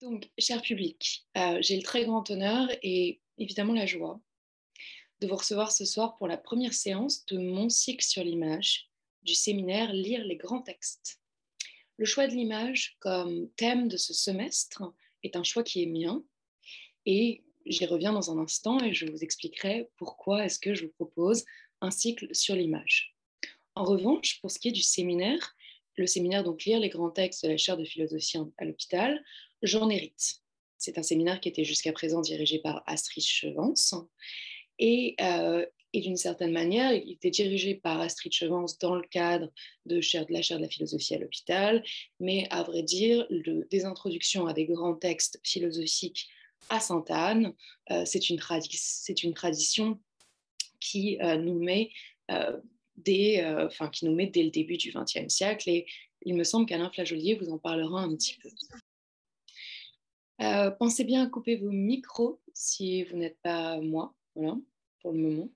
Donc, cher public, euh, j'ai le très grand honneur et évidemment la joie de vous recevoir ce soir pour la première séance de mon cycle sur l'image du séminaire Lire les grands textes. Le choix de l'image comme thème de ce semestre est un choix qui est mien et j'y reviens dans un instant et je vous expliquerai pourquoi est-ce que je vous propose un cycle sur l'image. En revanche, pour ce qui est du séminaire, le séminaire donc Lire les grands textes de la chaire de philosophie à l'hôpital, j'en hérite. C'est un séminaire qui était jusqu'à présent dirigé par Astrid Chevance. Et, euh, d'une certaine manière, il était dirigé par Astrid Chevance dans le cadre de, de la chaire de la philosophie à l'hôpital. Mais à vrai dire, des introductions à des grands textes philosophiques à Sainte-Anne, euh, c'est une, tradition qui euh, nous met dès, qui nous met dès le début du XXe siècle. Et il me semble qu'Alain Flageolier vous en parlera un petit peu. Euh, pensez bien à couper vos micros si vous n'êtes pas moi, voilà, pour le moment.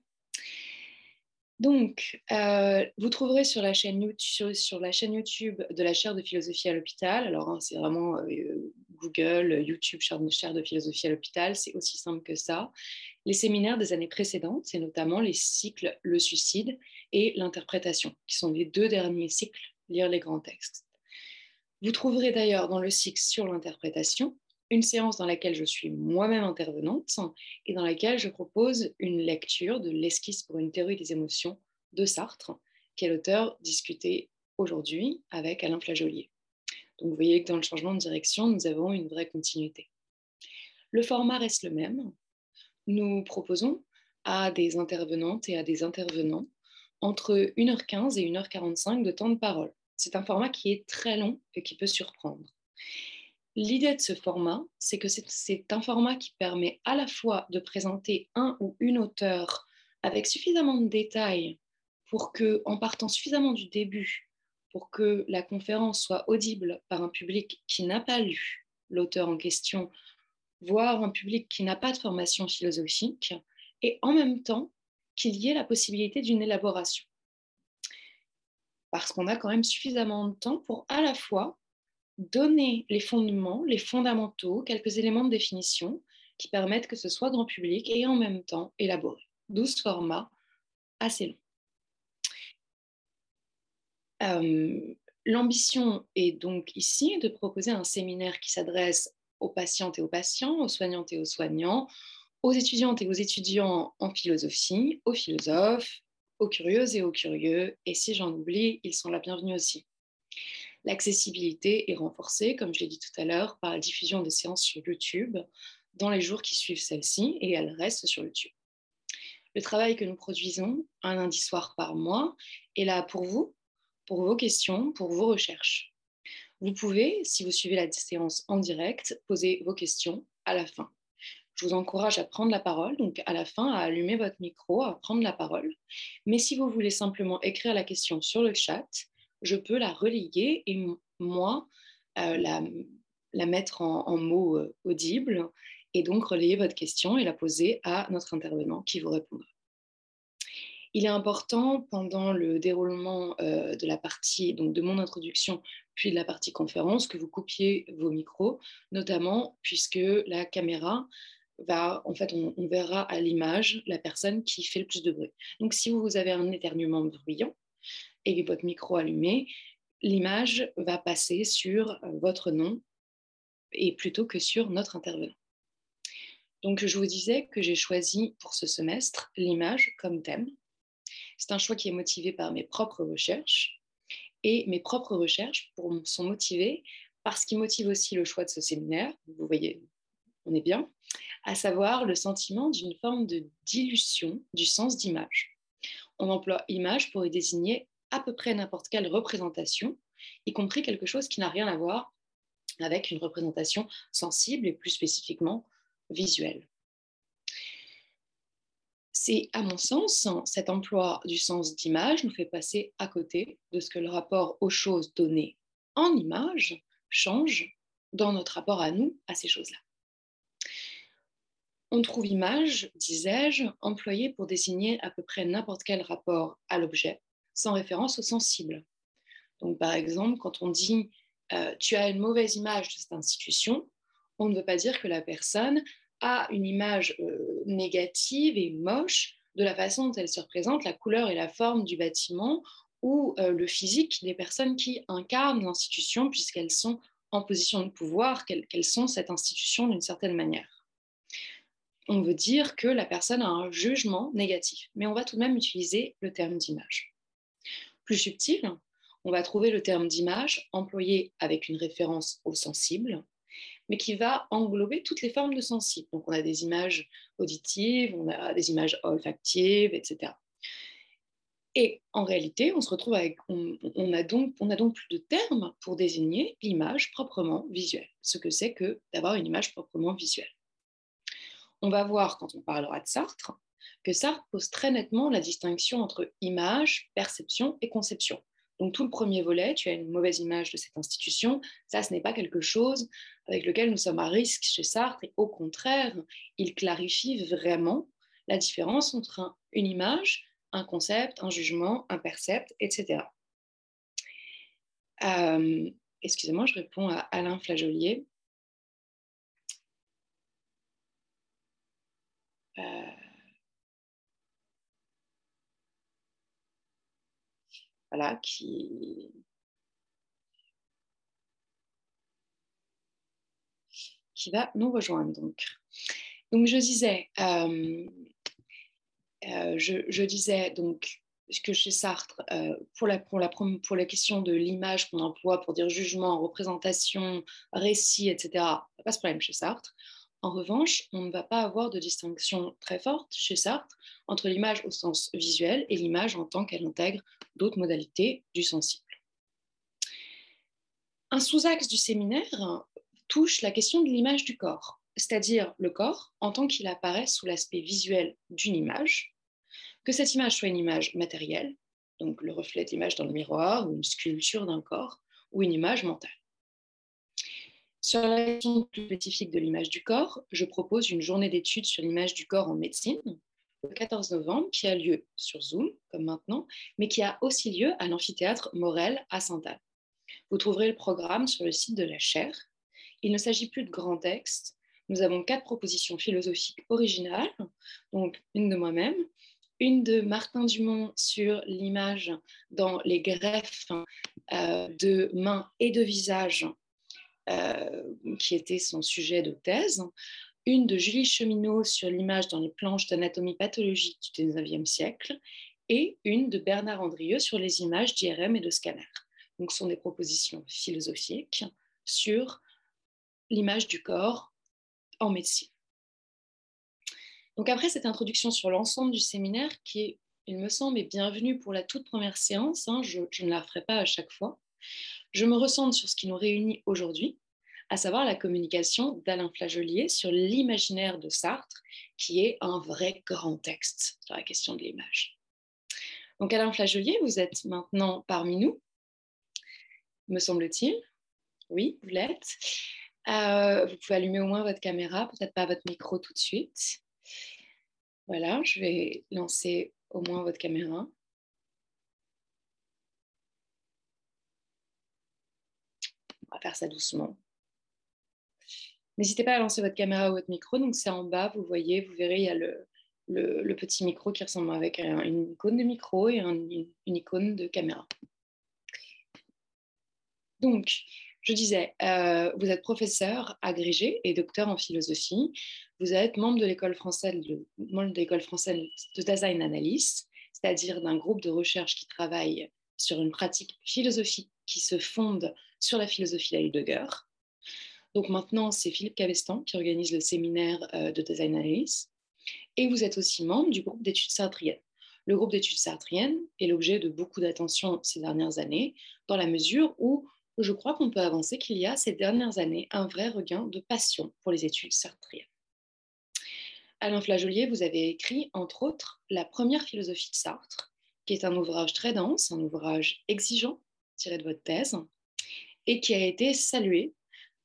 Donc, euh, vous trouverez sur la, chaîne YouTube, de la chaire de philosophie à l'hôpital, alors hein, c'est vraiment euh, Google, YouTube, chaire de philosophie à l'hôpital, c'est aussi simple que ça, les séminaires des années précédentes, c'est notamment les cycles Le suicide et l'interprétation, qui sont les deux derniers cycles, lire les grands textes. Vous trouverez d'ailleurs dans le cycle sur l'interprétation une séance dans laquelle je suis moi-même intervenante et dans laquelle je propose une lecture de l'esquisse pour une théorie des émotions de Sartre, qui est l'auteur discuté aujourd'hui avec Alain Flageolier. Donc vous voyez que dans le changement de direction, nous avons une vraie continuité. Le format reste le même. Nous proposons à des intervenantes et à des intervenants entre 1h15 et 1h45 de temps de parole. C'est un format qui est très long et qui peut surprendre. L'idée de ce format, c'est que c'est un format qui permet à la fois de présenter un ou une auteur avec suffisamment de détails pour que, en partant suffisamment du début, pour que la conférence soit audible par un public qui n'a pas lu l'auteur en question, voire un public qui n'a pas de formation philosophique, et en même temps qu'il y ait la possibilité d'une élaboration. Parce qu'on a quand même suffisamment de temps pour à la fois donner les fondements, les fondamentaux, quelques éléments de définition qui permettent que ce soit grand public et en même temps élaboré. 12 formats assez longs. Euh, l'ambition est donc ici de proposer un séminaire qui s'adresse aux patientes et aux patients, aux soignantes et aux soignants, aux étudiantes et aux étudiants en philosophie, aux philosophes, aux curieuses et aux curieux, et si j'en oublie, ils sont la bienvenue aussi. L'accessibilité est renforcée, comme je l'ai dit tout à l'heure, par la diffusion des séances sur YouTube dans les jours qui suivent celle-ci et elles restent sur YouTube. Le travail que nous produisons un lundi soir par mois est là pour vous, pour vos questions, pour vos recherches. Vous pouvez, si vous suivez la séance en direct, poser vos questions à la fin. Je vous encourage à prendre la parole, donc à la fin, à allumer votre micro, à prendre la parole. Mais si vous voulez simplement écrire la question sur le chat, je peux la relayer et moi euh, la, mettre en, mots euh, audibles et donc relayer votre question et la poser à notre intervenant qui vous répondra. Il est important pendant le déroulement euh, de la partie, donc de mon introduction, puis de la partie conférence, que vous coupiez vos micros, notamment puisque la caméra va, en fait, on, on verra à l'image la personne qui fait le plus de bruit. Donc, si vous avez un éternuement bruyant, et votre micro allumé, l'image va passer sur euh, votre nom et plutôt que sur notre intervenant. Donc, je vous disais que j'ai choisi pour ce semestre l'image comme thème. C'est un choix qui est motivé par mes propres recherches. Et mes propres recherches sont motivées par ce qui motive aussi le choix de ce séminaire. Vous voyez, on est bien, à savoir le sentiment d'une forme de dilution du sens d'image. On emploie image pour y désigner à peu près n'importe quelle représentation, y compris quelque chose qui n'a rien à voir avec une représentation sensible et plus spécifiquement visuelle. C'est, à mon sens, cet emploi du sens d'image nous fait passer à côté de ce que le rapport aux choses données en image change dans notre rapport à nous, à ces choses-là. On trouve image, disais-je, employée pour désigner à peu près n'importe quel rapport à l'objet, sans référence au sensible. Donc, par exemple, quand on dit euh, tu as une mauvaise image de cette institution, on ne veut pas dire que la personne a une image euh, négative et moche de la façon dont elle se représente, la couleur et la forme du bâtiment ou euh, le physique des personnes qui incarnent l'institution puisqu'elles sont en position de pouvoir, qu'elles sont cette institution d'une certaine manière. On veut dire que la personne a un jugement négatif, mais on va tout de même utiliser le terme d'image. Plus subtil, on va trouver le terme d'image employé avec une référence au sensible, mais qui va englober toutes les formes de sensible. Donc on a des images auditives, on a des images olfactives, etc. Et en réalité, on se retrouve avec, on, a donc, on a donc plus de termes pour désigner l'image proprement visuelle, ce que c'est que d'avoir une image proprement visuelle. On va voir quand on parlera de Sartre que Sartre pose très nettement la distinction entre image, perception et conception. Donc tout le premier volet, tu as une mauvaise image de cette institution, ça ce n'est pas quelque chose avec lequel nous sommes à risque chez Sartre, et au contraire, il clarifie vraiment la différence entre une image, un concept, un jugement, un percept, etc. Euh, excusez-moi, je réponds à Alain Flajolier. Euh, qui va nous rejoindre. Donc, donc je disais, euh, euh, je, disais donc que chez Sartre, euh, pour, la, pour, la, pour la question de l'image qu'on emploie pour dire jugement, représentation, récit, etc., pas ce problème chez Sartre. En revanche, on ne va pas avoir de distinction très forte chez Sartre entre l'image au sens visuel et l'image en tant qu'elle intègre d'autres modalités du sensible. Un sous-axe du séminaire touche la question de l'image du corps, c'est-à-dire le corps en tant qu'il apparaît sous l'aspect visuel d'une image, que cette image soit une image matérielle, donc le reflet d'image dans le miroir ou une sculpture d'un corps, ou une image mentale. Sur la question plus spécifique de l'image du corps, je propose une journée d'études sur l'image du corps en médecine, le 14 novembre, qui a lieu sur Zoom, comme maintenant, mais qui a aussi lieu à l'amphithéâtre Morel à Sainte-Anne. Vous trouverez le programme sur le site de la chaire il ne s'agit plus de grands textes. Nous avons quatre propositions philosophiques originales, donc une de moi-même, une de Martin Dumont sur l'image dans les greffes euh, de mains et de visage, qui était son sujet de thèse, une de Julie Cheminot sur l'image dans les planches d'anatomie pathologique du 19e siècle, et une de Bernard Andrieux sur les images d'IRM et de scanner. Donc, ce sont des propositions philosophiques sur l'image du corps en médecine. Donc après cette introduction sur l'ensemble du séminaire, qui, il me semble, est bienvenue pour la toute première séance, hein, je, ne la referai pas à chaque fois, je me ressente sur ce qui nous réunit aujourd'hui, à savoir la communication d'Alain Flagelier sur l'imaginaire de Sartre, qui est un vrai grand texte sur la question de l'image. Donc Alain Flagelier, vous êtes maintenant parmi nous, me semble-t-il. Oui, vous l'êtes. Euh, vous pouvez allumer au moins votre caméra, peut-être pas votre micro tout de suite. Voilà, je vais lancer au moins votre caméra. On faire ça doucement. N'hésitez pas à lancer votre caméra ou votre micro. Donc c'est en bas, vous voyez, vous verrez, il y a le, petit micro qui ressemble avec une icône de micro et une icône de caméra. Donc, je disais, euh, vous êtes professeur agrégé et docteur en philosophie. Vous êtes membre de l'école française de, l'école française de design analysis, c'est-à-dire d'un groupe de recherche qui travaille sur une pratique philosophique qui se fonde sur la philosophie d'Heidegger. Donc maintenant, c'est Philippe Cabestan qui organise le séminaire euh, de design analysis. Et vous êtes aussi membre du groupe d'études sartriennes. Le groupe d'études sartriennes est l'objet de beaucoup d'attention ces dernières années, dans la mesure où je crois qu'on peut avancer qu'il y a ces dernières années un vrai regain de passion pour les études sartriennes. Alain Flagelier, vous avez écrit, entre autres, La première philosophie de Sartre, qui est un ouvrage très dense, un ouvrage exigeant, tiré de votre thèse, et qui a été salué,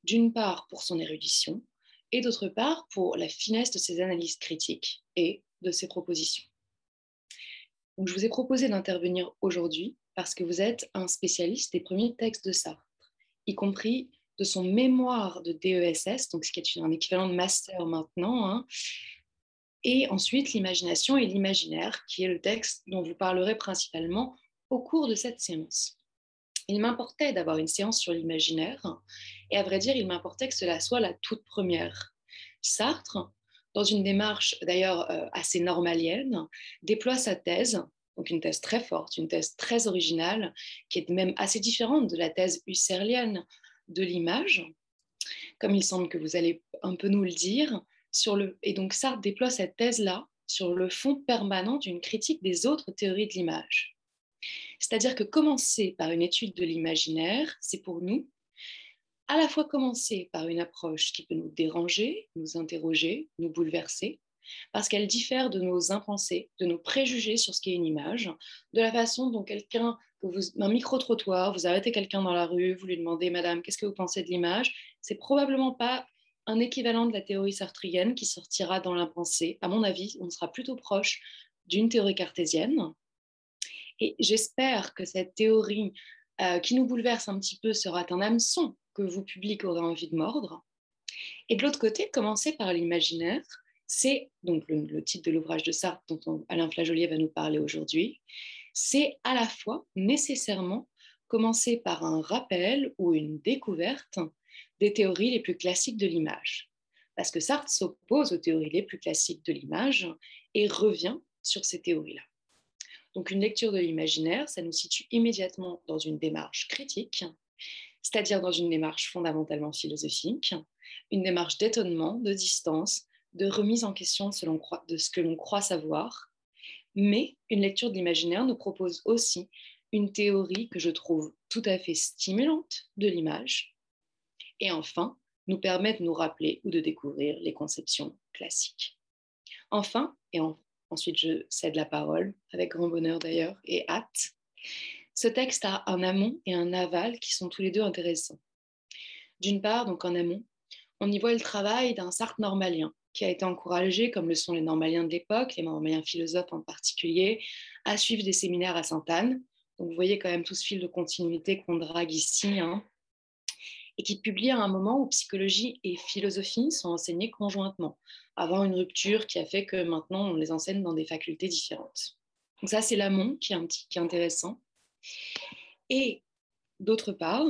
d'une part pour son érudition, et d'autre part pour la finesse de ses analyses critiques et de ses propositions. Je vous ai proposé d'intervenir aujourd'hui parce que vous êtes un spécialiste des premiers textes de Sartre, y compris de son mémoire de DESS, donc ce qui est un équivalent de master maintenant, hein, et ensuite l'imagination et l'imaginaire, qui est le texte dont vous parlerez principalement au cours de cette séance. Il m'importait d'avoir une séance sur l'imaginaire, et à vrai dire, il m'importait que cela soit la toute première. Sartre, dans une démarche d'ailleurs euh, assez normalienne, déploie sa thèse, donc une thèse très forte, une thèse très originale, qui est même assez différente de la thèse husserlienne de l'image, comme il semble que vous allez un peu nous le dire. Et donc Sartre déploie cette thèse-là sur le fond permanent d'une critique des autres théories de l'image. C'est-à-dire que commencer par une étude de l'imaginaire, c'est pour nous à la fois commencer par une approche qui peut nous déranger, nous interroger, nous bouleverser, parce qu'elle diffère de nos impensés, de nos préjugés sur ce qu'est une image, de la façon dont quelqu'un, un micro-trottoir, vous arrêtez quelqu'un dans la rue, vous lui demandez, Madame, qu'est-ce que vous pensez de l'image? C'est probablement pas un équivalent de la théorie sartrienne qui sortira dans l'impensé. À mon avis, on sera plutôt proche d'une théorie cartésienne. Et j'espère que cette théorie euh, qui nous bouleverse un petit peu sera un hameçon que vous, public, aurez envie de mordre. Et de l'autre côté, commencer par l'imaginaire, c'est donc le, titre de l'ouvrage de Sartre dont Alain Flajolier va nous parler aujourd'hui, c'est à la fois nécessairement commencer par un rappel ou une découverte des théories les plus classiques de l'image. Parce que Sartre s'oppose aux théories les plus classiques de l'image et revient sur ces théories-là. Donc une lecture de l'imaginaire, ça nous situe immédiatement dans une démarche critique, c'est-à-dire dans une démarche fondamentalement philosophique, une démarche d'étonnement, de distance, de remise en question de ce que l'on croit savoir. Mais une lecture de l'imaginaire nous propose aussi une théorie que je trouve tout à fait stimulante de l'image. Et enfin, nous permet de nous rappeler ou de découvrir les conceptions classiques. Enfin, et ensuite je cède la parole, avec grand bonheur d'ailleurs et hâte, ce texte a un amont et un aval qui sont tous les deux intéressants. D'une part, donc en amont, on y voit le travail d'un Sartre normalien qui a été encouragé, comme le sont les normaliens de l'époque, les normaliens philosophes en particulier, à suivre des séminaires à Sainte-Anne. Donc vous voyez quand même tout ce fil de continuité qu'on drague ici, hein, et qui publie à un moment où psychologie et philosophie sont enseignées conjointement, avant une rupture qui a fait que maintenant on les enseigne dans des facultés différentes. Donc ça c'est l'amont qui qui est intéressant. Et d'autre part,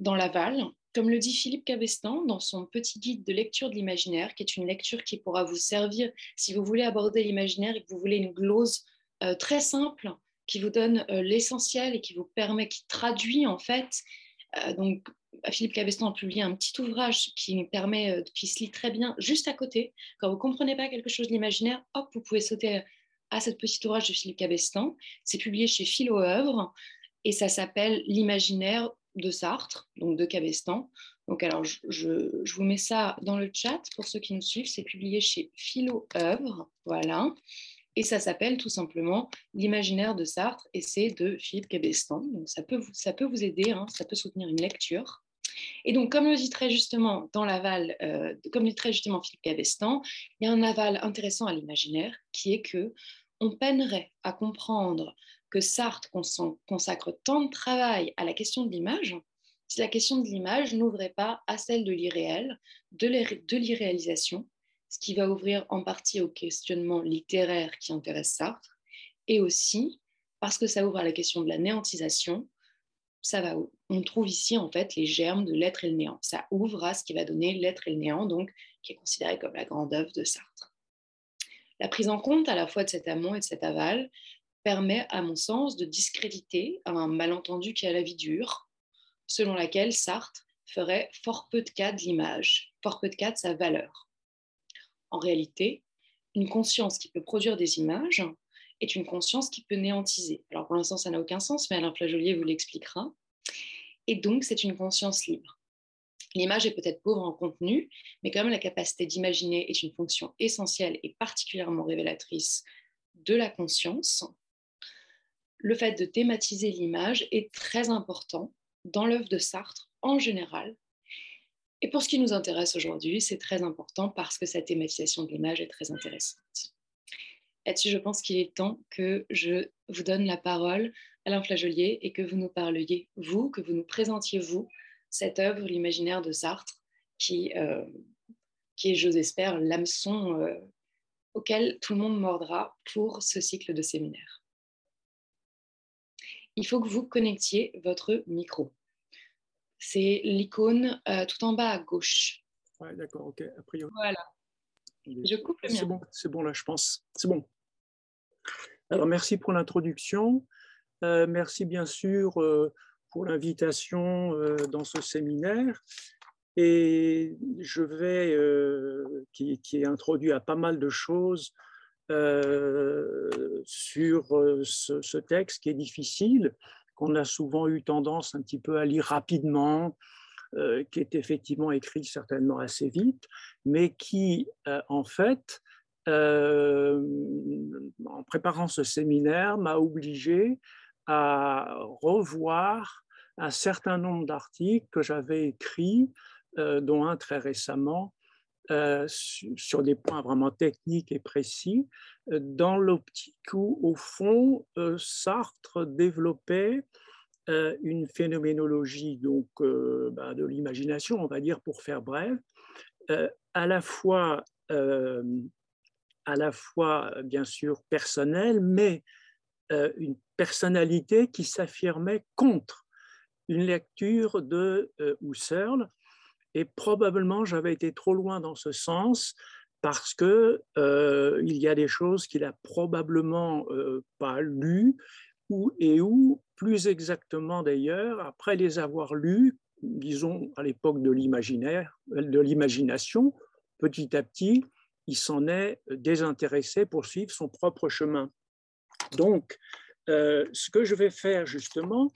dans l'aval, comme le dit Philippe Cabestan dans son petit guide de lecture de l'imaginaire, qui est une lecture qui pourra vous servir si vous voulez aborder l'imaginaire et que vous voulez une glose euh, très simple qui vous donne euh, l'essentiel et qui vous permet, qui traduit en fait. Euh, donc, Philippe Cabestan a publié un petit ouvrage qui permet, qui se lit très bien juste à côté. Quand vous ne comprenez pas quelque chose de l'imaginaire, hop, vous pouvez sauter à cette petite ouvrage de Philippe Cabestan. C'est publié chez Philo Œuvre et ça s'appelle L'imaginaire de Sartre, donc de Cabestan. Donc alors je, vous mets ça dans le chat pour ceux qui nous suivent. C'est publié chez Philo Œuvre, voilà. Et ça s'appelle tout simplement L'imaginaire de Sartre et c'est de Philippe Cabestan. Donc ça peut vous, ça peut vous aider, hein, ça peut soutenir une lecture. Et donc, comme le dit très justement dans l'aval, euh, comme le dit très justement Philippe Cabestan, il y a un aval intéressant à l'imaginaire qui est que on peinerait à comprendre que Sartre consacre tant de travail à la question de l'image si la question de l'image n'ouvrait pas à celle de l'irréel, de l'irréalisation, ce qui va ouvrir en partie au questionnement littéraire qui intéresse Sartre, et aussi parce que ça ouvre à la question de la néantisation, ça va, on trouve ici en fait les germes de l'être et le néant. Ça ouvre à ce qui va donner l'être et le néant, donc qui est considéré comme la grande œuvre de Sartre. La prise en compte à la fois de cet amont et de cet aval permet, à mon sens, de discréditer un malentendu qui a la vie dure, selon laquelle Sartre ferait fort peu de cas de l'image, fort peu de cas de sa valeur. En réalité, une conscience qui peut produire des images est une conscience qui peut néantiser. Alors pour l'instant, ça n'a aucun sens, mais Alain Flajolier vous l'expliquera. Et donc, c'est une conscience libre. L'image est peut-être pauvre en contenu, mais même la capacité d'imaginer est une fonction essentielle et particulièrement révélatrice de la conscience. Le fait de thématiser l'image est très important dans l'œuvre de Sartre en général. Et pour ce qui nous intéresse aujourd'hui, c'est très important parce que cette thématisation de l'image est très intéressante. Là-dessus, je pense qu'il est temps que je vous donne la parole, Alain Flajolier, et que vous nous parliez, vous, que vous nous présentiez, vous, cette œuvre, l'imaginaire de Sartre, qui, euh, qui est, j'ose espère, l'hameçon euh, auquel tout le monde mordra pour ce cycle de séminaire. Il faut que vous connectiez votre micro. C'est l'icône euh, tout en bas à gauche. Ouais, d'accord, ok. A priori. Voilà. Je coupe le mien. C'est bon, c'est bon là, je pense. C'est bon. Alors, merci pour l'introduction. Euh, merci bien sûr euh, pour l'invitation dans ce séminaire. Et je vais, qui, est introduit à pas mal de choses sur ce, ce, texte qui est difficile, qu'on a souvent eu tendance un petit peu à lire rapidement, qui est effectivement écrit certainement assez vite, mais qui, en fait, en préparant ce séminaire, m'a obligé à revoir un certain nombre d'articles que j'avais écrits, euh, dont un très récemment, euh, sur des points vraiment techniques et précis, euh, dans l'optique où, au fond, Sartre développait une phénoménologie donc, ben, de l'imagination, on va dire pour faire bref, à la fois, à la fois bien sûr personnelle, mais une personnalité qui s'affirmait contre une lecture de euh, Husserl. Et probablement, j'avais été trop loin dans ce sens parce que euh, il y a des choses qu'il a probablement euh, pas lues ou et où, plus exactement d'ailleurs, après les avoir lues, disons à l'époque de l'imaginaire, de l'imagination, petit à petit, il s'en est désintéressé pour suivre son propre chemin. Donc, euh, ce que je vais faire justement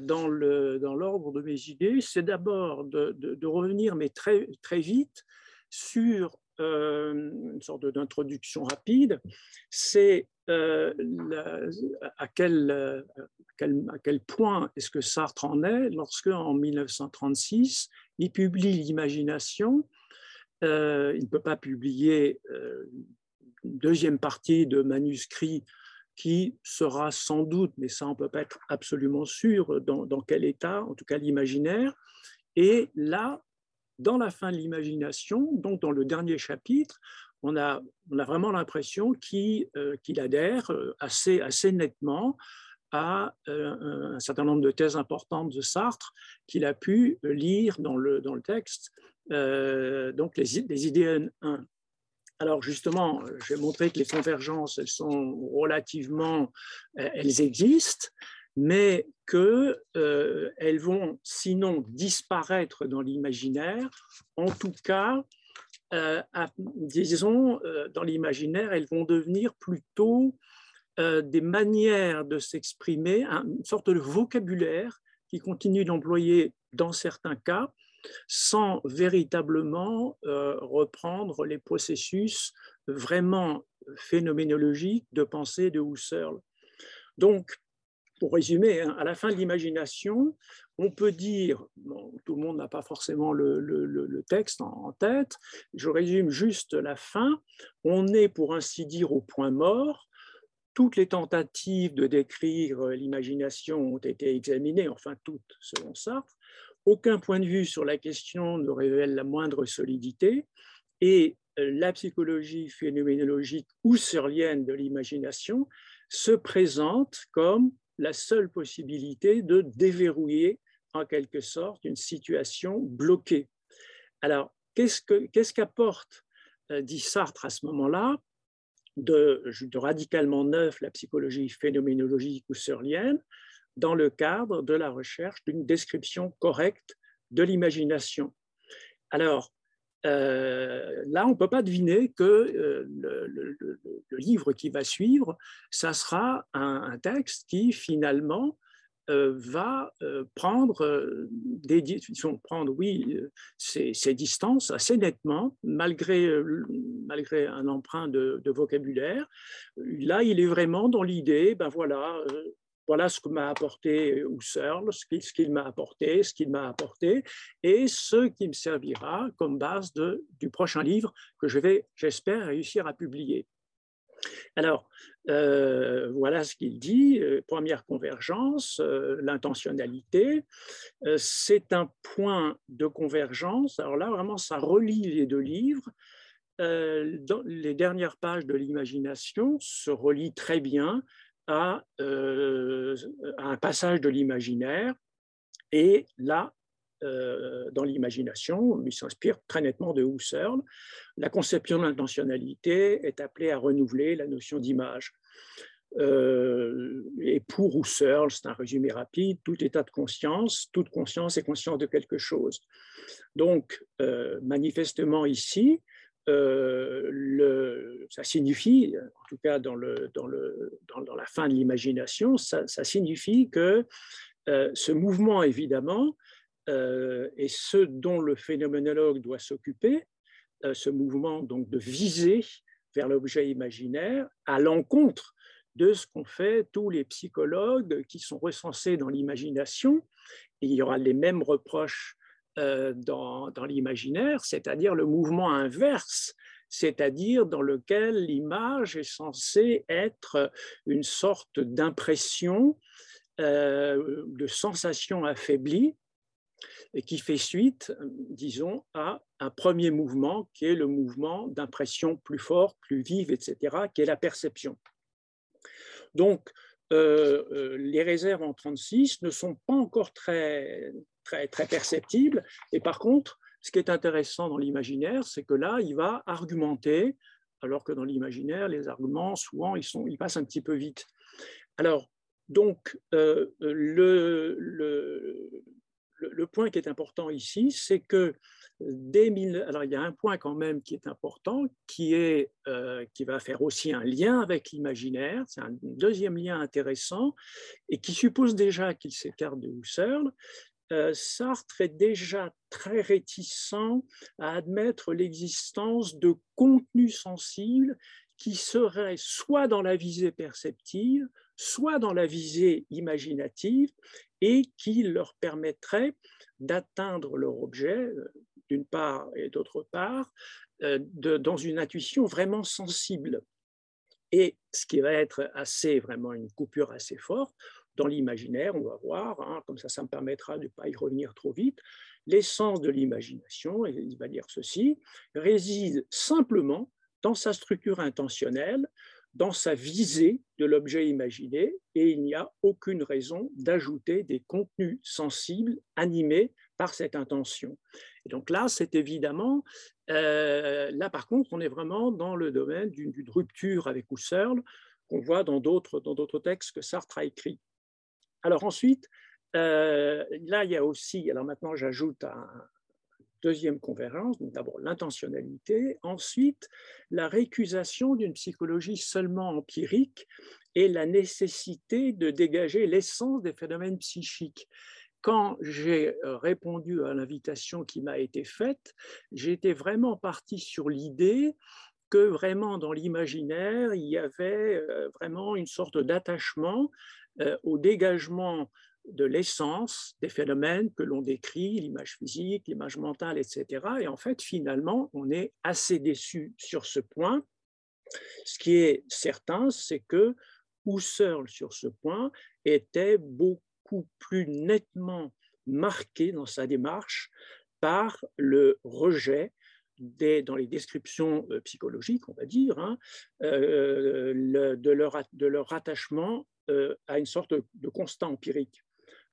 dans l'ordre de mes idées, c'est d'abord de, revenir, mais très, très vite, sur euh, une sorte d'introduction rapide, c'est à, quel, à, quel, point est-ce que Sartre en est lorsque, en 1936, il publie L'imagination. il ne peut pas publier une deuxième partie de manuscrit qui sera sans doute, mais ça on ne peut pas être absolument sûr, dans, quel état, en tout cas l'imaginaire. Et là, dans la fin de l'imagination, donc dans le dernier chapitre, on a, on a vraiment l'impression qu'il euh, adhère euh, assez, assez nettement à euh, un certain nombre de thèses importantes de Sartre qu'il a pu lire dans le, dans le texte, donc les, les idées 1 alors justement, j'ai montré que les convergences, elles sont relativement, elles existent, mais qu'elles euh, vont sinon disparaître dans l'imaginaire, en tout cas, euh, disons, dans l'imaginaire, elles vont devenir plutôt des manières de s'exprimer, une sorte de vocabulaire qui continue d'employer dans certains cas, sans véritablement euh, reprendre les processus vraiment phénoménologiques de pensée de Husserl. Donc, pour résumer, hein, à la fin de l'imagination, on peut dire, tout le monde n'a pas forcément le, texte en, tête, je résume juste la fin, on est pour ainsi dire au point mort, toutes les tentatives de décrire l'imagination ont été examinées, enfin toutes selon Sartre, aucun point de vue sur la question ne révèle la moindre solidité. Et euh, la psychologie phénoménologique husserlienne de l'imagination se présente comme la seule possibilité de déverrouiller en quelque sorte une situation bloquée. Alors, qu'est-ce qu'apporte, euh, dit Sartre à ce moment-là, de, de, radicalement neuf la psychologie phénoménologique husserlienne dans le cadre de la recherche d'une description correcte de l'imagination. Alors, euh, là, on ne peut pas deviner que euh, le, livre qui va suivre, ça sera un, texte qui finalement euh, va prendre des prendre, oui, ses, distances assez nettement, malgré, malgré un emprunt de, de, vocabulaire. Là, il est vraiment dans l'idée, ben voilà, voilà ce que m'a apporté Husserl, ce qu'il m'a apporté, ce qu'il m'a apporté, et ce qui me servira comme base du prochain livre que je vais, j'espère, réussir à publier. Alors, euh, voilà ce qu'il dit. Euh, première convergence, euh, l'intentionnalité. c'est un point de convergence. Alors là, vraiment, ça relie les deux livres. Dans les dernières pages de l'imagination se relient très bien à, à un passage de l'imaginaire. Et là, euh, dans l'imagination, il s'inspire très nettement de Husserl. La conception de l'intentionnalité est appelée à renouveler la notion d'image. Euh, et pour Husserl, c'est un résumé rapide, tout état de conscience, toute conscience est conscience de quelque chose. Donc, euh, manifestement ici, le, ça signifie, en tout cas dans, la fin de l'imagination, ça, signifie que ce mouvement, évidemment, euh, et ce dont le phénoménologue doit s'occuper, euh, ce mouvement donc de viser vers l'objet imaginaire à l'encontre de ce qu'ont fait tous les psychologues qui sont recensés dans l'imagination. Il y aura les mêmes reproches euh, dans, dans l'imaginaire, c'est-à-dire le mouvement inverse, c'est-à-dire dans lequel l'image est censée être une sorte d'impression, de sensation affaiblie, et qui fait suite, disons, à un premier mouvement qui est le mouvement d'impression plus fort, plus vive, etc., qui est la perception. Donc, euh, euh, les réserves en 36 ne sont pas encore très, très, perceptibles. Et par contre, ce qui est intéressant dans l'imaginaire, c'est que là, il va argumenter, alors que dans l'imaginaire, les arguments, souvent, ils, sont, ils passent un petit peu vite. Alors, donc, euh, le, le, point qui est important ici, c'est que dès alors il y a un point quand même qui est important, qui, est, euh, qui va faire aussi un lien avec l'imaginaire, c'est un deuxième lien intéressant, et qui suppose déjà qu'il s'écarte de Husserl. Euh, Sartre est déjà très réticent à admettre l'existence de contenus sensibles qui seraient soit dans la visée perceptive, soit dans la visée imaginative, et qui leur permettrait d'atteindre leur objet, euh, d'une part et d'autre part, euh, dans une intuition vraiment sensible. Et ce qui va être assez, vraiment une coupure assez forte, dans l'imaginaire, on va voir, hein, comme ça, ça me permettra de ne pas y revenir trop vite, l'essence de l'imagination, et il va dire ceci, réside simplement dans sa structure intentionnelle, dans sa visée de l'objet imaginé et il n'y a aucune raison d'ajouter des contenus sensibles animés par cette intention. Et donc là, c'est évidemment, euh, là par contre, on est vraiment dans le domaine d'une rupture avec Husserl qu'on voit dans d'autres textes que Sartre a écrits. Alors ensuite, euh, là, il y a aussi, alors maintenant j'ajoute un, deuxième convergence, d'abord l'intentionnalité, ensuite la récusation d'une psychologie seulement empirique et la nécessité de dégager l'essence des phénomènes psychiques. Quand j'ai répondu à l'invitation qui m'a été faite, j'étais vraiment parti sur l'idée que vraiment dans l'imaginaire, il y avait euh, vraiment une sorte d'attachement euh, au dégagement de l'essence des phénomènes que l'on décrit, l'image physique, l'image mentale, etc. Et en fait, finalement, on est assez déçu sur ce point. Ce qui est certain, c'est que Husserl, sur ce point, était beaucoup plus nettement marqué dans sa démarche par le rejet des, dans les descriptions euh, psychologiques, on va dire, hein, euh, de, leur, de leur attachement à une sorte de constat empirique.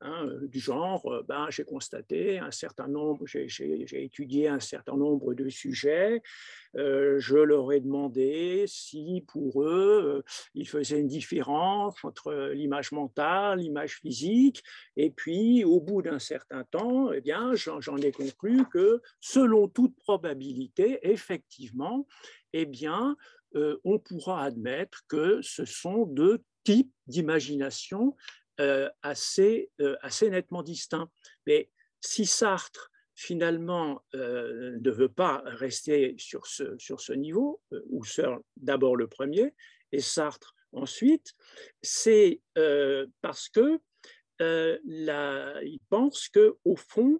Hein, euh, du genre, euh, ben, j'ai constaté un certain nombre, j'ai étudié un certain nombre de sujets, euh, je leur ai demandé si pour eux, ils faisaient une différence entre l'image mentale, l'image physique, et puis au bout d'un certain temps, eh bien, j'en ai conclu que selon toute probabilité, effectivement, eh bien, on pourra admettre que ce sont deux types d'imagination euh, assez, euh, assez nettement distinct. Mais si Sartre, finalement, euh, ne veut pas rester sur ce, sur ce niveau, Husserl d'abord le premier, et Sartre ensuite, c'est parce que il pense que au fond,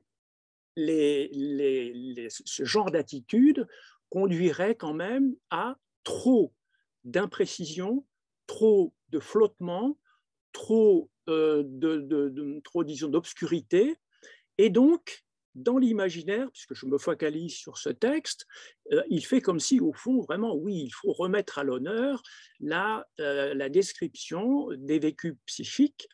ce genre d'attitude conduirait quand même à trop d'imprécision, trop de flottement, trop, euh, de, trop disons, d'obscurité. Et donc, dans l'imaginaire, puisque je me focalise sur ce texte, euh, il fait comme si, au fond, vraiment, oui, il faut remettre à l'honneur la, euh, la description des vécus psychiques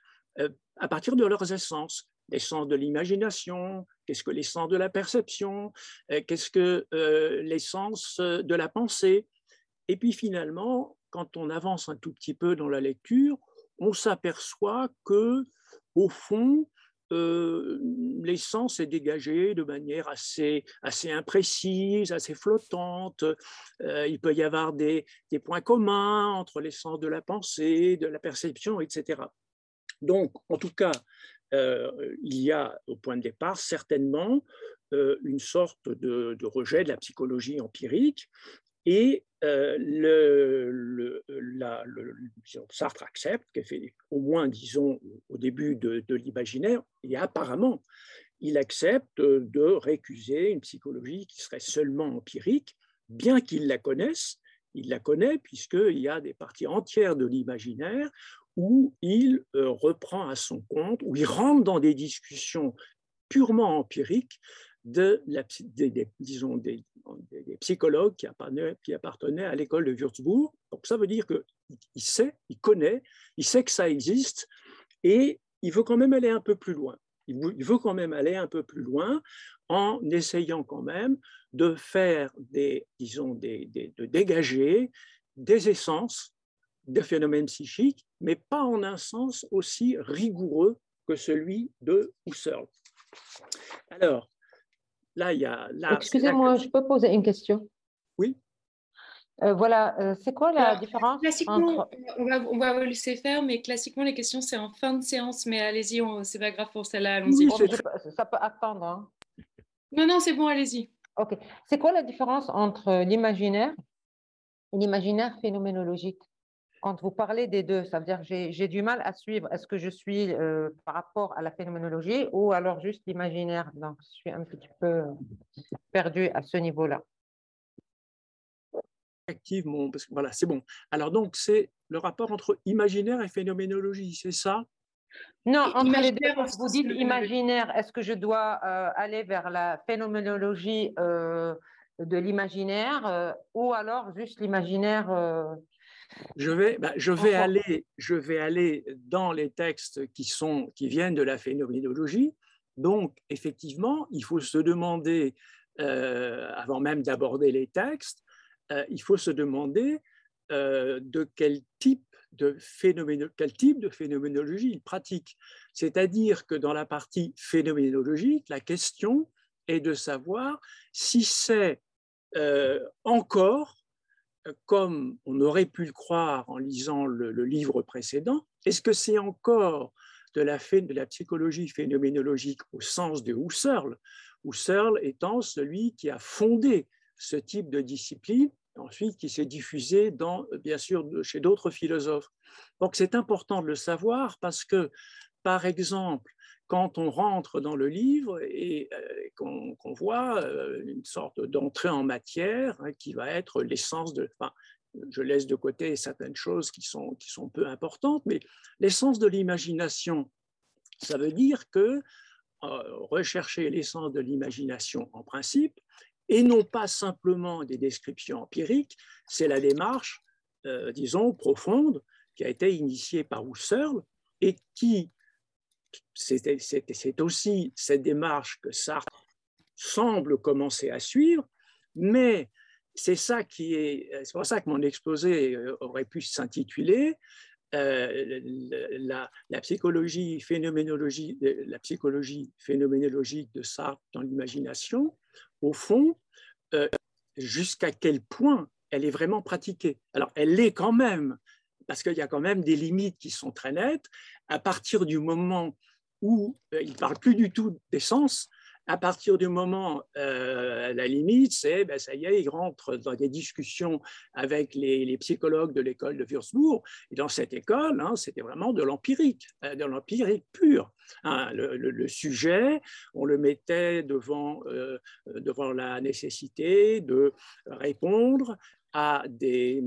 à partir de leurs essences l'essence de l'imagination, qu'est-ce que l'essence de la perception, qu'est-ce que l'essence de la pensée. Et puis finalement, quand on avance un tout petit peu dans la lecture, on s'aperçoit que, au fond, euh, l'essence est dégagée de manière assez, assez imprécise, assez flottante. il peut y avoir des, des points communs entre l'essence de la pensée, de la perception, etc. Donc, en tout cas, euh, il y a au point de départ certainement euh, une sorte de, rejet de la psychologie empirique et euh, le, Sartre accepte, fait, au moins disons au début de, de l'imaginaire, et apparemment il accepte de récuser une psychologie qui serait seulement empirique, bien qu'il la connaisse, il la connaît puisqu'il y a des parties entières de l'imaginaire où il euh, reprend à son compte, où il rentre dans des discussions purement empiriques de la, des, disons des, psychologues qui appartenaient, qui appartenaient à l'école de Würzburg. Donc ça veut dire qu'il sait, il connaît, il sait que ça existe et il veut quand même aller un peu plus loin. Il veut quand même aller un peu plus loin en essayant quand même de faire des, disons, des, de dégager des essences de phénomènes psychiques, mais pas en un sens aussi rigoureux que celui de Husserl. Alors, là, il y a... Excusez-moi, je peux poser une question? Oui. Euh, voilà, euh, c'est quoi la différence Classiquement, on, va, on va laisser faire, mais classiquement, les questions, c'est en fin de séance, mais allez-y, c'est pas grave pour celle-là, allons-y. ça peut attendre. Hein. Non, non, c'est bon, allez-y. OK. C'est quoi la différence entre l'imaginaire et l'imaginaire phénoménologique? Quand vous parlez des deux, ça veut dire que j'ai du mal à suivre. Est-ce que je suis euh, par rapport à la phénoménologie ou alors juste l'imaginaire Donc, je suis un petit peu perdu à ce niveau-là. Effectivement, parce que voilà, c'est bon. Alors donc, c'est le rapport entre imaginaire et phénoménologie, c'est ça? Non, entre les deux, vous dites imaginaire, est-ce que je dois euh, aller vers la phénoménologie euh, de l'imaginaire ou alors juste l'imaginaire je vais, bah, je, vais aller, je vais aller dans les textes qui, sont, qui viennent de la phénoménologie. Donc, effectivement, il faut se demander, euh, avant même d'aborder les textes, euh, il faut se demander euh, de quel type de, quel type de phénoménologie il pratique. C'est-à-dire que dans la partie phénoménologique, la question est de savoir si c'est encore comme on aurait pu le croire en lisant le, livre précédent, est-ce que c'est encore de la, de la, psychologie phénoménologique au sens de Husserl, Husserl étant celui qui a fondé ce type de discipline, ensuite qui s'est diffusé dans, bien sûr chez d'autres philosophes? Donc c'est important de le savoir parce que, par exemple, quand on rentre dans le livre et euh, qu'on voit euh, une sorte d'entrée en matière hein, qui va être l'essence de... je laisse de côté certaines choses qui sont, qui sont peu importantes, mais l'essence de l'imagination, ça veut dire que euh, rechercher l'essence de l'imagination en principe, et non pas simplement des descriptions empiriques, c'est la démarche, disons, profonde qui a été initiée par Husserl et qui c'est aussi cette démarche que Sartre semble commencer à suivre, mais c'est ça qui est, c'est pour ça que mon exposé euh, aurait pu s'intituler euh, la, psychologie phénoménologie, la psychologie phénoménologique de Sartre dans l'imagination. Au fond, euh, jusqu'à quel point elle est vraiment pratiquée. Alors, elle l'est quand même, parce qu'il y a quand même des limites qui sont très nettes. À partir du moment où euh, il ne parle plus du tout d'essence, à partir du moment, euh, la limite, c'est, ben, ça y est, il rentre dans des discussions avec les, psychologues de l'école de Würzburg. Et dans cette école, hein, c'était vraiment de l'empirique, euh, de l'empirique pur. Hein. le, sujet, on le mettait devant, devant la nécessité de répondre à des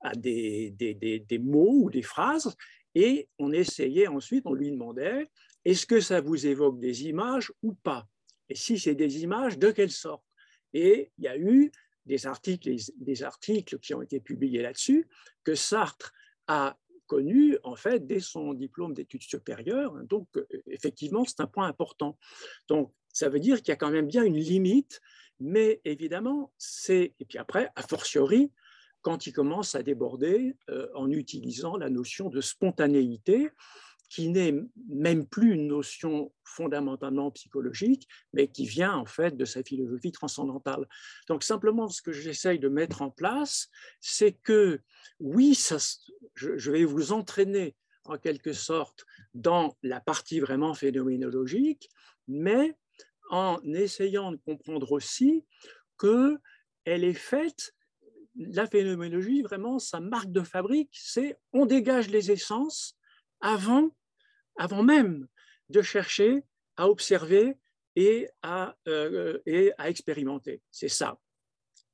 à des, mots ou des phrases, et on essayait ensuite, on lui demandait, est-ce que ça vous évoque des images ou pas? Et si c'est des images, de quelle sorte? Et il y a eu des articles, des articles qui ont été publiés là-dessus, que Sartre a connu en fait dès son diplôme d'études supérieures. Donc effectivement, c'est un point important. Donc ça veut dire qu'il y a quand même bien une limite, mais évidemment, c'est et puis après, a fortiori, quand il commence à déborder euh, en utilisant la notion de spontanéité, qui n'est même plus une notion fondamentalement psychologique, mais qui vient en fait de sa philosophie transcendantale. Donc simplement, ce que j'essaye de mettre en place, c'est que oui, ça, je, vais vous entraîner en quelque sorte dans la partie vraiment phénoménologique, mais en essayant de comprendre aussi que elle est faite la phénoménologie, vraiment, sa marque de fabrique, c'est on dégage les essences avant, avant même de chercher à observer et à, euh, et à expérimenter. C'est ça.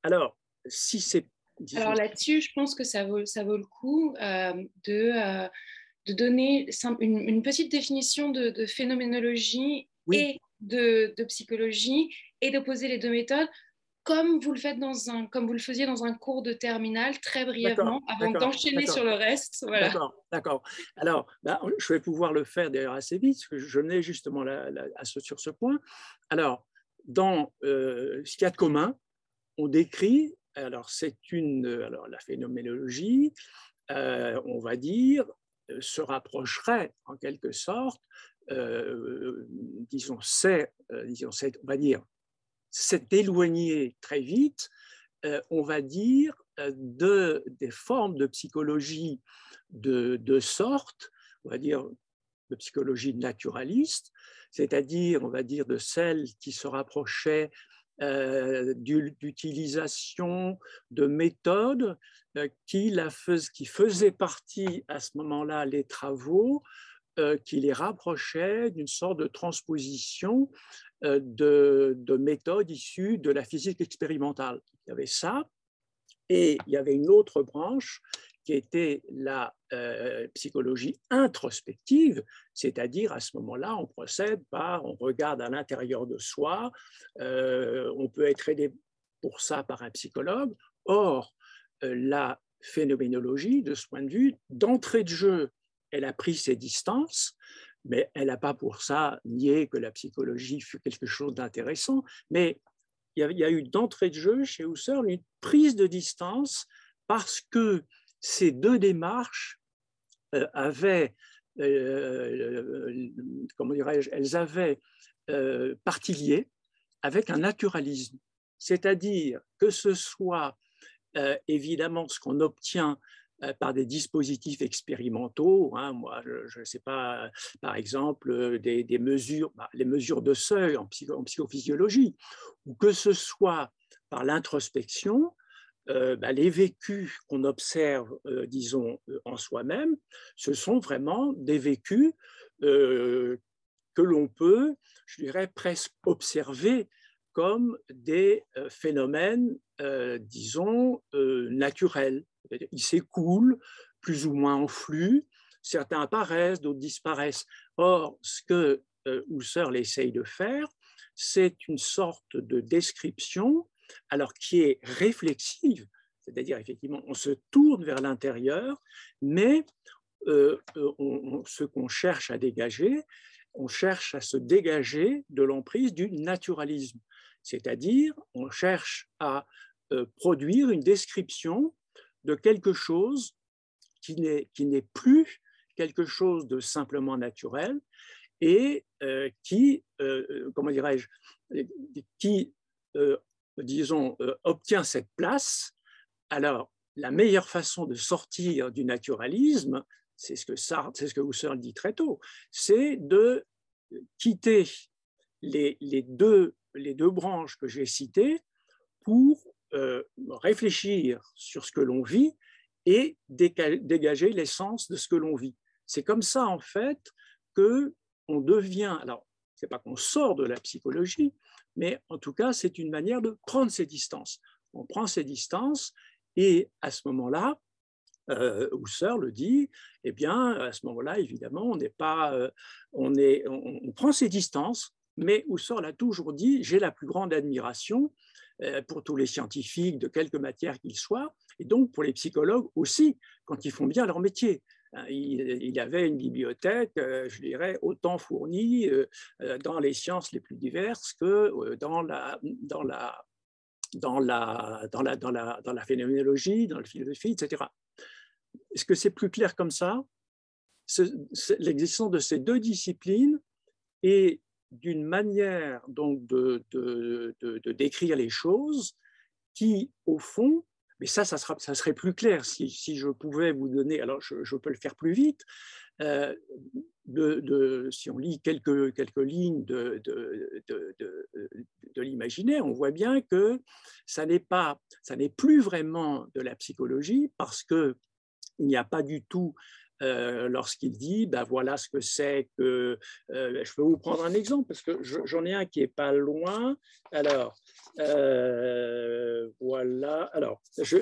Alors, si c'est... Alors là-dessus, je pense que ça vaut, ça vaut le coup euh, de, euh, de donner une, petite définition de, phénoménologie et de, de, psychologie et d'opposer les deux méthodes comme vous le faites dans un, comme vous le faisiez dans un cours de terminale, très brièvement, avant d'enchaîner sur le reste. Voilà. D'accord, d'accord. Alors, bah, je vais pouvoir le faire d'ailleurs assez vite, parce que je n'ai justement la, à ce, sur ce point. Alors, dans euh, ce qu'il y a de commun, on décrit, alors c'est une, alors la phénoménologie, euh, on va dire, euh, se rapprocherait en quelque sorte, disons, c'est, disons, on va dire, s'est éloigné très vite, euh, on va dire, euh, de, des formes de psychologie de, de sorte, on va dire de psychologie naturaliste, c'est-à-dire, on va dire, de celles qui se rapprochaient euh, d'utilisation de méthodes qui, la faisaient partie à ce moment-là les travaux, qui les rapprochaient d'une sorte de transposition euh, de, méthodes issues de la physique expérimentale. Il y avait ça, et il y avait une autre branche qui était la euh, psychologie introspective, c'est-à-dire à ce moment-là, on procède par, on regarde à l'intérieur de soi, euh, on peut être aidé pour ça par un psychologue. Or, la phénoménologie, de ce point de vue, d'entrée de jeu, elle a pris ses distances, mais elle n'a pas pour ça nié que la psychologie fut quelque chose d'intéressant, mais il y, a, eu d'entrée de jeu chez Husserl une prise de distance parce que ces deux démarches euh, avaient, euh, comment dirais-je, elles avaient euh, liée avec un naturalisme, c'est-à-dire que ce soit évidemment ce qu'on obtient euh, par des dispositifs expérimentaux. Hein. moi, je ne sais pas, par exemple, euh, des, mesures, bah, les mesures de seuil en, psychophysiologie, ou que ce soit par l'introspection, euh, bah, les vécus qu'on observe, disons, en soi-même, ce sont vraiment des vécus que l'on peut, je dirais, presque observer comme des phénomènes, disons, naturels ils s'écoulent plus ou moins en flux. Certains apparaissent, d'autres disparaissent. Or, ce que euh, Husserl essaye de faire, c'est une sorte de description, alors qui est réflexive, c'est-à-dire effectivement, on se tourne vers l'intérieur, mais euh, euh, ce qu'on cherche à dégager, on cherche à se dégager de l'emprise du naturalisme, c'est-à-dire on cherche à produire une description de quelque chose qui n'est plus quelque chose de simplement naturel et euh, qui, euh, euh, comment dirais-je, qui, disons, obtient cette place. Alors, la meilleure façon de sortir du naturalisme, c'est ce que c'est ce que Husserl dit très tôt, c'est de quitter les, les, deux, les deux branches que j'ai citées pour euh, réfléchir sur ce que l'on vit et dégager l'essence de ce que l'on vit. C'est comme ça, en fait, que on devient. Alors, c'est pas qu'on sort de la psychologie, mais en tout cas, c'est une manière de prendre ses distances. On prend ses distances et à ce moment-là, euh, Husserl le dit, eh bien, à ce moment-là, évidemment, on n'est pas, euh, on, est, on, prend ses distances, mais Husserl a toujours dit, j'ai la plus grande admiration pour tous les scientifiques de quelque matière qu'ils soient, et donc pour les psychologues aussi, quand ils font bien leur métier. Hein, il, avait une bibliothèque, je dirais, autant fournie dans les sciences les plus diverses que dans la, dans la, dans la, dans la, dans la, dans la phénoménologie, dans la philosophie, etc. Est-ce que c'est plus clair comme ça? L'existence de ces deux disciplines et d'une manière donc de, de, de, décrire les choses qui, au fond, mais ça, ça, sera, ça serait plus clair si, si, je pouvais vous donner, alors je, je peux le faire plus vite, euh, si on lit quelques, quelques lignes de, de l'imaginaire, on voit bien que ça n'est pas, ça n'est plus vraiment de la psychologie parce que il n'y a pas du tout euh, lorsqu'il dit, ben voilà ce que c'est que... Euh, je peux vous prendre un exemple, parce que j'en ai un qui est pas loin. Alors, euh, voilà. Alors, je,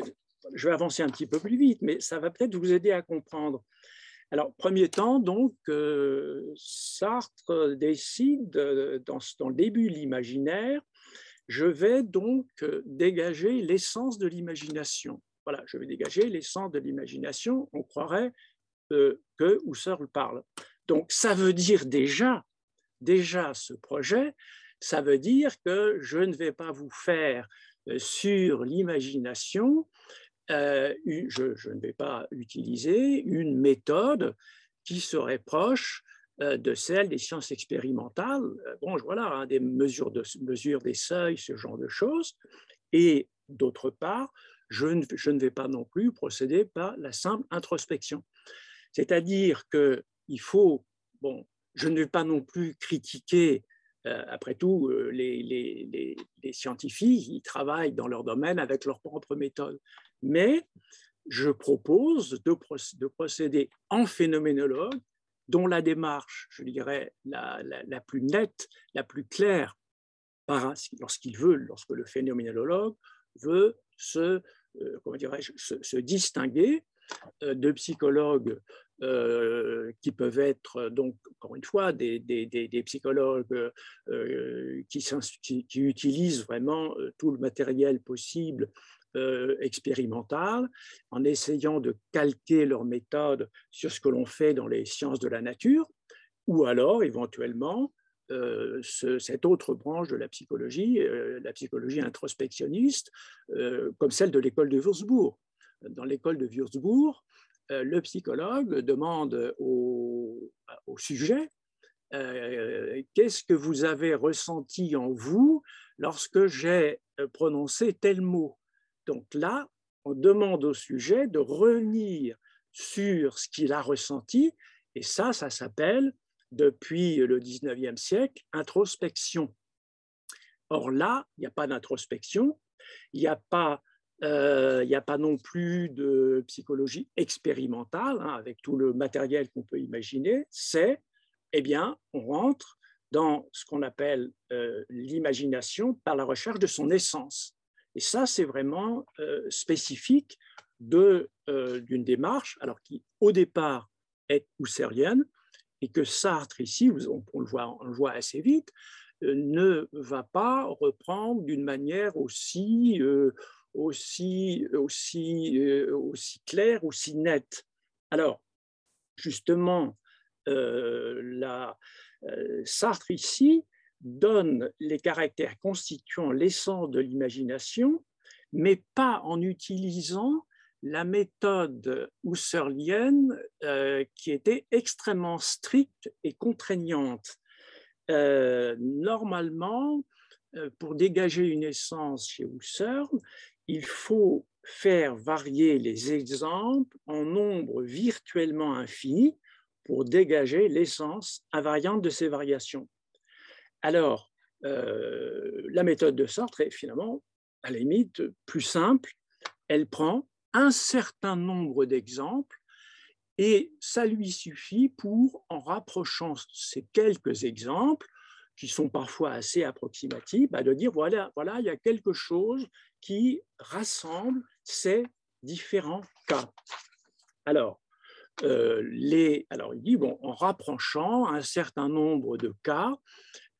vais avancer un petit peu plus vite, mais ça va peut-être vous aider à comprendre. Alors, premier temps, donc, Sartre décide, dans, dans le début l'imaginaire, je vais donc dégager l'essence de l'imagination. Voilà, je vais dégager l'essence de l'imagination. On croirait euh, que Husserl parle. Donc, ça veut dire déjà, déjà ce projet, ça veut dire que je ne vais pas vous faire euh, sur l'imagination, euh, je, ne vais pas utiliser une méthode qui serait proche de celle des sciences expérimentales. Bon, voilà, hein, des mesures, de, mesures des seuils, ce genre de choses. Et d'autre part, je ne, vais pas non plus procéder par la simple introspection. C'est-à-dire qu'il faut, bon, je ne vais pas non plus critiquer, euh, après tout, euh, les, scientifiques, ils travaillent dans leur domaine avec leur propre méthode, mais je propose de, procéder en phénoménologue dont la démarche, je dirais, la, plus nette, la plus claire, lorsqu'il veut, lorsque le phénoménologue veut se, euh, comment se, distinguer de psychologues euh, qui peuvent être, donc, encore une fois, des, psychologues qui, qui, utilisent vraiment tout le matériel possible expérimental, en essayant de calquer leur méthode sur ce que l'on fait dans les sciences de la nature, ou alors éventuellement euh, cette autre branche de la psychologie, euh, la psychologie introspectionniste, euh, comme celle de l'école de Würzburg. Dans l'école de Würzburg, le psychologue demande au, sujet qu'est-ce que vous avez ressenti en vous lorsque j'ai prononcé tel mot? Donc là, on demande au sujet de revenir sur ce qu'il a ressenti, et ça, ça s'appelle depuis le 19e siècle, introspection. Or là, il n'y a pas d'introspection, il n'y a, pas, euh, a pas non plus de psychologie expérimentale, hein, avec tout le matériel qu'on peut imaginer, c'est, eh bien, on rentre dans ce qu'on appelle euh, l'imagination par la recherche de son essence. Et ça, c'est vraiment euh, spécifique d'une démarche, alors qui, au départ, est husserlienne, et que Sartre, ici, on, le, voit, assez vite, ne va pas reprendre d'une manière aussi, aussi, aussi, euh, aussi claire, aussi. Alors, justement, la, Sartre ici donne les caractères constituant l'essence de l'imagination, mais pas en utilisant la méthode husserlienne euh, qui était extrêmement stricte et contraignante. Euh, normalement, euh, pour dégager une essence chez Husserl, il faut faire varier les exemples en nombre virtuellement infini pour dégager l'essence invariante de ces variations. Alors, la méthode de Sartre est finalement, à la limite, plus simple. Elle prend un certain nombre d'exemples et ça lui suffit pour, en rapprochant ces quelques exemples, qui sont parfois assez approximatifs, bah, de dire voilà, voilà, il y a quelque chose qui rassemble ces différents cas. Alors, les, alors, il dit, bon, en rapprochant un certain nombre de cas,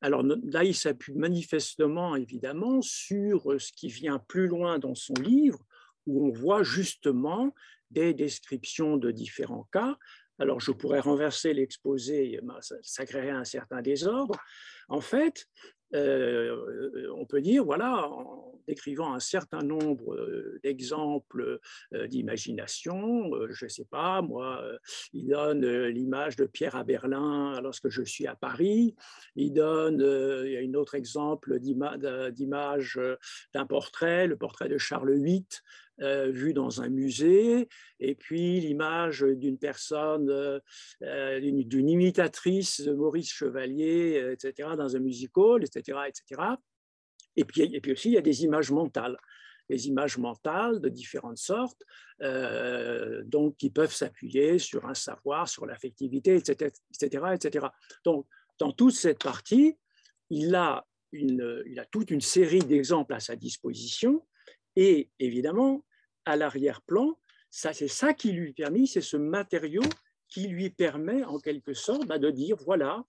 alors là, il s'appuie manifestement, évidemment, sur ce qui vient plus loin dans son livre, où on voit justement des descriptions de différents cas. Alors, je pourrais renverser l'exposé, ça, créerait un certain désordre. En fait, euh, on peut dire, voilà, en décrivant un certain nombre euh, d'exemples euh, d'imagination, je ne sais pas, moi, il donne l'image de Pierre à Berlin lorsque je suis à Paris, il donne, il y a un autre exemple d'image d'un portrait, le portrait de Charles VIII, euh, vu dans un musée, et puis l'image d'une personne, euh, euh, d'une imitatrice de Maurice Chevalier, etc., dans un musical, etc., etc. Et puis, et puis aussi, il y a des images mentales des images mentales de différentes sortes, donc qui peuvent s'appuyer sur un savoir, sur l'affectivité, etc., etc., etc. Donc, dans toute cette partie, il a, une, il a toute une série d'exemples à sa disposition et évidemment, à l'arrière-plan, ça, c'est ça qui lui permet, c'est ce matériau qui lui permet en quelque sorte bah, de dire voilà,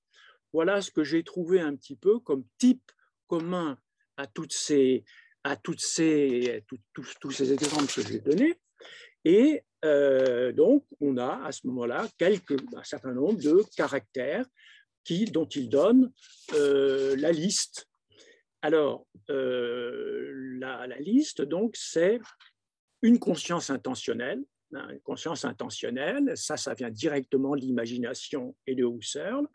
voilà ce que j'ai trouvé un petit peu comme type commun à toutes ces, à toutes ces, tous ces exemples que j'ai donnés. Et euh, donc, on a à ce moment-là quelques, un certain nombre de caractères qui, dont il donne euh, la liste. Alors, euh, la, la, liste, donc, c'est une conscience intentionnelle. Hein, conscience intentionnelle, ça, ça vient directement de l'imagination et de Husserl.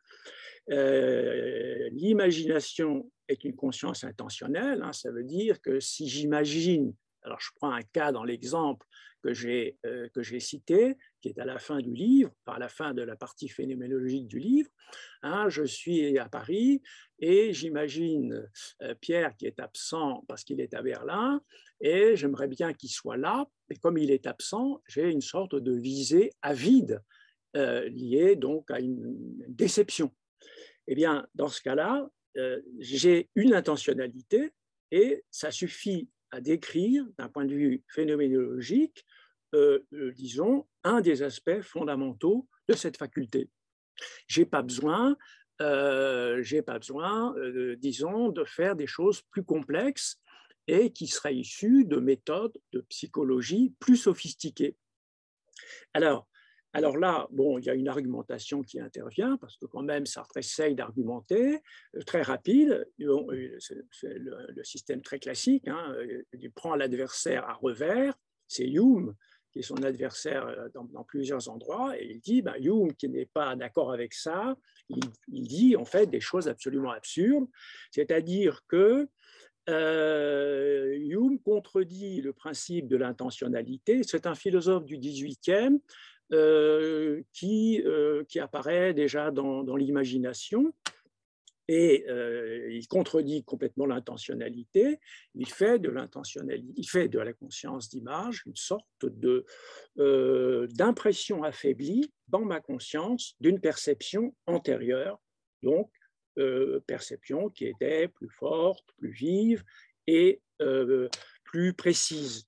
Euh, l'imagination est une conscience intentionnelle, hein, ça veut dire que si j'imagine, alors je prends un cas dans l'exemple que j'ai euh, que j'ai cité, qui est à la fin du livre, à la fin de la partie phénoménologique du livre. Hein, je suis à Paris et j'imagine euh, Pierre qui est absent parce qu'il est à Berlin et j'aimerais bien qu'il soit là. Et comme il est absent, j'ai une sorte de visée avide euh, liée donc à une, déception. Eh bien, dans ce cas-là, euh, j'ai une intentionnalité et ça suffit à décrire d'un point de vue phénoménologique euh, euh, disons, un des aspects fondamentaux de cette faculté. J'ai pas besoin, euh, j'ai pas besoin, disons, de faire des choses plus complexes et qui seraient issues de méthodes de psychologie plus sophistiquées. Alors, alors là, bon, il y a une argumentation qui intervient, parce que quand même, Sartre essaye d'argumenter, très rapide, c'est le, système très classique, hein, il prend l'adversaire à revers, c'est Hume qui est son adversaire euh, dans, plusieurs endroits, et il dit, ben, Hume, qui n'est pas d'accord avec ça, il, dit en fait des choses absolument absurdes, c'est-à-dire que euh, Hume contredit le principe de l'intentionnalité. C'est un philosophe du 18e euh, qui, qui apparaît déjà dans l'imagination et euh, il contredit complètement l'intentionnalité. Il fait de l'intentionnalité, il fait de la conscience d'image une sorte de euh, d'impression affaiblie dans ma conscience d'une perception antérieure, donc euh, perception qui était plus forte, plus vive et plus précise.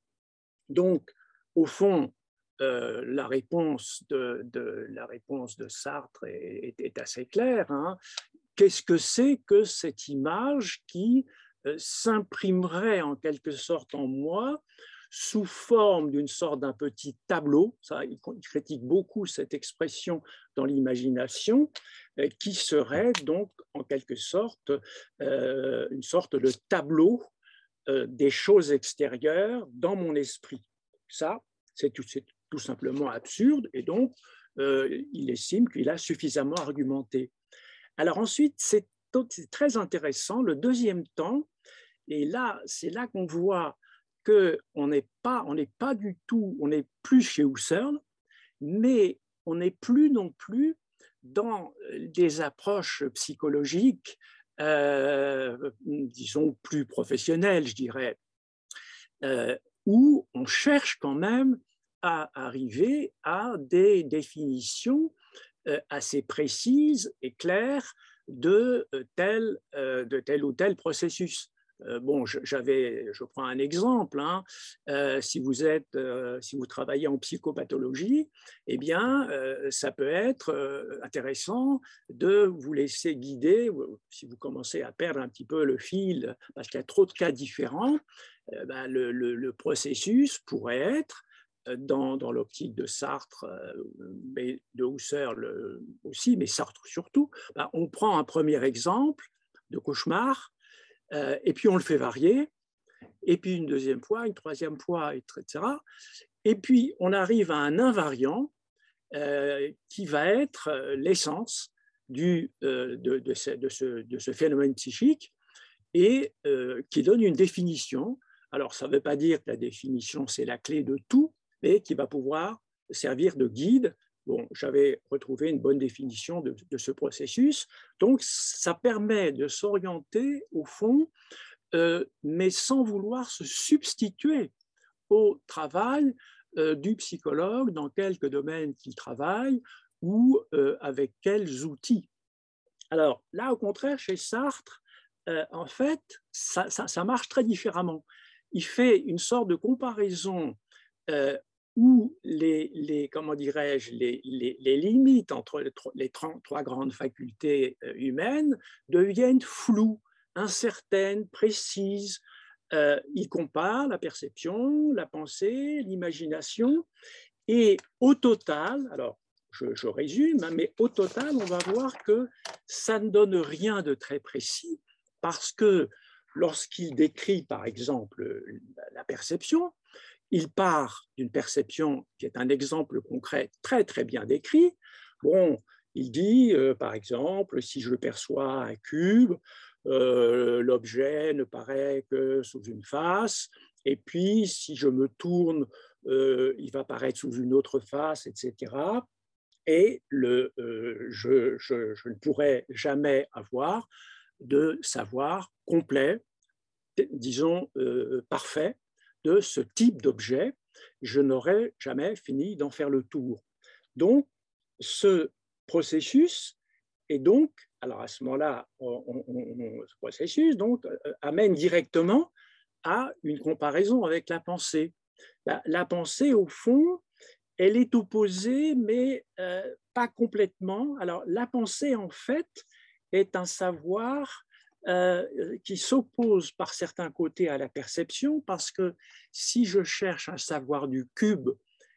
Donc, au fond, la, réponse de, la réponse de Sartre est, est, assez claire. Hein qu'est-ce que c'est que cette image qui euh, s'imprimerait en quelque sorte en moi sous forme d'une sorte d'un petit tableau, ça, il critique beaucoup cette expression dans l'imagination, euh, qui serait donc en quelque sorte euh, une sorte de tableau des choses extérieures dans mon esprit. Ça, c'est tout, tout, simplement absurde et donc il estime qu'il a suffisamment argumenté. Alors ensuite, c'est très intéressant, le deuxième temps, et là, c'est là qu'on voit qu'on n'est pas, on n'est pas du tout, on n'est plus chez Husserl, mais on n'est plus non plus dans des approches psychologiques, euh, disons, plus professionnelles, je dirais, euh, où on cherche quand même à arriver à des définitions assez précise et claire de euh, tel, euh, de tel ou tel processus. euh, bon, j'avais, je prends un exemple. Hein. Euh, si vous êtes, euh, si vous travaillez en psychopathologie, eh bien, ça peut être intéressant de vous laisser guider. Si vous commencez à perdre un petit peu le fil parce qu'il y a trop de cas différents, ben, le, processus pourrait être dans, dans l'optique de Sartre, mais de Husserl aussi, mais Sartre surtout, ben, on prend un premier exemple de cauchemar euh, et puis on le fait varier, et puis une deuxième fois, une troisième fois, etc. Et puis on arrive à un invariant euh, qui va être euh, l'essence de, ce, phénomène psychique et qui donne une définition. Alors ça ne veut pas dire que la définition c'est la clé de tout, mais qui va pouvoir servir de guide Bon, j'avais retrouvé une bonne définition de, ce processus. Donc, ça permet de s'orienter au fond, euh, mais sans vouloir se substituer au travail euh, du psychologue dans quelques domaines qu'il travaille ou euh, avec quels outils. Alors là, au contraire, chez Sartre, en fait, ça, ça, marche très différemment. Il fait une sorte de comparaison où les, les comment dirais-je, les, les, limites entre les, trois, grandes facultés euh, humaines deviennent floues, incertaines, précises. Euh, il compare la perception, la pensée, l'imagination, et au total, alors je, résume, hein, mais au total, on va voir que ça ne donne rien de très précis, parce que lorsqu'il décrit, par exemple, la perception, il part d'une perception qui est un exemple concret très très bien décrit. Bon, il dit, euh, par exemple, si je perçois un cube, euh, l'objet ne paraît que sous une face, et puis si je me tourne, euh, il va paraître sous une autre face, etc. Et je, je, ne pourrai jamais avoir de savoir complet, disons parfait, de ce type d'objet, je n'aurais jamais fini d'en faire le tour. Donc, ce processus est donc, alors à ce moment-là, ce processus donc, euh, amène directement à une comparaison avec la pensée. La, pensée, au fond, elle est opposée, mais euh, pas complètement. Alors, la pensée, en fait, est un savoir euh, qui s'oppose par certains côtés à la perception, parce que si je cherche un savoir du cube,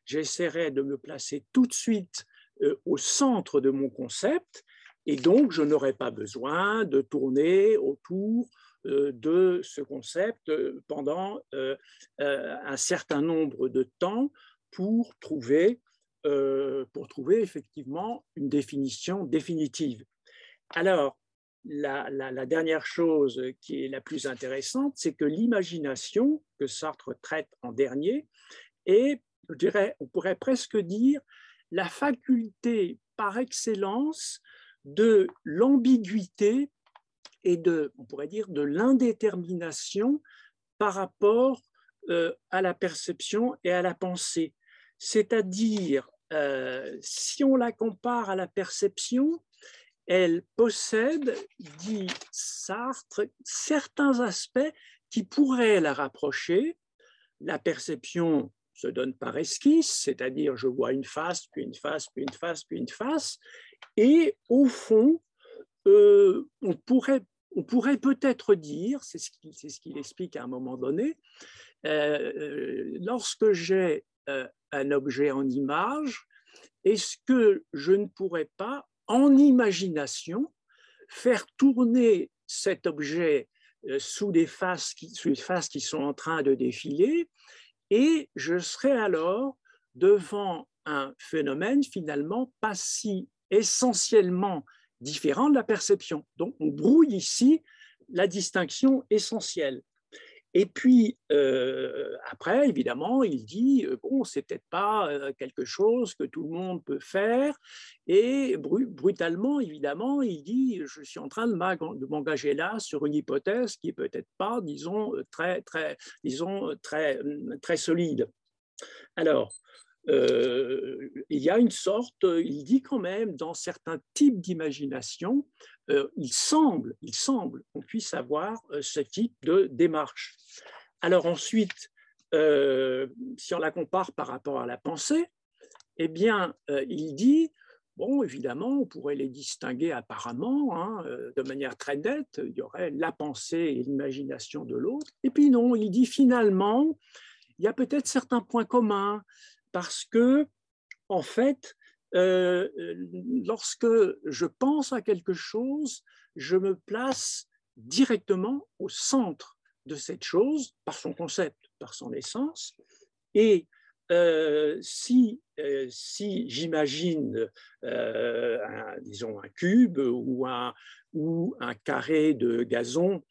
j'essaierai de me placer tout de suite euh, au centre de mon concept, et donc je n'aurai pas besoin de tourner autour euh, de ce concept pendant un certain nombre de temps pour trouver, pour trouver effectivement une définition définitive. Alors, la, dernière chose qui est la plus intéressante, c'est que l'imagination, que Sartre traite en dernier, est, on pourrait presque dire, la faculté par excellence de l'ambiguïté et de, on pourrait dire, de l'indétermination par rapport euh, à la perception et à la pensée. C'est-à-dire, euh, si on la compare à la perception, elle possède, dit Sartre, certains aspects qui pourraient la rapprocher. La perception se donne par esquisse, c'est-à-dire je vois une face, puis une face, puis une face, puis une face, et au fond, euh, on pourrait, on pourrait peut-être dire, c'est ce qu'il explique à un moment donné, euh, euh, lorsque j'ai un objet en image, est-ce que je ne pourrais pas en imagination, faire tourner cet objet euh, sous des faces faces qui sont en train de défiler, et je serai alors devant un phénomène finalement pas si essentiellement différent de la perception. Donc on brouille ici la distinction essentielle. Et puis, euh, après, évidemment, il dit, euh, bon, c'est peut-être pas euh, quelque chose que tout le monde peut faire. Et brutalement, évidemment, il dit, je suis en train de m'engager là sur une hypothèse qui est peut-être pas, disons, très, très, disons, très, très solide. Alors, euh, il y a une sorte, il dit quand même, dans certains types d'imagination, euh, il semble, il semble qu'on puisse avoir euh, ce type de démarche. Alors ensuite, si on la compare par rapport à la pensée, eh bien, il dit, bon, évidemment, on pourrait les distinguer apparemment hein, de manière très nette. Il y aurait la pensée et l'imagination de l'autre. Et puis non, il dit finalement, il y a peut-être certains points communs parce que, en fait, euh, lorsque je pense à quelque chose, je me place directement au centre de cette chose par son concept, par son essence. Et euh, si, euh, si j'imagine, disons, un cube ou un, ou un carré de gazon,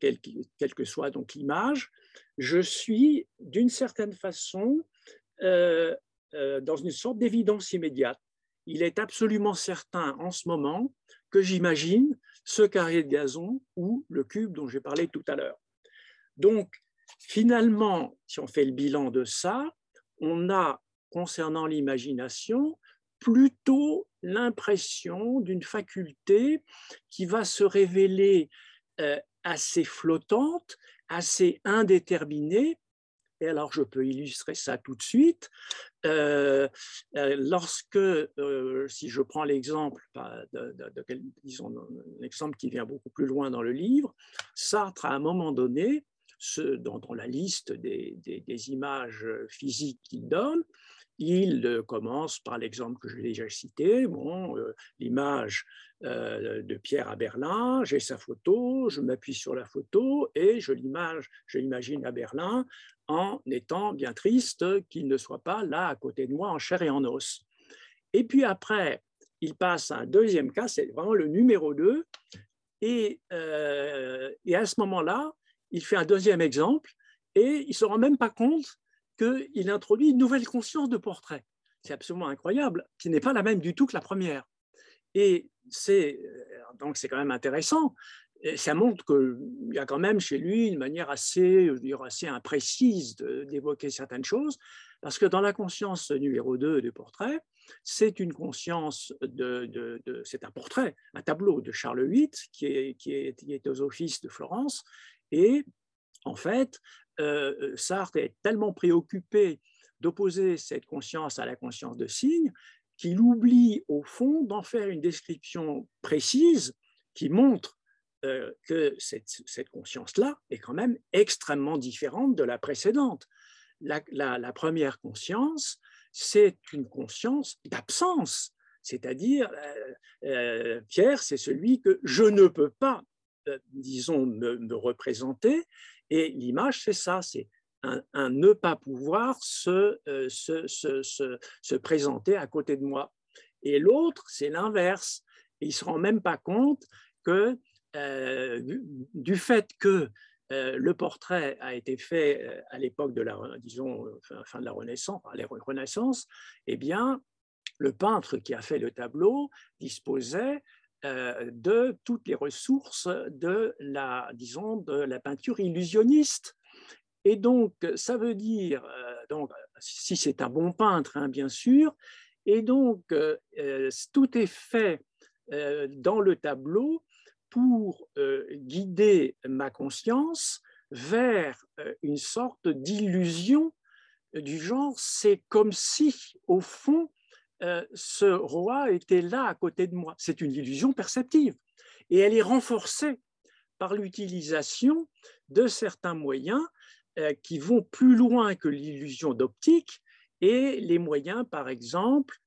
quelle que soit donc l'image, je suis d'une certaine façon euh, euh, dans une sorte d'évidence immédiate. Il est absolument certain en ce moment que j'imagine ce carré de gazon ou le cube dont j'ai parlé tout à l'heure. Donc, finalement, si on fait le bilan de ça, on a, concernant l'imagination, plutôt l'impression d'une faculté qui va se révéler euh, assez flottante, assez indéterminée, et alors, je peux illustrer ça tout de suite. Euh, euh, lorsque, euh, si je prends l'exemple, de, disons, l'exemple qui vient beaucoup plus loin dans le livre, Sartre, à un moment donné, dans, la liste des images physiques qu'il donne, il commence par l'exemple que j'ai déjà cité, bon, l'image de Pierre à Berlin, j'ai sa photo, je m'appuie sur la photo et je l'imagine à Berlin en étant bien triste qu'il ne soit pas là à côté de moi en chair et en os. Et puis après, il passe à un deuxième cas, c'est vraiment le numéro 2, et, euh, et à ce moment-là, il fait un deuxième exemple, et il ne se rend même pas compte qu'il introduit une nouvelle conscience de portrait. C'est absolument incroyable, qui n'est pas la même du tout que la première. Et c'est euh, donc c'est quand même intéressant ça montre qu'il y a quand même chez lui une manière assez, dire, assez imprécise d'évoquer certaines choses, parce que dans la conscience numéro 2 du portrait, c'est une conscience de, c'est un portrait, un tableau de Charles VIII qui est aux offices de Florence, et en fait, euh, Sartre est tellement préoccupé d'opposer cette conscience à la conscience de signe qu'il oublie au fond d'en faire une description précise qui montre euh, que cette, conscience-là est quand même extrêmement différente de la précédente. La, première conscience, c'est une conscience d'absence, c'est-à-dire euh, euh, Pierre, c'est celui que je ne peux pas, disons, me, représenter, et l'image, c'est ça, c'est un, ne pas pouvoir se, se, présenter à côté de moi. Et l'autre, c'est l'inverse. Il ne se rend même pas compte que euh, du fait que euh, le portrait a été fait euh, à l'époque de la, disons, fin de la Renaissance, la Renaissance, eh bien, le peintre qui a fait le tableau disposait de toutes les ressources de la, disons, de la peinture illusionniste. Et donc, ça veut dire, donc, si c'est un bon peintre, hein, bien sûr, et donc, tout est fait dans le tableau pour euh, guider ma conscience vers euh, une sorte d'illusion du genre, c'est comme si, au fond, euh, ce roi était là à côté de moi. C'est une illusion perceptive. Et elle est renforcée par l'utilisation de certains moyens qui vont plus loin que l'illusion d'optique et les moyens, par exemple,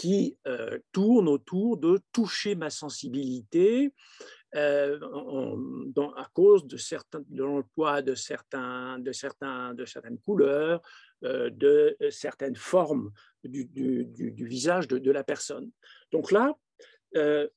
qui euh, tourne autour de toucher ma sensibilité euh, à cause de, certains, de l'emploi de, certains, de, certains, de certaines couleurs, euh, de certaines formes du, visage de, de, la personne. Donc là,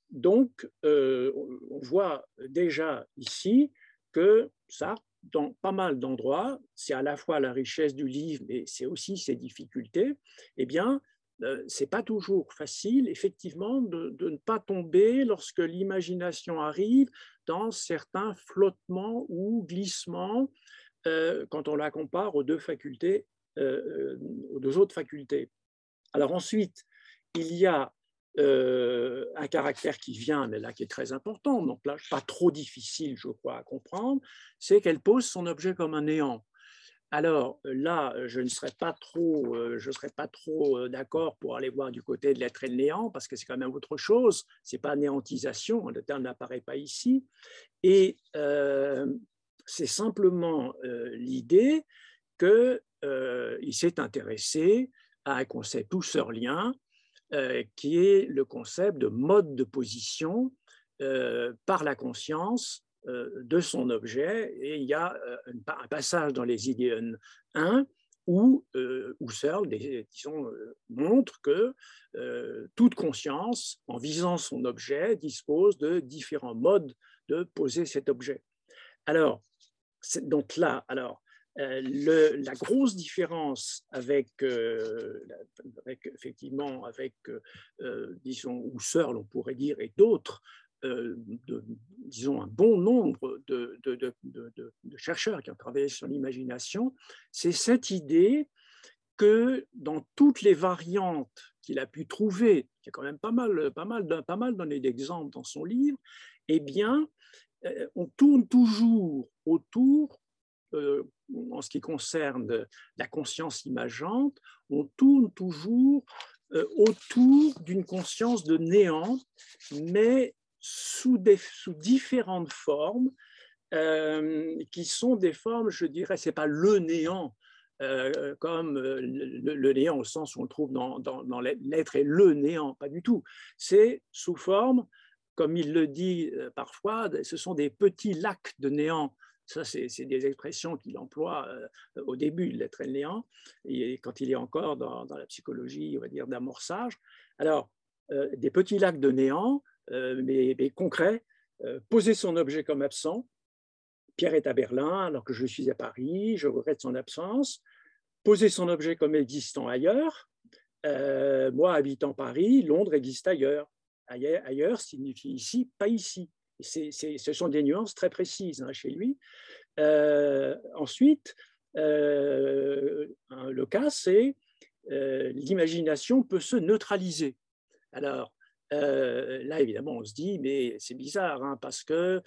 donc, on voit déjà ici que ça, dans pas mal d'endroits, c'est à la fois la richesse du livre, mais c'est aussi ses difficultés, eh bien, euh, c'est pas toujours facile, effectivement, de, ne pas tomber lorsque l'imagination arrive dans certains flottements ou glissements euh, quand on la compare aux deux facultés aux deux autres facultés. Alors ensuite, il y a un caractère qui vient, mais là qui est très important, donc là pas trop difficile, je crois, à comprendre, c'est qu'elle pose son objet comme un néant. Alors là, je ne serais pas trop, pas trop d'accord pour aller voir du côté de l'être et le néant, parce que c'est quand même autre chose. C'est pas néantisation, le terme n'apparaît pas ici, et c'est simplement l'idée qu'il s'est intéressé à un concept husserlien euh, qui est le concept de mode de position euh, par la conscience euh, de son objet. Et il y a un passage dans les idées 1 où Husserl disons, montre que toute conscience, en visant son objet, dispose de différents modes de poser cet objet. Alors, donc là, alors, euh, la grosse différence avec, euh, effectivement, avec, euh, disons, Husserl, on pourrait dire, et d'autres, disons, un bon nombre de, chercheurs qui ont travaillé sur l'imagination, c'est cette idée que dans toutes les variantes qu'il a pu trouver, qui a quand même pas mal, pas mal, pas mal donné d'exemples dans son livre, eh bien, on tourne toujours autour euh, en ce qui concerne la conscience imageante, on tourne toujours euh, autour d'une conscience de néant, mais sous, différentes formes, euh, qui sont des formes, je dirais, c'est pas le néant, comme le, néant au sens où on le trouve dans, dans l'être et le néant, pas du tout. C'est sous forme, comme il le dit parfois, ce sont des petits lacs de néant ça, c'est des expressions qu'il emploie euh, au début de l'être néant, quand il est encore dans, la psychologie, on va dire, d'amorçage. Alors, euh, des petits lacs de néant, euh, mais, concrets, poser son objet comme absent. Pierre est à Berlin alors que je suis à Paris, je regrette son absence. Poser son objet comme existant ailleurs. moi, habitant Paris, Londres existe. Ailleurs, ailleurs signifie ici, pas ici ce sont des nuances très précises hein, chez lui. Euh, ensuite, euh, le cas, c'est euh, l'imagination peut se neutraliser. Alors, là, évidemment, on se dit, mais c'est bizarre, hein, parce que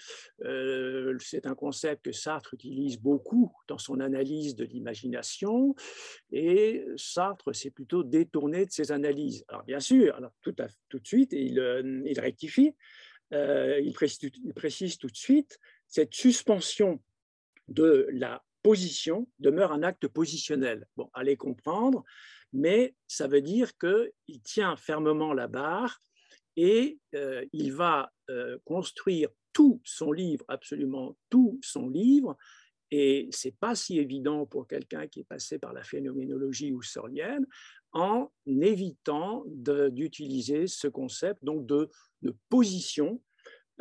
c'est un concept que Sartre utilise beaucoup dans son analyse de l'imagination, et Sartre s'est plutôt détourné de ses analyses. Alors, bien sûr, alors, tout, de suite, il rectifie, euh, il, précise, tout de suite, cette suspension de la position demeure un acte positionnel. Bon, allez comprendre, mais ça veut dire qu'il tient fermement la barre et euh, il va euh, construire tout son livre, absolument tout son livre, et c'est pas si évident pour quelqu'un qui est passé par la phénoménologie husserlienne, en évitant d'utiliser ce concept donc de, position,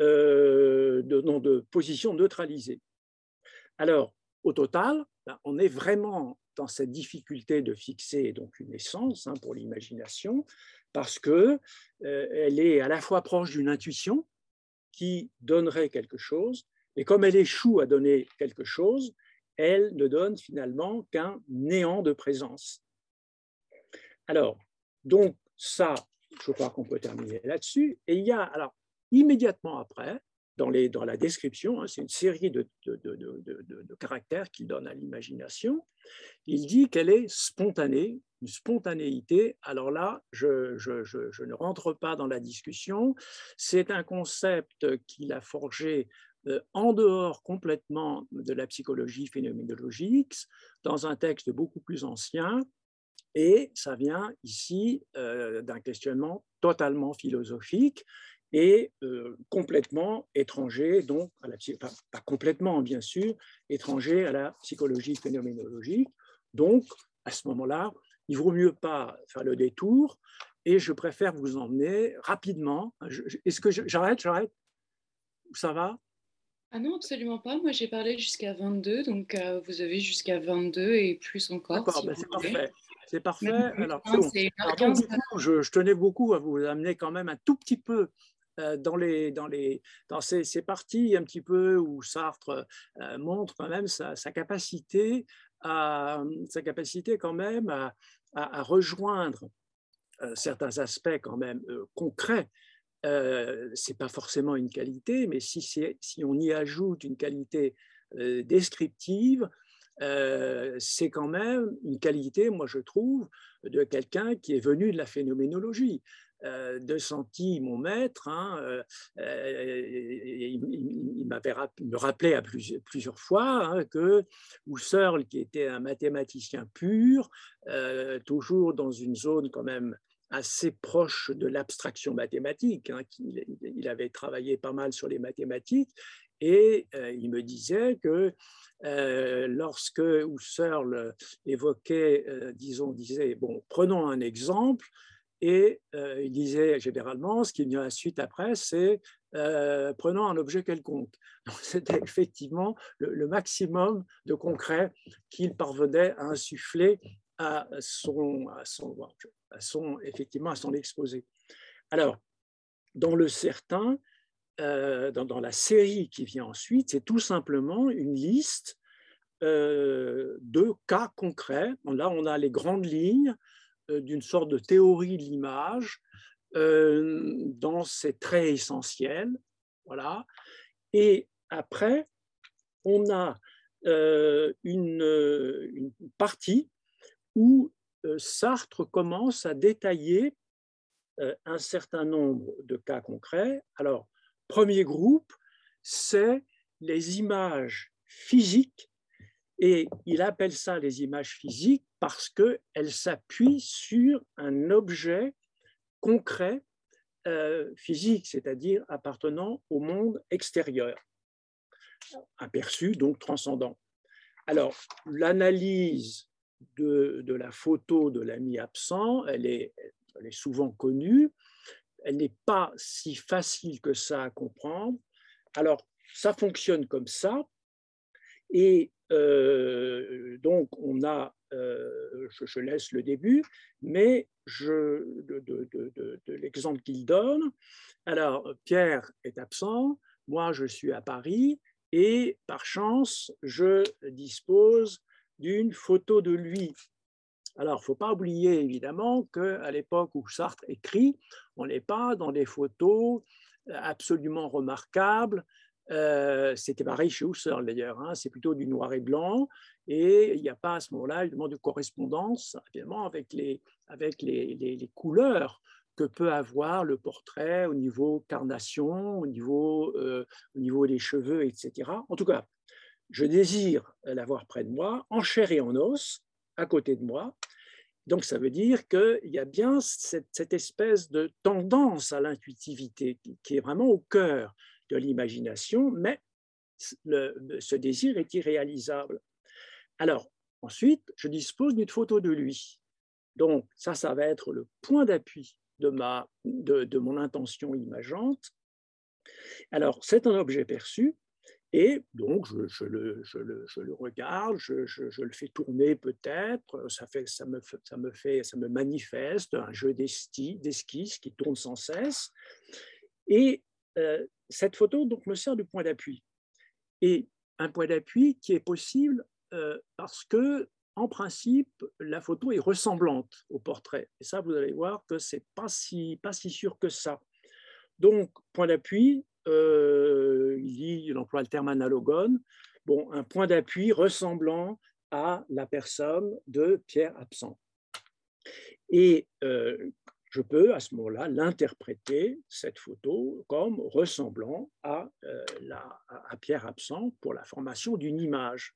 euh, de, de position neutralisée. Alors, au total, ben, on est vraiment dans cette difficulté de fixer donc une essence hein, pour l'imagination, parce que euh, elle est à la fois proche d'une intuition qui donnerait quelque chose, et comme elle échoue à donner quelque chose, elle ne donne finalement qu'un néant de présence. Alors, donc ça, je crois qu'on peut terminer là-dessus. Et il y a, alors, immédiatement après, dans, les, dans la description, hein, c'est une série de, de, caractères qu'il donne à l'imagination, il dit qu'elle est spontanée, une spontanéité. Alors là, je, je, je, ne rentre pas dans la discussion. C'est un concept qu'il a forgé euh, en dehors complètement de la psychologie phénoménologique, dans un texte beaucoup plus ancien, et ça vient ici euh, d'un questionnement totalement philosophique et euh, complètement étranger, donc à la, pas, pas, complètement bien sûr, étranger à la psychologie phénoménologique. Donc, à ce moment-là, il vaut mieux pas faire le détour et je préfère vous emmener rapidement. Est-ce que j'arrête J'arrête? Ça va? Ah non, absolument pas. Moi, j'ai parlé jusqu'à 22, donc euh, vous avez jusqu'à 22 et plus encore. D'accord, ben, c'est parfait. C'est parfait. Alors, je, tenais beaucoup à vous amener quand même un tout petit peu euh, dans, les, dans, les, dans ces, ces, parties un petit peu où Sartre euh, montre quand même sa, sa capacité à sa capacité quand même à, rejoindre certains aspects quand même concrets. Ce n'est pas forcément une qualité, mais si, si on y ajoute une qualité descriptive, c'est quand même une qualité, moi je trouve, de quelqu'un qui est venu de la phénoménologie. Euh, de Santi, mon maître, hein, euh, euh, il, m'avait me rappelait à plusieurs, fois hein, que Husserl, qui était un mathématicien pur, toujours dans une zone quand même assez proche de l'abstraction mathématique, hein, il, avait travaillé pas mal sur les mathématiques, et il me disait que lorsque Husserl évoquait, disons, disait, bon, prenons un exemple, et euh, il disait généralement, ce qui vient à suite après, c'est euh, prenons un objet quelconque. C'était effectivement le, maximum de concret qu'il parvenait à insuffler à son, à son, effectivement, à son exposé. Alors, dans le certain, euh, dans, la série qui vient ensuite, c'est tout simplement une liste de cas concrets. Là, on a les grandes lignes euh, d'une sorte de théorie de l'image euh, dans ses traits essentiels. Voilà. Et après, on a euh, une, une, partie où Sartre commence à détailler un certain nombre de cas concrets. Alors, premier groupe, c'est les images physiques et il appelle ça les images physiques parce qu'elles s'appuient sur un objet concret euh, physique, c'est-à-dire appartenant au monde extérieur, aperçu, donc transcendant. Alors, l'analyse de, la photo de l'ami absent, elle est, elle est souvent connue, elle n'est pas si facile que ça à comprendre. Alors, ça fonctionne comme ça, et euh, donc, on a, euh, je, laisse le début, mais de, l'exemple qu'il donne, alors Pierre est absent, moi je suis à Paris, et par chance, je dispose d'une photo de lui. Alors, il ne faut pas oublier évidemment qu'à l'époque où Sartre écrit, on n'est pas dans des photos absolument remarquables euh, c'était pareil chez Husserl d'ailleurs, hein. c'est plutôt du noir et blanc, et il n'y a pas à ce moment-là évidemment de correspondance évidemment avec, les, avec les, les, couleurs que peut avoir le portrait au niveau carnation, au niveau, euh, au niveau des cheveux, etc. En tout cas, je désire l'avoir près de moi, en chair et en os, à côté de moi. Donc ça veut dire qu'il y a bien cette, espèce de tendance à l'intuitivité qui est vraiment au cœur de l'imagination, mais ce désir est irréalisable. Alors, ensuite, je dispose d'une photo de lui. Donc, ça, ça va être le point d'appui de, ma, de, mon intention imageante. Alors, c'est un objet perçu, et donc, je, le, regarde, je, le fais tourner peut-être, ça, me, manifeste un jeu d'esquisse qui tourne sans cesse. Et euh, cette photo donc, me sert de point d'appui. Et un point d'appui qui est possible euh, parce que, en principe, la photo est ressemblante au portrait. Et ça, vous allez voir que ce n'est pas si sûr que ça. Donc, point d'appui, euh, il, emploie le terme analogone. Bon, un point d'appui ressemblant à la personne de Pierre absent. Et euh, je peux à ce moment-là l'interpréter, cette photo, comme ressemblant à, euh, la, à Pierre absent pour la formation d'une image.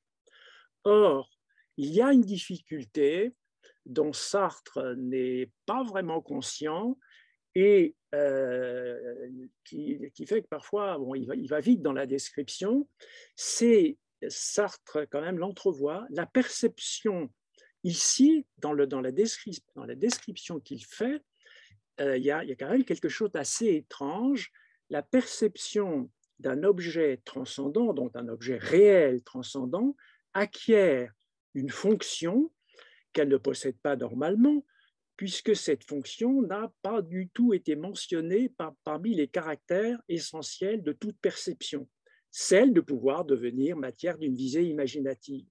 Or, il y a une difficulté dont Sartre n'est pas vraiment conscient et euh, qui, fait que parfois, bon, il, va, vite dans la description, c'est Sartre quand même l'entrevoit, la perception ici, dans, la, description, dans la description qu'il fait, euh, il y, a, quand même quelque chose d'assez étrange. La perception d'un objet transcendant, donc un objet réel transcendant, acquiert une fonction qu'elle ne possède pas normalement, puisque cette fonction n'a pas du tout été mentionnée parmi les caractères essentiels de toute perception, celle de pouvoir devenir matière d'une visée imaginative.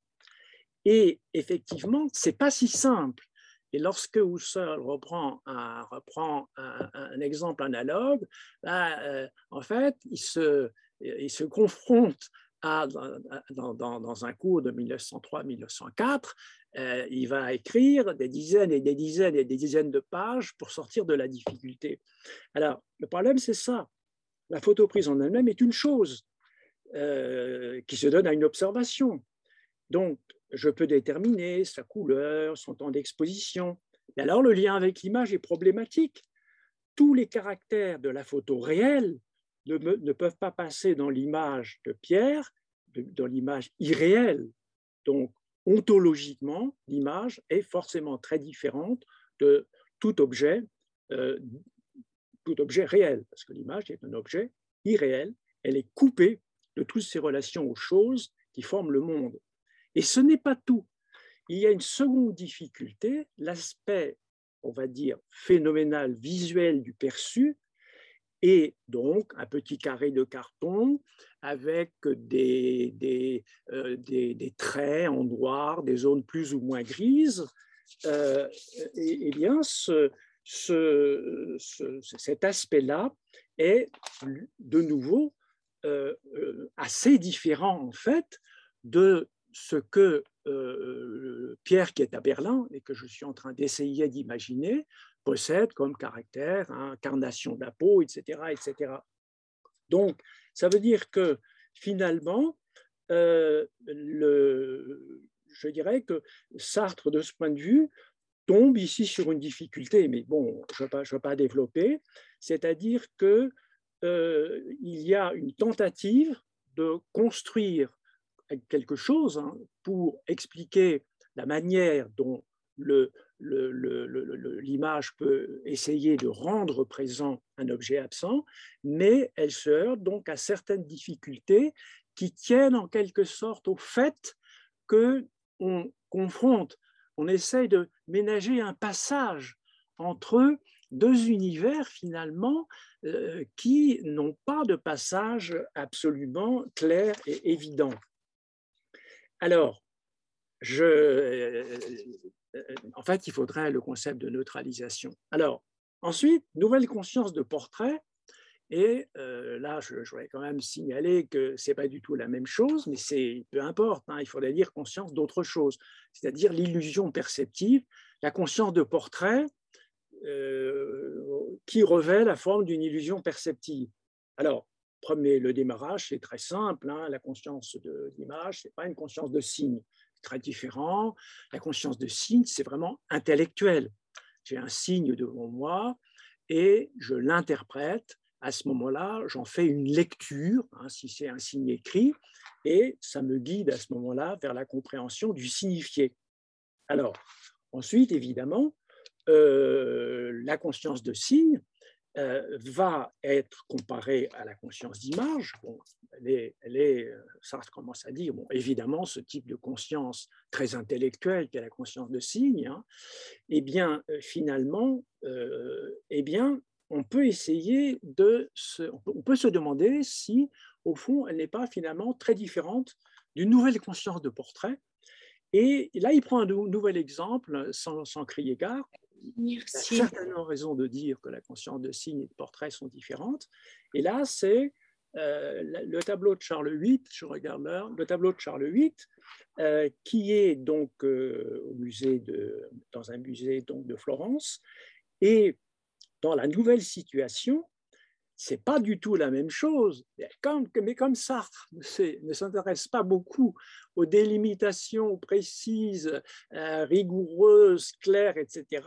Et effectivement, c'est pas si simple. Et lorsque Husserl reprend un, exemple analogue, euh, en fait, il se confronte dans, un cours de 1903-1904, euh, il va écrire des dizaines et des dizaines et des dizaines de pages pour sortir de la difficulté. Alors, le problème, c'est ça. La photo prise en elle-même est une chose euh, qui se donne à une observation. Donc, je peux déterminer sa couleur, son temps d'exposition. Et alors, le lien avec l'image est problématique. Tous les caractères de la photo réelle ne, peuvent pas passer dans l'image de Pierre, dans l'image irréelle. Donc, ontologiquement, l'image est forcément très différente de tout objet, euh, tout objet réel, parce que l'image est un objet irréel, elle est coupée de toutes ces relations aux choses qui forment le monde. Et ce n'est pas tout. Il y a une seconde difficulté, l'aspect, on va dire, phénoménal, visuel du perçu, et donc un petit carré de carton avec des, des, euh, des, traits en noir, des zones plus ou moins grises, euh, et, et, bien ce, ce, cet aspect-là est de nouveau euh, assez différent en fait de ce que Pierre qui est à Berlin et que je suis en train d'essayer d'imaginer possède comme caractère, incarnation de la peau, etc., etc. Donc, ça veut dire que finalement, euh, le, je dirais que Sartre, de ce point de vue, tombe ici sur une difficulté, mais bon, je ne veux, pas développer, c'est-à-dire qu'il euh, y a une tentative de construire quelque chose hein, pour expliquer la manière dont le, l'image peut essayer de rendre présent un objet absent, mais elle se heurte donc à certaines difficultés qui tiennent en quelque sorte au fait que on confronte, on essaye de ménager un passage entre deux univers finalement euh, qui n'ont pas de passage absolument clair et évident. Alors, je, euh, en fait, il faudrait le concept de neutralisation. Alors, ensuite, nouvelle conscience de portrait. Et euh, là, je, voudrais quand même signaler que ce n'est pas du tout la même chose, mais c'est peu importe, hein, il faudrait dire conscience d'autre chose, c'est-à-dire l'illusion perceptive, la conscience de portrait euh, qui revêt la forme d'une illusion perceptive. Alors, premier, le démarrage, c'est très simple, hein, la conscience d'image, ce n'est pas une conscience de signe très différent. La conscience de signe, c'est vraiment intellectuel. J'ai un signe devant moi et je l'interprète. À ce moment-là, j'en fais une lecture, hein, si c'est un signe écrit, et ça me guide à ce moment-là vers la compréhension du signifié. Alors, ensuite, évidemment, euh, la conscience de signe, euh, va être comparée à la conscience d'image. Bon, elle est, euh, Sartre commence à dire, bon, évidemment, ce type de conscience très intellectuelle qu'est la conscience de signe, hein, eh bien, euh, finalement, eh bien, on peut essayer de se, on peut se demander si, au fond, elle n'est pas finalement très différente d'une nouvelle conscience de portrait. Et là, il prend un nouvel exemple, sans, sans crier gare, Merci. Il a certainement raison de dire que la conscience de signe et de portrait sont différentes. Et là, c'est euh, le tableau de Charles VIII, je regarde l'heure, le tableau de Charles VIII, euh, qui est donc euh, au musée de, dans un musée donc de Florence. Et dans la nouvelle situation, c'est pas du tout la même chose. Mais comme Sartre ne s'intéresse pas beaucoup aux délimitations précises, euh, rigoureuses, claires, etc.,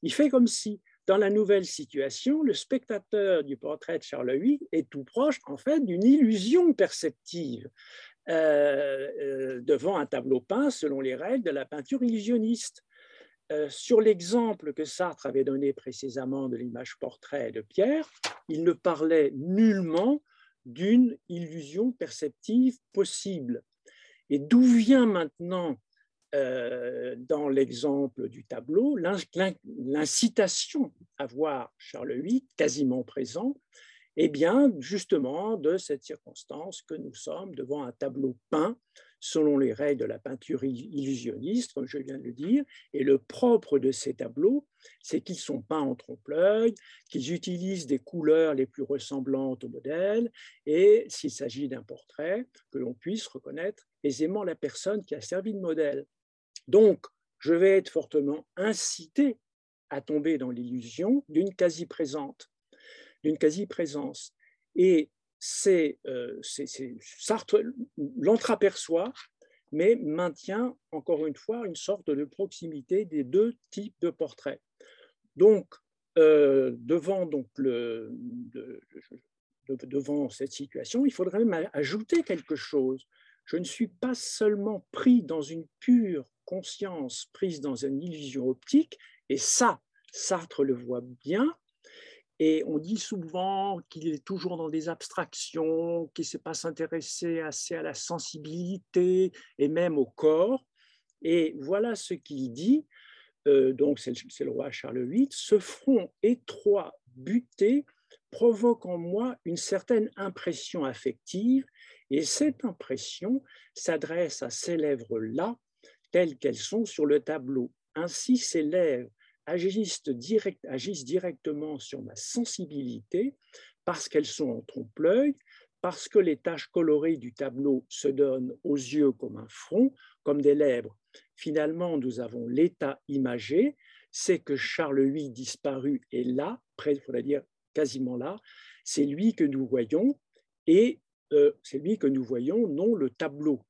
il fait comme si, dans la nouvelle situation, le spectateur du portrait de Charles VIII est tout proche, en fait, d'une illusion perceptive euh, euh, devant un tableau peint selon les règles de la peinture illusionniste. Euh, sur l'exemple que Sartre avait donné précisément de l'image portrait de Pierre, il ne parlait nullement d'une illusion perceptive possible. Et d'où vient maintenant, euh, dans l'exemple du tableau, l'incitation à voir Charles VIII quasiment présent Eh bien, justement, de cette circonstance que nous sommes devant un tableau peint selon les règles de la peinture illusionniste, comme je viens de le dire. Et le propre de ces tableaux, c'est qu'ils sont peints en trompe-l'œil, qu'ils utilisent des couleurs les plus ressemblantes au modèle, et s'il s'agit d'un portrait, que l'on puisse reconnaître aisément la personne qui a servi de modèle. Donc, je vais être fortement incité à tomber dans l'illusion d'une quasi-présente, d'une quasi-présence. Et c'est, euh, Sartre l'entreaperçoit, mais maintient encore une fois une sorte de proximité des deux types de portraits. Donc, euh, devant, donc le, devant cette situation, il faudrait même ajouter quelque chose. Je ne suis pas seulement pris dans une pure conscience, prise dans une illusion optique, et ça, Sartre le voit bien, et on dit souvent qu'il est toujours dans des abstractions, qu'il ne sait pas s'intéresser assez à la sensibilité et même au corps. Et voilà ce qu'il dit, euh, donc c'est le, roi Charles VIII, ce front étroit, buté, provoque en moi une certaine impression affective, et cette impression s'adresse à ces lèvres-là, telles qu'elles sont sur le tableau. Ainsi, ces lèvres agissent, direct, agissent directement sur ma sensibilité parce qu'elles sont en trompe-l'œil, parce que les taches colorées du tableau se donnent aux yeux comme un front, comme des lèvres. Finalement, nous avons l'état imagé, c'est que Charles VIII disparu est là, près, dire quasiment là, c'est lui que nous voyons, et euh, c'est lui que nous voyons, non le tableau.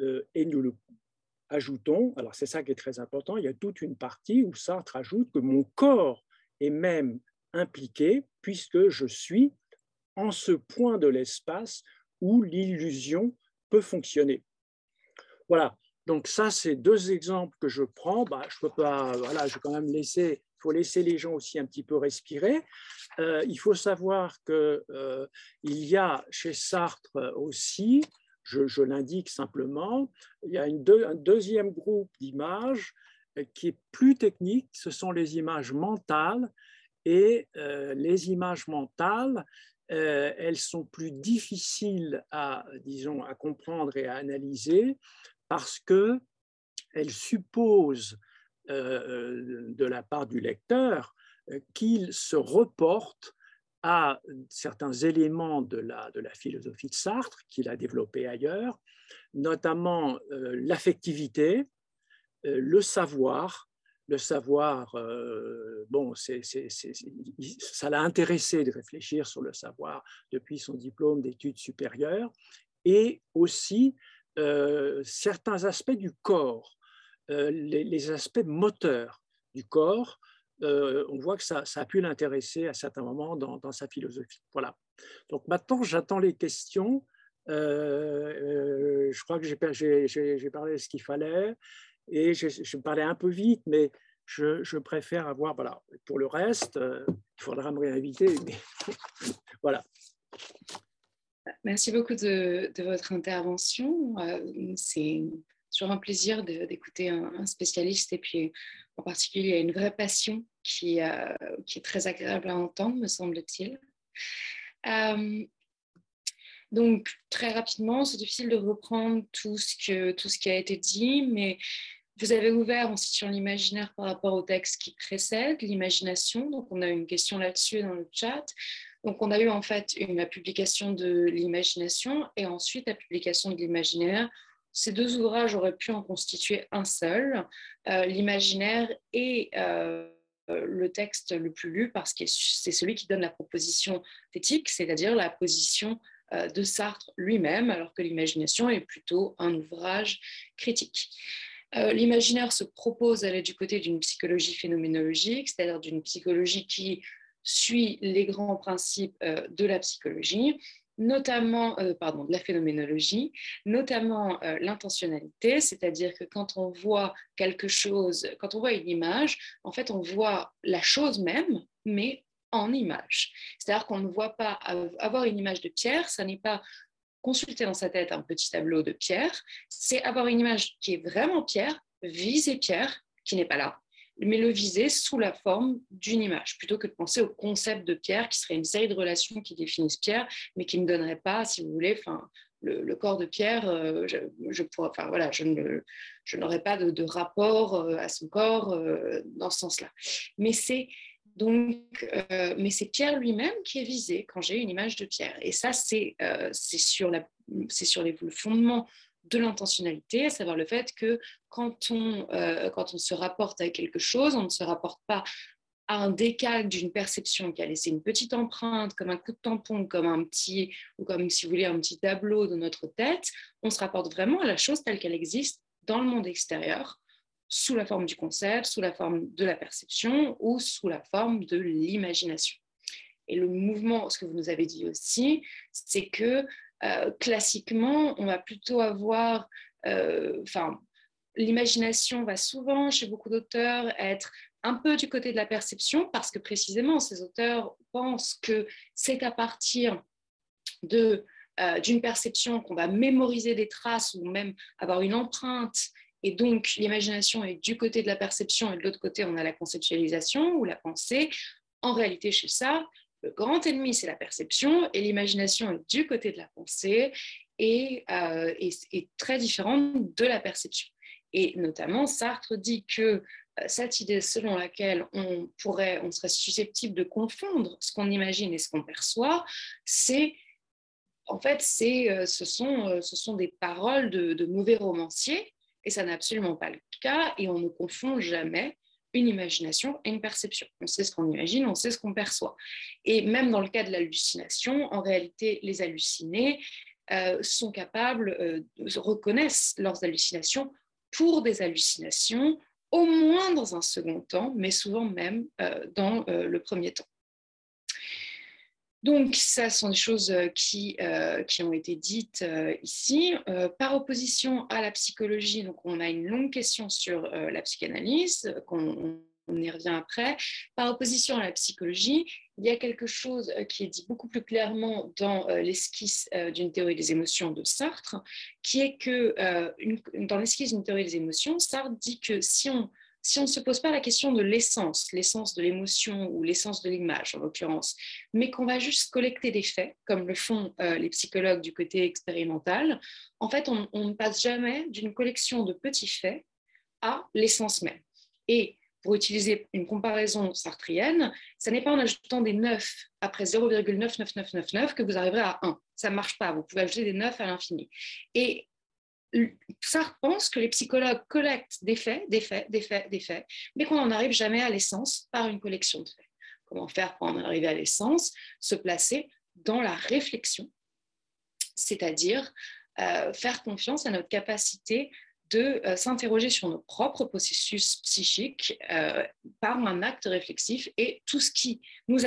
Euh, et nous le ajoutons, alors c'est ça qui est très important, il y a toute une partie où Sartre ajoute que mon corps est même impliqué puisque je suis en ce point de l'espace où l'illusion peut fonctionner. Voilà, donc ça, c'est deux exemples que je prends. Bah, je peux pas, voilà, je vais quand même laisser, il faut laisser les gens aussi un petit peu respirer. Euh, il faut savoir qu'il euh, y a chez Sartre aussi je, l'indique simplement. Il y a un deuxième groupe d'images euh, qui est plus technique, ce sont les images mentales. Et euh, les images mentales, euh, elles sont plus difficiles à, disons, à comprendre et à analyser parce que elles supposent de la part du lecteur qu'il se reporte à certains éléments de la, philosophie de Sartre qu'il a développé ailleurs, notamment euh, l'affectivité, euh, le savoir. Le savoir, euh, bon, ça l'a intéressé de réfléchir sur le savoir depuis son diplôme d'études supérieures, et aussi certains aspects du corps, les aspects moteurs du corps, euh, on voit que ça, a pu l'intéresser à certains moments dans, sa philosophie. Voilà. Donc maintenant, j'attends les questions. Euh, euh, je crois que j'ai parlé de ce qu'il fallait et je, parlais un peu vite, mais je, préfère avoir. Voilà. Pour le reste, il faudra me réinviter. Mais voilà. Merci beaucoup de, votre intervention. C'est toujours un plaisir d'écouter un, spécialiste et puis en particulier, une vraie passion qui, euh, qui est très agréable à entendre, me semble-t-il. Euh, donc, très rapidement, c'est difficile de reprendre tout ce, que, tout ce qui a été dit, mais vous avez ouvert en situant l'imaginaire par rapport au texte qui précède, l'imagination. Donc, on a une question là-dessus dans le chat. Donc, on a eu en fait une, la publication de l'imagination et ensuite la publication de l'imaginaire ces deux ouvrages auraient pu en constituer un seul, euh, l'imaginaire et euh, le texte le plus lu, parce que c'est celui qui donne la proposition éthique, c'est-à-dire la position euh, de Sartre lui-même, alors que l'imagination est plutôt un ouvrage critique. L'imaginaire se propose d'aller du côté d'une psychologie phénoménologique, c'est-à-dire d'une psychologie qui suit les grands principes de la psychologie, notamment euh, pardon, de la phénoménologie, notamment euh, l'intentionnalité, c'est-à-dire que quand on voit quelque chose, quand on voit une image, en fait, on voit la chose même, mais en image. C'est-à-dire qu'on ne voit pas avoir une image de Pierre, ça n'est pas consulter dans sa tête un petit tableau de Pierre, c'est avoir une image qui est vraiment Pierre, viser Pierre, qui n'est pas là, mais le viser sous la forme d'une image, plutôt que de penser au concept de Pierre, qui serait une série de relations qui définissent Pierre, mais qui ne donnerait pas, si vous voulez, enfin, le, corps de Pierre, euh, je, enfin, voilà, je, n'aurais pas de, rapport euh, à son corps euh, dans ce sens-là. Mais c'est donc, mais c'est Pierre lui-même qui est visé quand j'ai une image de Pierre. Et ça, c'est sur les, le fondement de l'intentionnalité, à savoir le fait que quand on, quand on se rapporte à quelque chose, on ne se rapporte pas à un décalque d'une perception qui a laissé une petite empreinte, comme un coup de tampon, comme un petit, ou comme si vous voulez, un petit tableau de notre tête, on se rapporte vraiment à la chose telle qu'elle existe dans le monde extérieur, sous la forme du concept, sous la forme de la perception ou sous la forme de l'imagination. Et le mouvement, ce que vous nous avez dit aussi, c'est que euh, classiquement, on va plutôt avoir, euh, enfin, l'imagination va souvent, chez beaucoup d'auteurs, être un peu du côté de la perception, parce que précisément, ces auteurs pensent que c'est à partir de, euh, d'une perception qu'on va mémoriser des traces ou même avoir une empreinte. Et donc, l'imagination est du côté de la perception et de l'autre côté, on a la conceptualisation ou la pensée. En réalité, chez ça, le grand ennemi, c'est la perception et l'imagination est du côté de la pensée et, euh, est très différente de la perception. Et notamment, Sartre dit que euh, cette idée selon laquelle on pourrait, on serait susceptible de confondre ce qu'on imagine et ce qu'on perçoit, c'est en fait, c'est, euh, ce, sont, ce sont des paroles de, mauvais romanciers, et ça n'est absolument pas le cas, et on ne confond jamais une imagination et une perception. On sait ce qu'on imagine, on sait ce qu'on perçoit. Et même dans le cas de l'hallucination, en réalité, les hallucinés sont capables, reconnaissent leurs hallucinations pour des hallucinations au moins dans un second temps, mais souvent même euh, dans euh, le premier temps. Donc, ça sont des choses euh, qui, qui ont été dites ici. par opposition à la psychologie, donc on a une longue question sur la psychanalyse, qu'on on y revient après. Par opposition à la psychologie, il y a quelque chose euh, qui est dit beaucoup plus clairement dans euh, l'esquisse euh, d'une théorie des émotions de Sartre, qui est que dans l'esquisse d'une théorie des émotions, Sartre dit que si on si on ne se pose pas la question de l'essence, l'essence de l'émotion ou l'essence de l'image en l'occurrence, mais qu'on va juste collecter des faits, comme le font les psychologues du côté expérimental, en fait, on, ne passe jamais d'une collection de petits faits à l'essence même. Et pour utiliser une comparaison sartrienne, ce n'est pas en ajoutant des 9 après 0,99999 que vous arriverez à 1. Ça ne marche pas, vous pouvez ajouter des 9 à l'infini. Et Sartre pense que les psychologues collectent des faits, des faits, des faits, des faits, mais qu'on n'en arrive jamais à l'essence par une collection de faits. Comment faire pour en arriver à l'essence Se placer dans la réflexion, c'est-à-dire euh, faire confiance à notre capacité de euh, s'interroger sur nos propres processus psychiques euh, par un acte réflexif et tout ce qui nous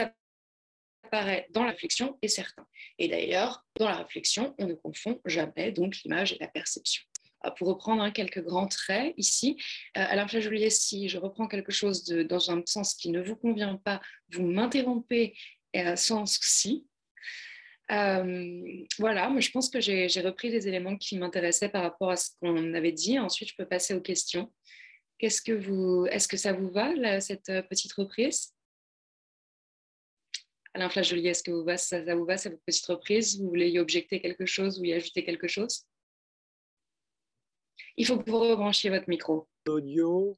apparaît dans la réflexion est certain. Et d'ailleurs, dans la réflexion, on ne confond jamais donc l'image et la perception. Euh, pour reprendre hein, quelques grands traits ici, Alain Flageolier, si je reprends quelque chose dans un sens qui ne vous convient pas, vous m'interrompez sans souci. Euh, voilà, mais je pense que j'ai repris les éléments qui m'intéressaient par rapport à ce qu'on avait dit. Ensuite, je peux passer aux questions. Qu'est-ce que vous, est-ce que ça vous va cette euh, petite reprise? Alain Flageolier, est-ce que vous va, ça, vous va cette petite reprise? Vous voulez y objecter quelque chose ou y ajouter quelque chose? Il faut que vous rebranchiez votre micro. Audio,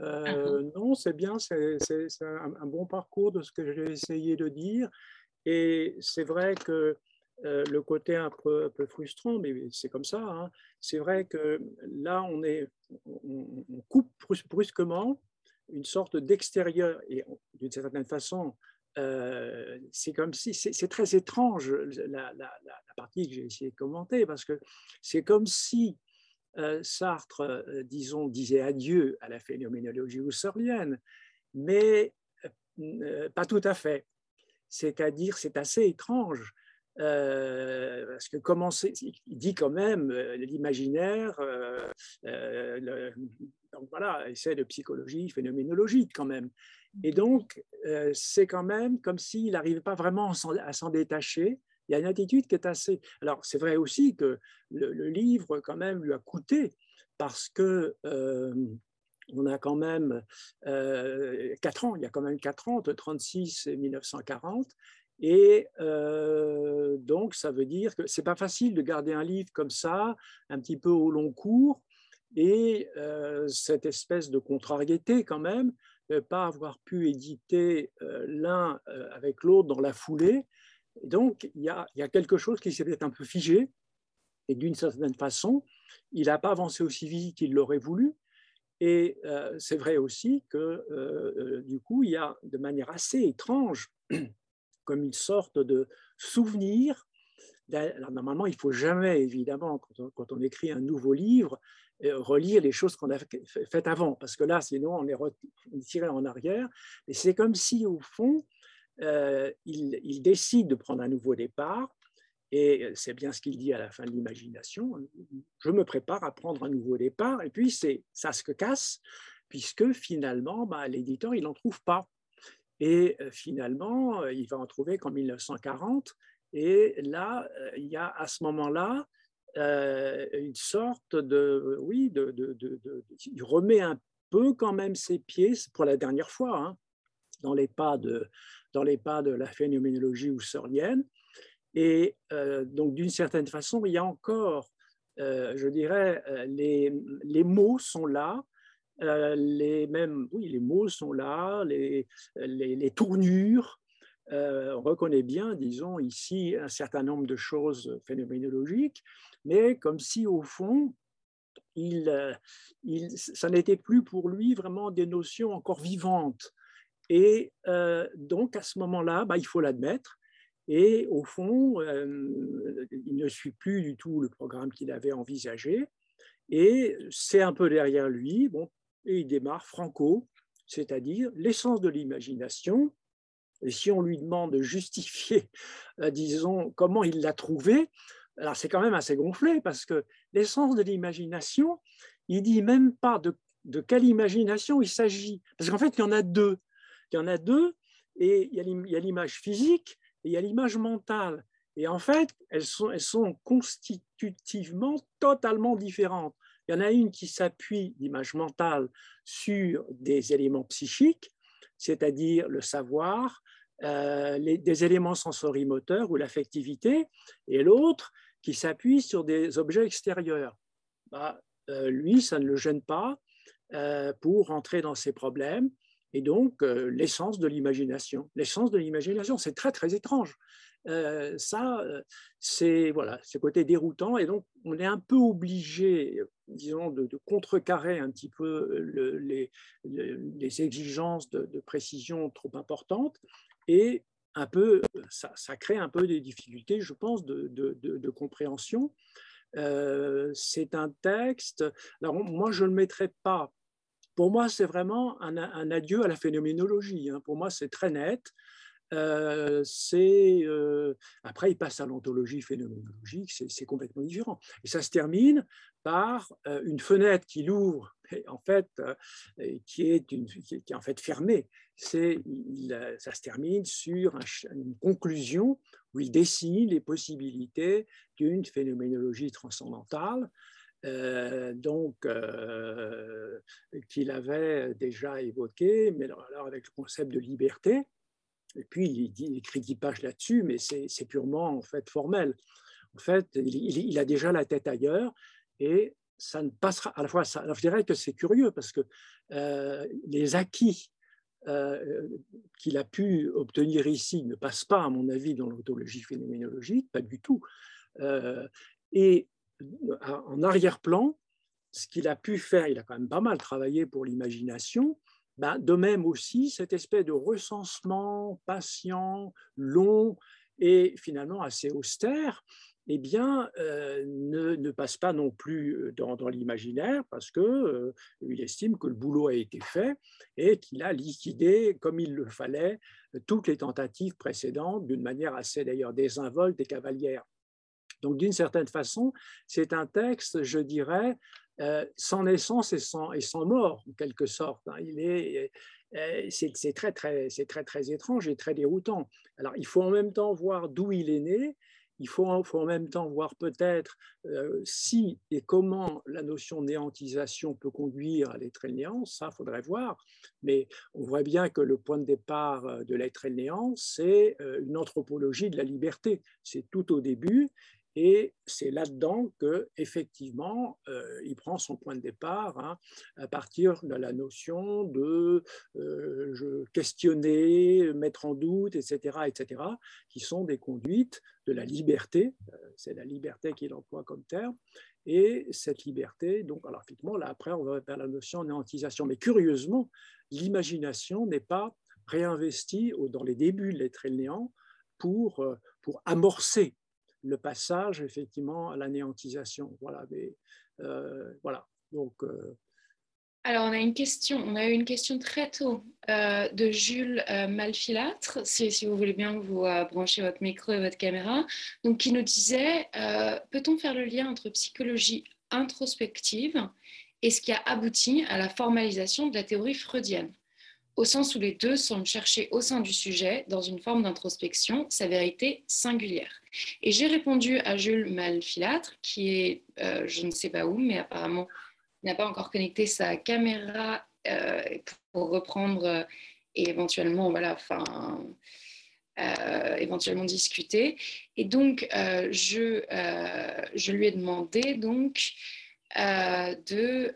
euh, ah. non, c'est bien, c'est un, un, bon parcours de ce que j'ai essayé de dire. Et c'est vrai que euh, le côté un peu, peu frustrant, mais c'est comme ça, hein, c'est vrai que là, on, est, on, coupe brusquement une sorte d'extérieur, et d'une certaine façon, euh, c'est comme si, c'est très étrange la, partie que j'ai essayé de commenter, parce que c'est comme si euh, Sartre, disons, disait adieu à la phénoménologie husserlienne, mais pas tout à fait. C'est-à-dire, c'est assez étrange. Euh, parce que comment il dit quand même euh, l'imaginaire, euh, donc voilà, essai de psychologie phénoménologique quand même. Et donc, c'est quand même comme s'il n'arrivait pas vraiment à s'en détacher. Il y a une attitude qui est assez. Alors, c'est vrai aussi que le, livre, quand même, lui a coûté parce que on a quand même euh, 4 ans, il y a quand même 4 ans, entre 36 et 1940, Et donc, ça veut dire que c'est pas facile de garder un livre comme ça, un petit peu au long cours, et cette espèce de contrariété quand même, ne pas avoir pu éditer l'un avec l'autre dans la foulée. donc, y, a, il y a quelque chose qui s'est peut-être un peu figé, et d'une certaine façon, il n'a pas avancé aussi vite qu'il l'aurait voulu. Et c'est vrai aussi que, du coup, il y a de manière assez étrange, comme une sorte de souvenir. Normalement, il ne faut jamais, évidemment, quand on, écrit un nouveau livre, relire les choses qu'on a faites avant, parce que là, sinon, on est tiré en arrière. Et c'est comme si, au fond, il, il, décide de prendre un nouveau départ, et c'est bien ce qu'il dit à la fin de l'imagination. Je me prépare à prendre un nouveau départ. Et puis, ça se casse, puisque finalement, bah, l'éditeur, il n'en trouve pas. Et finalement, il va en trouver qu'en 1940. Et là, il y a à ce moment-là une sorte de, oui, de, il remet un peu quand même ses pieds, pour la dernière fois, hein, dans, les pas de, dans les pas de la phénoménologie husserlienne. Et euh, donc, d'une certaine façon, il y a encore, euh, je dirais, euh, les, les, mots sont là, les mêmes, oui, les mots sont là, les, les tournures. On reconnaît bien, disons, ici un certain nombre de choses phénoménologiques, mais comme si, au fond, il, il, ça n'était plus pour lui vraiment des notions encore vivantes. Et donc, à ce moment-là, bah, il faut l'admettre, et au fond, euh, il ne suit plus du tout le programme qu'il avait envisagé. Et c'est un peu derrière lui. Bon, et il démarre Franco, c'est-à-dire l'essence de l'imagination. Et si on lui demande de justifier, euh, disons, comment il l'a trouvé, alors c'est quand même assez gonflé parce que l'essence de l'imagination, il dit même pas de, quelle imagination il s'agit. Parce qu'en fait, il y en a deux. Il y en a deux, et il y a l'image physique il y a l'image mentale. Et en fait, elles sont constitutivement totalement différentes. Il y en a une qui s'appuie, l'image mentale, sur des éléments psychiques, c'est-à-dire le savoir, euh, des éléments sensorimoteurs ou l'affectivité, et l'autre qui s'appuie sur des objets extérieurs. Bah, euh, lui, ça ne le gêne pas euh, pour rentrer dans ses problèmes et donc l'essence de l'imagination. L'essence de l'imagination, c'est très très étrange. Ça, c'est voilà, c'est côté déroutant, et donc on est un peu obligé, disons, de, contrecarrer un petit peu les, exigences de, précision trop importantes, et un peu, ça, crée un peu des difficultés, je pense, de, compréhension. c'est un texte. Alors moi, je ne le mettrai pas pour moi, c'est vraiment un, adieu à la phénoménologie. Hein. Pour moi, c'est très net. Euh, c'est euh, après, il passe à l'ontologie phénoménologique, c'est complètement différent. Et ça se termine par euh, une fenêtre qui l'ouvre, en fait, qui est, une, qui est en fait fermée. C'est, ça se termine sur une conclusion où il dessine les possibilités d'une phénoménologie transcendantale donc qu'il avait déjà évoqué, mais alors avec le concept de liberté. Et puis il, écrit dix pages là-dessus, mais c'est purement en fait formel. En fait, il, a déjà la tête ailleurs et ça ne passera. À la fois, ça, je dirais que c'est curieux parce que euh, les acquis qu'il a pu obtenir ici ne passent pas, à mon avis, dans l'autologie phénoménologique, pas du tout. et en arrière-plan, ce qu'il a pu faire, il a quand même pas mal travaillé pour l'imagination, ben, de même aussi cette espèce de recensement patient, long et finalement assez austère, eh bien, euh, ne, passe pas non plus euh, dans, l'imaginaire parce que euh, il estime que le boulot a été fait et qu'il a liquidé comme il le fallait toutes les tentatives précédentes d'une manière assez d'ailleurs désinvolte et cavalière. Donc, d'une certaine façon, c'est un texte, je dirais, euh, sans naissance et sans, et sans mort, en quelque sorte. Hein. Il est, euh, c'est très, très, très, très étrange et très déroutant. Alors, il faut en même temps voir d'où il est né il faut, en même temps voir peut-être euh, si et comment la notion de néantisation peut conduire à l'être néant, ça, faudrait voir. Mais on voit bien que le point de départ euh, de l'être néant, c'est euh, une anthropologie de la liberté. C'est tout au début, et c'est là-dedans que, effectivement, euh, il prend son point de départ hein, à partir de la notion de euh, questionner, mettre en doute, etc., etc., qui sont des conduites de la liberté. Euh, c'est la liberté qu'il emploie comme terme. Et cette liberté, donc, alors effectivement, là après, on va vers la notion néantisation. Mais curieusement, l'imagination n'est pas réinvestie dans les débuts de l'être et néant pour amorcer le passage effectivement à l'anéantisation. Voilà, mais, euh, voilà. Donc, euh, alors, on a une question, on a eu une question très tôt euh, de Jules Malfilâtre, si, vous voulez bien vous brancher votre micro et votre caméra, donc qui nous disait peut-on faire le lien entre psychologie introspective et ce qui a abouti à la formalisation de la théorie freudienne? Au sens où les deux semblent chercher au sein du sujet, dans une forme d'introspection, sa vérité singulière. Et j'ai répondu à Jules Malfilâtre, qui est, euh, je ne sais pas où, mais apparemment n'a pas encore connecté sa caméra euh, pour reprendre euh, et éventuellement, voilà, enfin, éventuellement discuter. Et donc, je, je lui ai demandé donc de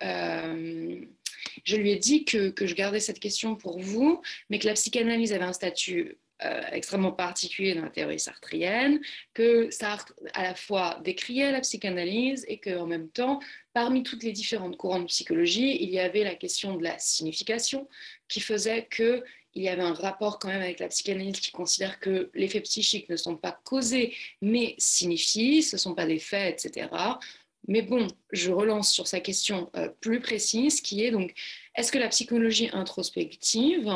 je lui ai dit que, je gardais cette question pour vous, mais que la psychanalyse avait un statut euh, extrêmement particulier dans la théorie sartrienne, que Sartre à la fois décriait la psychanalyse et qu'en même temps, parmi toutes les différentes courants de psychologie, il y avait la question de la signification qui faisait que il y avait un rapport quand même avec la psychanalyse qui considère que les faits psychiques ne sont pas causés, mais signifient, ce ne sont pas des faits, etc. Mais bon, je relance sur sa question euh, plus précise qui est donc, est-ce que la psychologie introspective,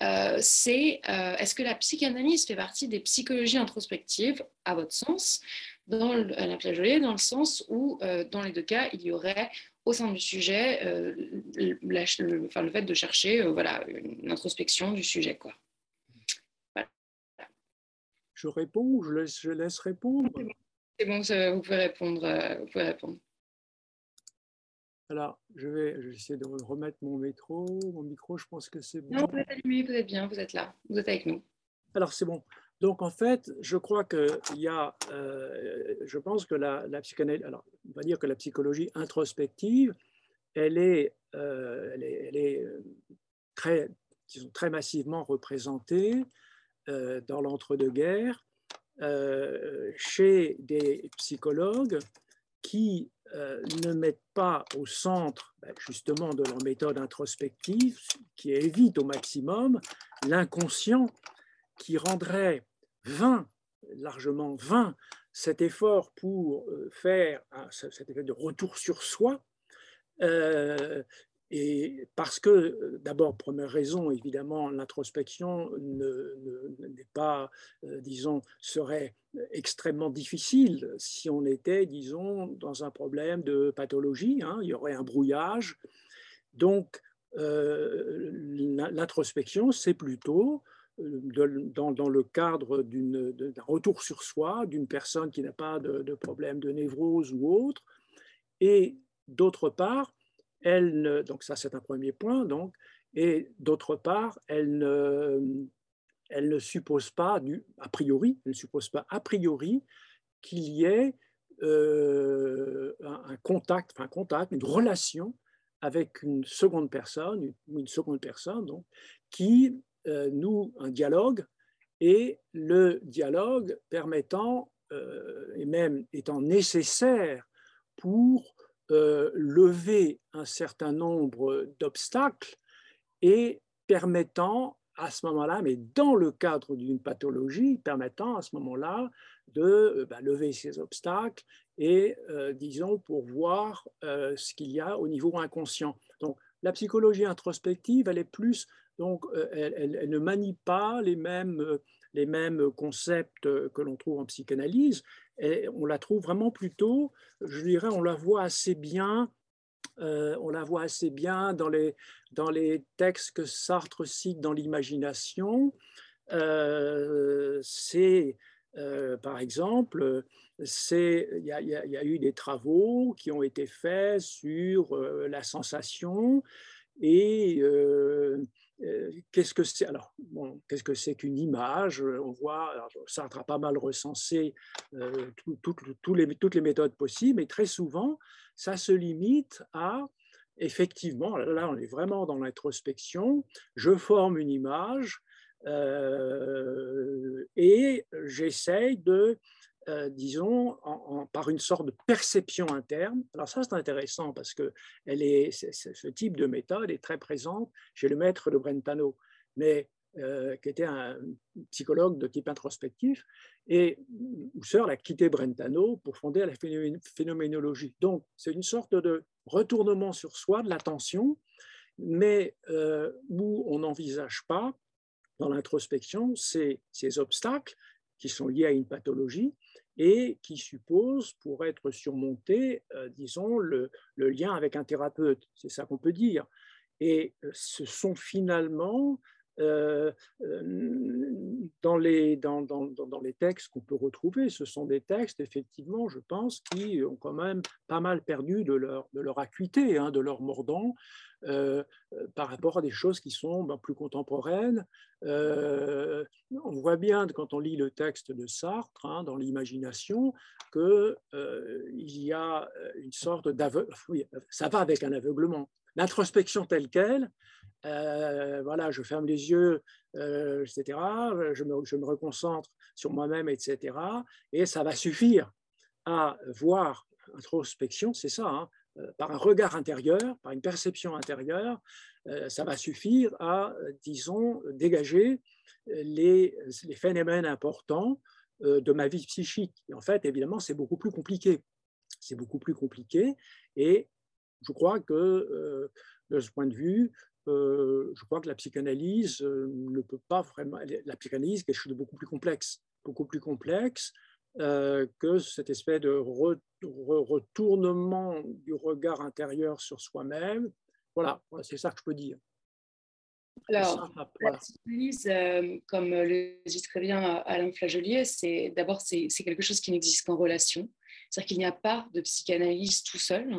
euh, c'est, euh, est-ce que la psychanalyse fait partie des psychologies introspectives, à votre sens, dans la plagiarie, dans le sens où, dans les deux cas, il y aurait au sein du sujet le, enfin, le, fait de chercher voilà, une introspection du sujet. Quoi. Je réponds ou je laisse, je laisse répondre? C'est bon, vous pouvez répondre. Euh, vous pouvez répondre. Alors, je vais, essayer de remettre mon métro, mon micro, je pense que c'est bon. Non, vous êtes allumé, vous êtes bien, vous êtes là, vous êtes avec nous. Alors, c'est bon. Donc, en fait, je crois qu'il y a, euh, je pense que la, psychanalyse, alors, on va dire que la psychologie introspective, elle est, euh, elle est, elle est très, très massivement représentée dans l'entre-deux-guerres euh, chez des psychologues qui euh, ne mettent pas au centre ben, justement de leur méthode introspective, qui évite au maximum l'inconscient, qui rendrait vain, largement vain, cet effort pour euh, faire cet effet de retour sur soi, et parce que, euh, d'abord, première raison, évidemment, l'introspection n'est pas, euh, disons, serait extrêmement difficile si on était, disons, dans un problème de pathologie. Hein, il y aurait un brouillage. Donc, euh, l'introspection, c'est plutôt dans, dans, le cadre d'un retour sur soi, d'une personne qui n'a pas de, de problème de névrose ou autre. Et d'autre part, donc ça c'est un premier point, donc, et d'autre part, elle ne, suppose pas, a priori, elle suppose pas a priori qu'il y ait euh, un, contact, un contact, une relation avec une seconde personne, une, une seconde personne, donc, qui euh, nous, un dialogue, et le dialogue permettant, euh, et même étant nécessaire pour euh, lever un certain nombre d'obstacles et permettant à ce moment-là, mais dans le cadre d'une pathologie, permettant à ce moment-là de euh, bah, lever ces obstacles et, euh, disons, pour voir ce qu'il y a au niveau inconscient. Donc, la psychologie introspective, elle est plus, donc, elle, ne manie pas les mêmes, les mêmes concepts que l'on trouve en psychanalyse, on la trouve vraiment plutôt, je dirais, on la voit assez bien, euh, on la voit assez bien dans les, dans les textes que Sartre cite dans l'imagination. Euh, c'est par exemple, il y, a eu des travaux qui ont été faits sur la sensation et qu'est-ce que c'est? Alors, qu'est-ce que c'est qu'une image? On voit, Sartre a pas mal recensé les, toutes les méthodes possibles, mais très souvent, ça se limite à effectivement, là on est vraiment dans l'introspection, je forme une image euh, et j'essaye de, euh, disons, par une sorte de perception interne. Alors ça c'est intéressant parce que elle est, ce type de méthode est très présente chez le maître de Brentano. Mais euh, qui était un psychologue de type introspectif, et Husserl a quitté Brentano pour fonder la phénoménologie. Donc, c'est une sorte de retournement sur soi, de l'attention, mais euh, où on n'envisage pas, dans l'introspection, ces, ces obstacles qui sont liés à une pathologie et qui supposent, pour être surmontés, euh, disons, le, le, lien avec un thérapeute. C'est ça qu'on peut dire. Et ce sont finalement euh, euh, dans, les, dans, dans, dans, les textes qu'on peut retrouver, ce sont des textes, effectivement, je pense, qui ont quand même pas mal perdu de leur, de leur acuité, hein, de leur mordant, euh, par rapport à des choses qui sont ben, plus contemporaines. on voit bien quand on lit le texte de Sartre, hein, dans l'imagination, qu'il il y a une sorte d'aveugle, ça va avec un aveuglement. L'introspection telle qu'elle, euh, voilà, je ferme les yeux, euh, etc. Je me, reconcentre sur moi-même, etc. Et ça va suffire à voir introspection, c'est ça, hein, euh, par un regard intérieur, par une perception intérieure, ça va suffire à, disons, dégager les, phénomènes importants de ma vie psychique. En fait, évidemment, c'est beaucoup plus compliqué. C'est beaucoup plus compliqué. Et je crois que de ce point de vue, euh, je crois que la psychanalyse euh, ne peut pas vraiment. La psychanalyse quelque chose de beaucoup plus complexe, beaucoup plus complexe euh, que cette espèce de retournement du regard intérieur sur soi-même. Voilà, c'est ça que je peux dire. Alors, la psychanalyse, comme le dit très bien Alain Flagelier, c'est d'abord c'est quelque chose qui n'existe qu'en relation. C'est-à-dire qu'il n'y a pas de psychanalyse tout seul.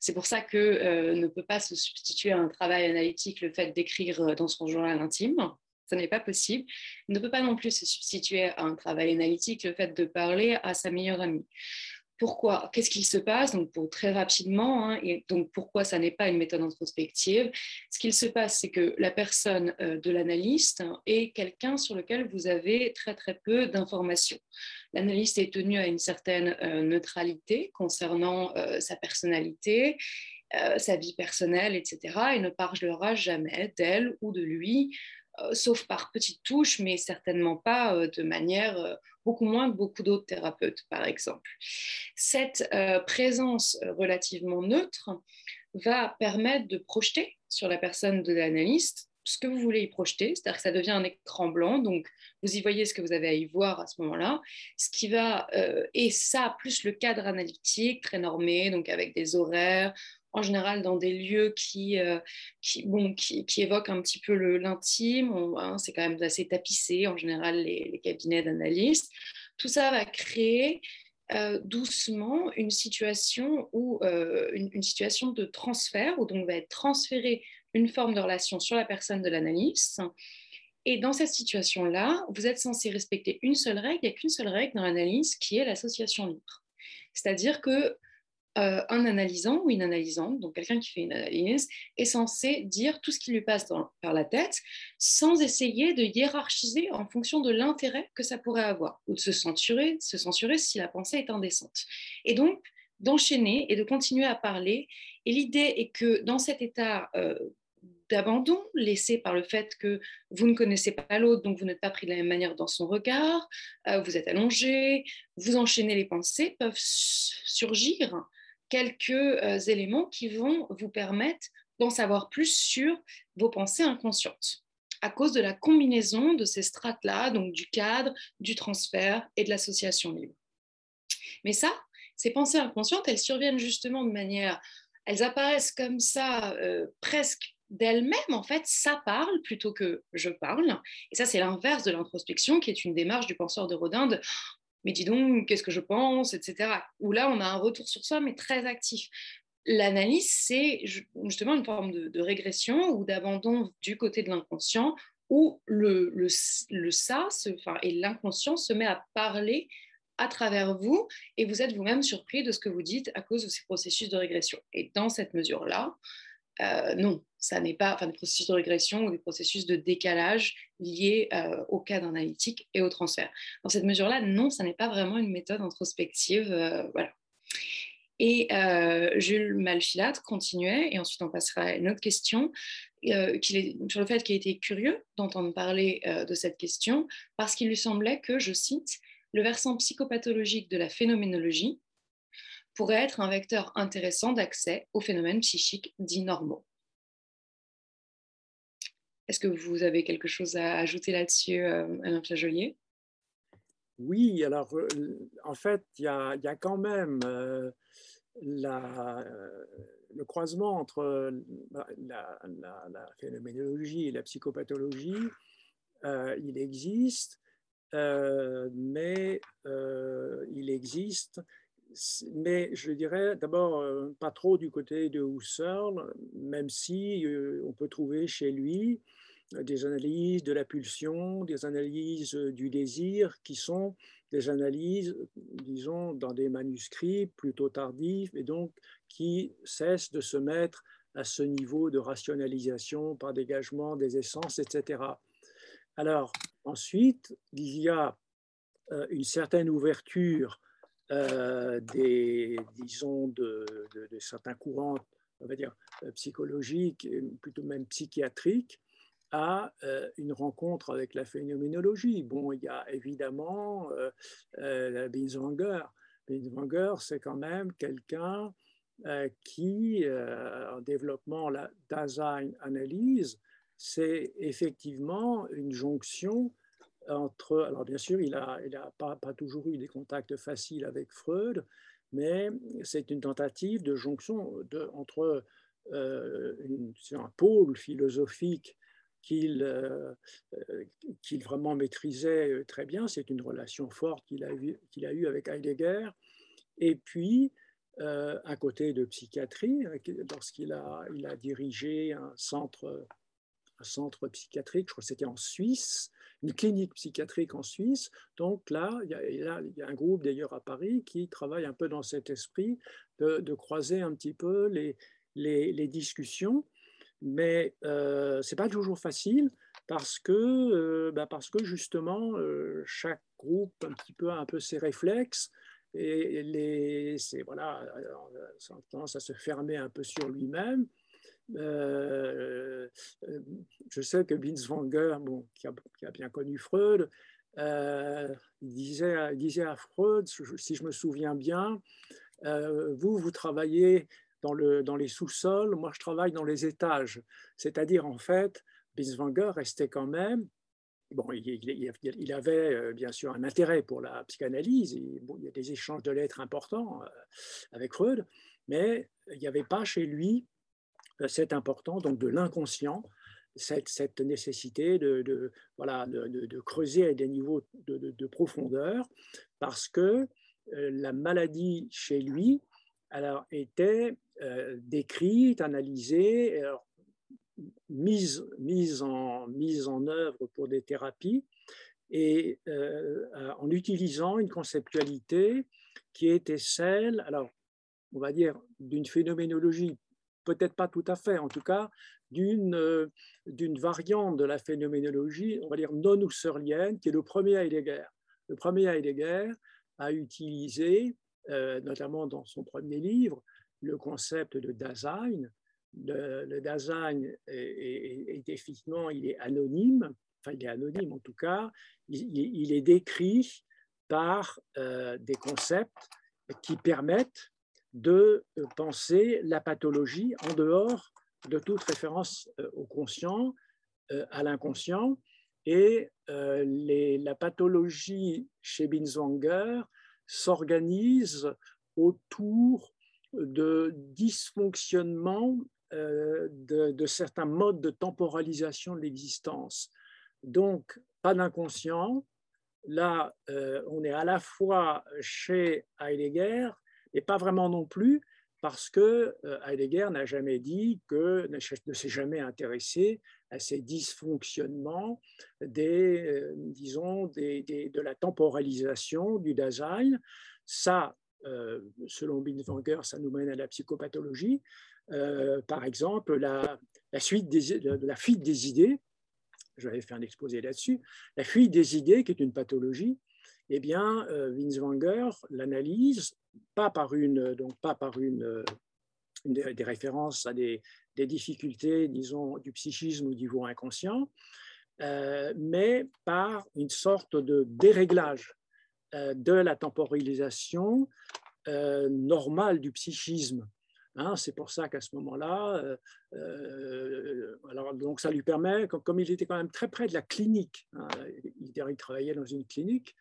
C'est pour ça que euh, ne peut pas se substituer à un travail analytique le fait d'écrire euh, dans son journal intime. Ça n'est pas possible. Ne peut pas non plus se substituer à un travail analytique le fait de parler à sa meilleure amie. Pourquoi Qu'est-ce qu'il se passe Donc, très rapidement, hein, donc pourquoi ça n'est pas une méthode introspective Ce qu'il se passe, c'est que la personne euh, de l'analyste est quelqu'un sur lequel vous avez très très peu d'informations. L'analyste est tenu à une certaine euh, neutralité concernant euh, sa personnalité, sa vie personnelle, etc. Et ne parlera jamais d'elle ou de lui sauf par petites touches, mais certainement pas euh, de manière euh, beaucoup moins que beaucoup d'autres thérapeutes, par exemple. Cette présence relativement neutre va permettre de projeter sur la personne de l'analyste ce que vous voulez y projeter, c'est-à-dire que ça devient un écran blanc, donc vous y voyez ce que vous avez à y voir à ce moment-là, ce qui va, et ça, plus le cadre analytique très normé, donc avec des horaires, en général dans des lieux qui, euh, qui, bon, évoquent un petit peu l'intime. Hein, c'est quand même assez tapissé, en général, les, cabinets d'analystes. Tout ça va créer euh, doucement une situation, où, euh, une, situation de transfert, où donc va être transférée une forme de relation sur la personne de l'analyste. Et dans cette situation-là, vous êtes censé respecter une seule règle. Il n'y a qu'une seule règle dans l'analyse qui est l'association libre. C'est-à-dire que euh, un analysant ou une analysante, donc quelqu'un qui fait une analyse, est censé dire tout ce qui lui passe par la tête sans essayer de hiérarchiser en fonction de l'intérêt que ça pourrait avoir ou de se censurer, se censurer si la pensée est indécente. Et donc, d'enchaîner et de continuer à parler. Et l'idée est que dans cet état euh, d'abandon laissé par le fait que vous ne connaissez pas l'autre, donc vous n'êtes pas pris de la même manière dans son regard, euh, vous êtes allongé, vous enchaînez les pensées, peuvent surgir quelques euh, éléments qui vont vous permettre d'en savoir plus sur vos pensées inconscientes à cause de la combinaison de ces strates-là, donc du cadre, du transfert et de l'association libre. Mais ça, ces pensées inconscientes, elles surviennent justement de manière, elles apparaissent comme ça, euh, presque d'elle-même, en fait, ça parle plutôt que je parle. Et ça, c'est l'inverse de l'introspection, qui est une démarche du penseur de Rodin de mais dis donc, qu'est-ce que je pense, etc. Où là, on a un retour sur soi, mais très actif. L'analyse, c'est justement une forme de, régression ou d'abandon du côté de l'inconscient, où le, ça enfin, et l'inconscient se met à parler à travers vous et vous êtes vous-même surpris de ce que vous dites à cause de ces processus de régression. Et dans cette mesure-là, euh, non, ça n'est pas enfin, des processus de régression ou des processus de décalage liés euh, au cadre analytique et au transfert. Dans cette mesure-là, non, ça n'est pas vraiment une méthode introspective. Euh, voilà. Et Jules Malfilâtre continuait, et ensuite on passera à une autre question, est, sur le fait qu'il était curieux d'entendre parler de cette question, parce qu'il lui semblait que, je cite, le versant psychopathologique de la phénoménologie pourrait être un vecteur intéressant d'accès aux phénomènes psychiques dits normaux. Est-ce que vous avez quelque chose à ajouter là-dessus, euh, Alain Flajolier Oui, alors euh, en fait, il y, a, quand même euh, le croisement entre la, phénoménologie et la psychopathologie. il existe, mais il existe mais je dirais d'abord euh, pas trop du côté de Husserl, même si euh, on peut trouver chez lui euh, des analyses de la pulsion, des analyses du désir, qui sont des analyses, disons, dans des manuscrits plutôt tardifs et donc qui cessent de se mettre à ce niveau de rationalisation par dégagement des essences, etc. Alors, ensuite, il y a une certaine ouverture euh, des, disons, de, certains courants, on va dire, euh, psychologiques, plutôt même psychiatriques, à euh, une rencontre avec la phénoménologie. Bon, il y a évidemment euh, Binswanger. Binswanger, c'est quand même quelqu'un qui, en développement la Dasein-analyse, c'est effectivement une jonction entre, alors bien sûr, il n'a pas, toujours eu des contacts faciles avec Freud, mais c'est une tentative de jonction entre euh, un pôle philosophique qu'il euh, qu'il vraiment maîtrisait très bien, c'est une relation forte qu'il a, qu'il a eue avec Heidegger, et puis euh, un côté de psychiatrie, lorsqu'il a, il a dirigé un centre, un centre psychiatrique, je crois que c'était en Suisse, une clinique psychiatrique en Suisse. Donc là, il y a, il y a un groupe d'ailleurs à Paris qui travaille un peu dans cet esprit de, croiser un petit peu les, les, discussions. Mais euh, ce n'est pas toujours facile parce que, euh, bah parce que justement, euh, chaque groupe un petit peu a un peu ses réflexes et les, voilà, ça a tendance à se fermer un peu sur lui-même. Euh, je sais que Binswanger, bon, qui, a, bien connu Freud, disait, disait, à Freud, si je me souviens bien, vous, vous travaillez dans, le, dans les sous-sols, moi je travaille dans les étages. C'est-à-dire, en fait, Binswanger restait quand même Bon, il, avait bien sûr un intérêt pour la psychanalyse, il y a des échanges de lettres importants avec Freud, mais il n'y avait pas chez lui c'est important, donc de l'inconscient, cette, nécessité de, voilà, de, creuser à des niveaux de, profondeur, parce que euh, la maladie chez lui alors, était euh, décrite, analysée, mise, en, œuvre pour des thérapies, et euh, en utilisant une conceptualité qui était celle, alors on va dire, d'une phénoménologie peut-être pas tout à fait, en tout cas, d'une euh, variante de la phénoménologie, on va dire non husserlienne, qui est le premier Heidegger. Le premier Heidegger a utilisé, euh, notamment dans son premier livre, le concept de Dasein. Le, Dasein est, effectivement, il est anonyme, enfin il est anonyme en tout cas, il, est décrit par euh, des concepts qui permettent de euh, penser la pathologie en dehors de toute référence euh, au conscient, à l'inconscient. Et la pathologie chez Binswanger s'organise autour de dysfonctionnements de, certains modes de temporalisation de l'existence. Donc, pas d'inconscient. Là, on est à la fois chez Heidegger et pas vraiment non plus, parce que Heidegger n'a jamais dit que ne s'est jamais intéressé à ces dysfonctionnements des, disons, de la temporalisation du Dasein. Ça, selon Binswanger, ça nous mène à la psychopathologie. par exemple, la, fuite des idées, j'avais fait un exposé là-dessus, la fuite des idées, qui est une pathologie, eh bien, Winswanger l'analyse pas par une, donc pas par une, des, références à des, difficultés, disons, du psychisme au niveau inconscient, euh, mais par une sorte de déréglage euh, de la temporalisation euh, normale du psychisme. Hein, c'est pour ça qu'à ce moment-là, alors donc ça lui permet, comme, il était quand même très près de la clinique, hein, il, il travaillait dans une clinique,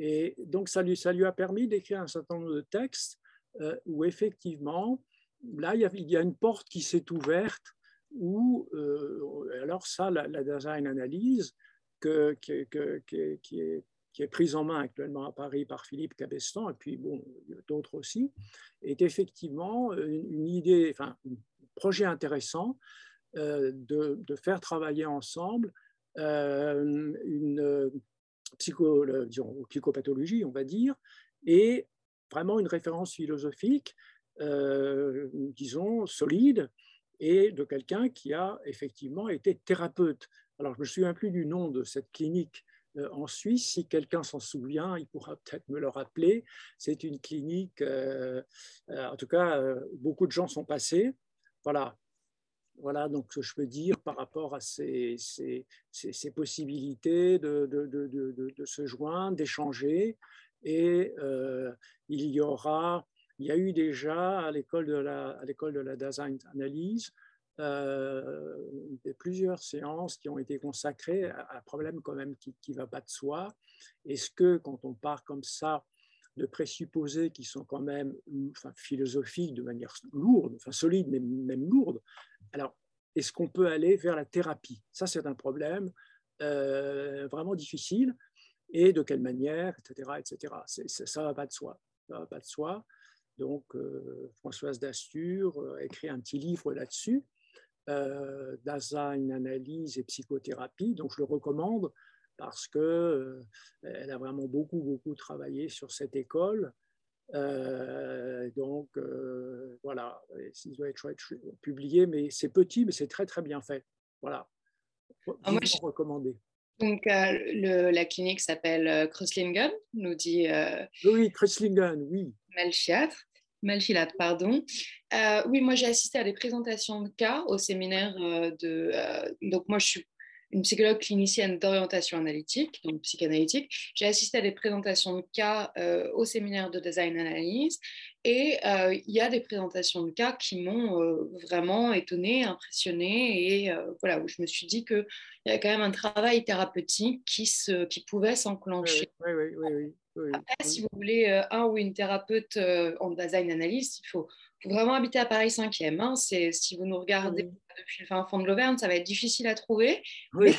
et donc, ça lui, ça lui a permis d'écrire un certain nombre de textes euh, où effectivement, là, il y, a, une porte qui s'est ouverte où, euh, alors ça, la, design analyse, que, qui, est, qui, est, prise en main actuellement à Paris par Philippe Cabestan, et puis bon, d'autres aussi, est effectivement une, idée, enfin, un projet intéressant euh, de, faire travailler ensemble une psycho, disons, psychopathologie, on va dire, et vraiment une référence philosophique, euh, disons, solide, et de quelqu'un qui a effectivement été thérapeute. Alors, je ne me souviens plus du nom de cette clinique euh, en Suisse. Si quelqu'un s'en souvient, il pourra peut-être me le rappeler. C'est une clinique, euh, en tout cas, beaucoup de gens sont passés. Voilà, voilà donc ce que je peux dire par rapport à ces, ces, ces, possibilités de, de, de, de, se joindre, d'échanger. Et euh, il y aura, il y a eu déjà à l'école de la, à l'école de la design analyse euh, plusieurs séances qui ont été consacrées à un problème quand même qui ne va pas de soi. Est-ce que quand on part comme ça de présupposés qui sont quand même philosophiques de manière lourde, enfin solide, mais même lourde, alors est-ce qu'on peut aller vers la thérapie? Ça, c'est un problème euh, vraiment difficile. Et de quelle manière, etc. etc. ça ne va pas de soi. Ça va pas de soi. Donc, euh, Françoise Dastur a écrit un petit livre là-dessus, euh, Design, analyse et psychothérapie. Donc, je le recommande parce qu'elle euh, a vraiment beaucoup, beaucoup travaillé sur cette école. Euh, donc, euh, voilà, il doit être, publié, mais c'est petit, mais c'est très, très bien fait. Voilà. Ah, moi, je... recommandé. Donc, la clinique s'appelle Kreuslingen, nous dit. oui, Kreuslingen, oui. Melchiatre. Malchilate, pardon. oui, moi j'ai assisté à des présentations de cas au séminaire de. donc moi je suis une psychologue clinicienne d'orientation analytique, donc psychanalytique. J'ai assisté à des présentations de cas euh, au séminaire de design analyse et euh, il y a des présentations de cas qui m'ont euh, vraiment étonnée, impressionnée et voilà, où je me suis dit qu'il y a quand même un travail thérapeutique qui, se, qui pouvait s'enclencher. Oui, oui, oui, Après, si vous voulez un ou une thérapeute en design analyse, il faut faut vraiment habiter à Paris 5e. Hein. Si vous nous regardez depuis le fin fond de l'Auvergne, ça va être difficile à trouver. Oui,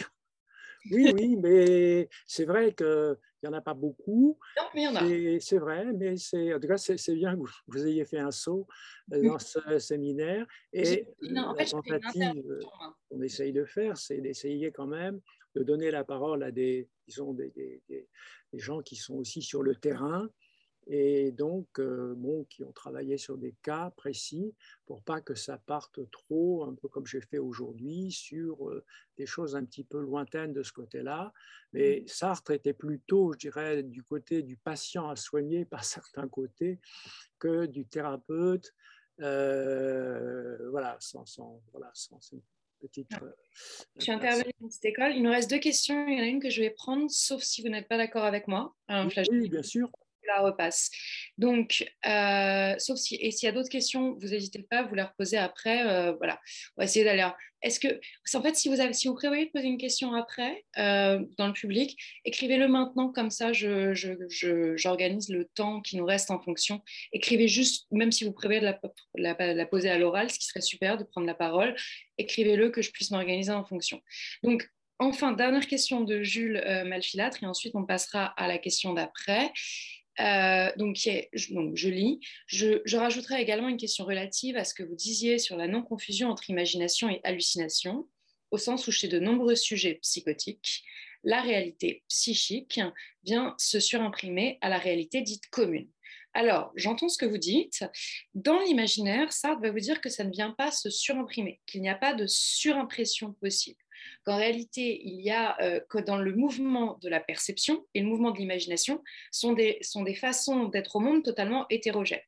oui, oui, mais c'est vrai qu'il n'y en a pas beaucoup. Non, mais il y en a. C'est vrai, mais en tout cas, c'est bien que vous ayez fait un saut euh, dans ce séminaire. Et non, en fait, la tentative qu'on essaye de faire, c'est d'essayer quand même de donner la parole à des, disons, des, des, des, gens qui sont aussi sur le terrain et donc euh, bon, qui ont travaillé sur des cas précis pour pas que ça parte trop, un peu comme j'ai fait aujourd'hui, sur euh, des choses un petit peu lointaines de ce côté-là. Mais mmh. Sartre était plutôt, je dirais, du côté du patient à soigner par certains côtés que du thérapeute. Euh, voilà, sans, sans, voilà, sans une petite. je suis intervenue dans cette école. Il nous reste deux questions. Il y en a une que je vais prendre, sauf si vous n'êtes pas d'accord avec moi. oui, bien sûr la repasse. Donc, euh, sauf si, et s'il y a d'autres questions, vous n'hésitez pas, vous les reposez après. Euh, voilà, on va essayer d'aller. Est-ce que, en fait, si vous, avez, si vous prévoyez de poser une question après euh, dans le public, écrivez-le maintenant, comme ça, j'organise je, je, le temps qui nous reste en fonction. Écrivez juste, même si vous prévoyez de la, la, la poser à l'oral, ce qui serait super de prendre la parole, écrivez-le que je puisse m'organiser en fonction. Donc, Enfin, dernière question de Jules Malfilâtre, et ensuite on passera à la question d'après. Euh, donc, je, lis. Je, je, rajouterai également une question relative à ce que vous disiez sur la non-confusion entre imagination et hallucination, au sens où chez de nombreux sujets psychotiques, la réalité psychique vient se surimprimer à la réalité dite commune. Alors, j'entends ce que vous dites. Dans l'imaginaire, Sartre va vous dire que ça ne vient pas se surimprimer, qu'il n'y a pas de surimpression possible qu'en réalité, il y a euh, que dans le mouvement de la perception et le mouvement de l'imagination sont des, sont des façons d'être au monde totalement hétérogènes.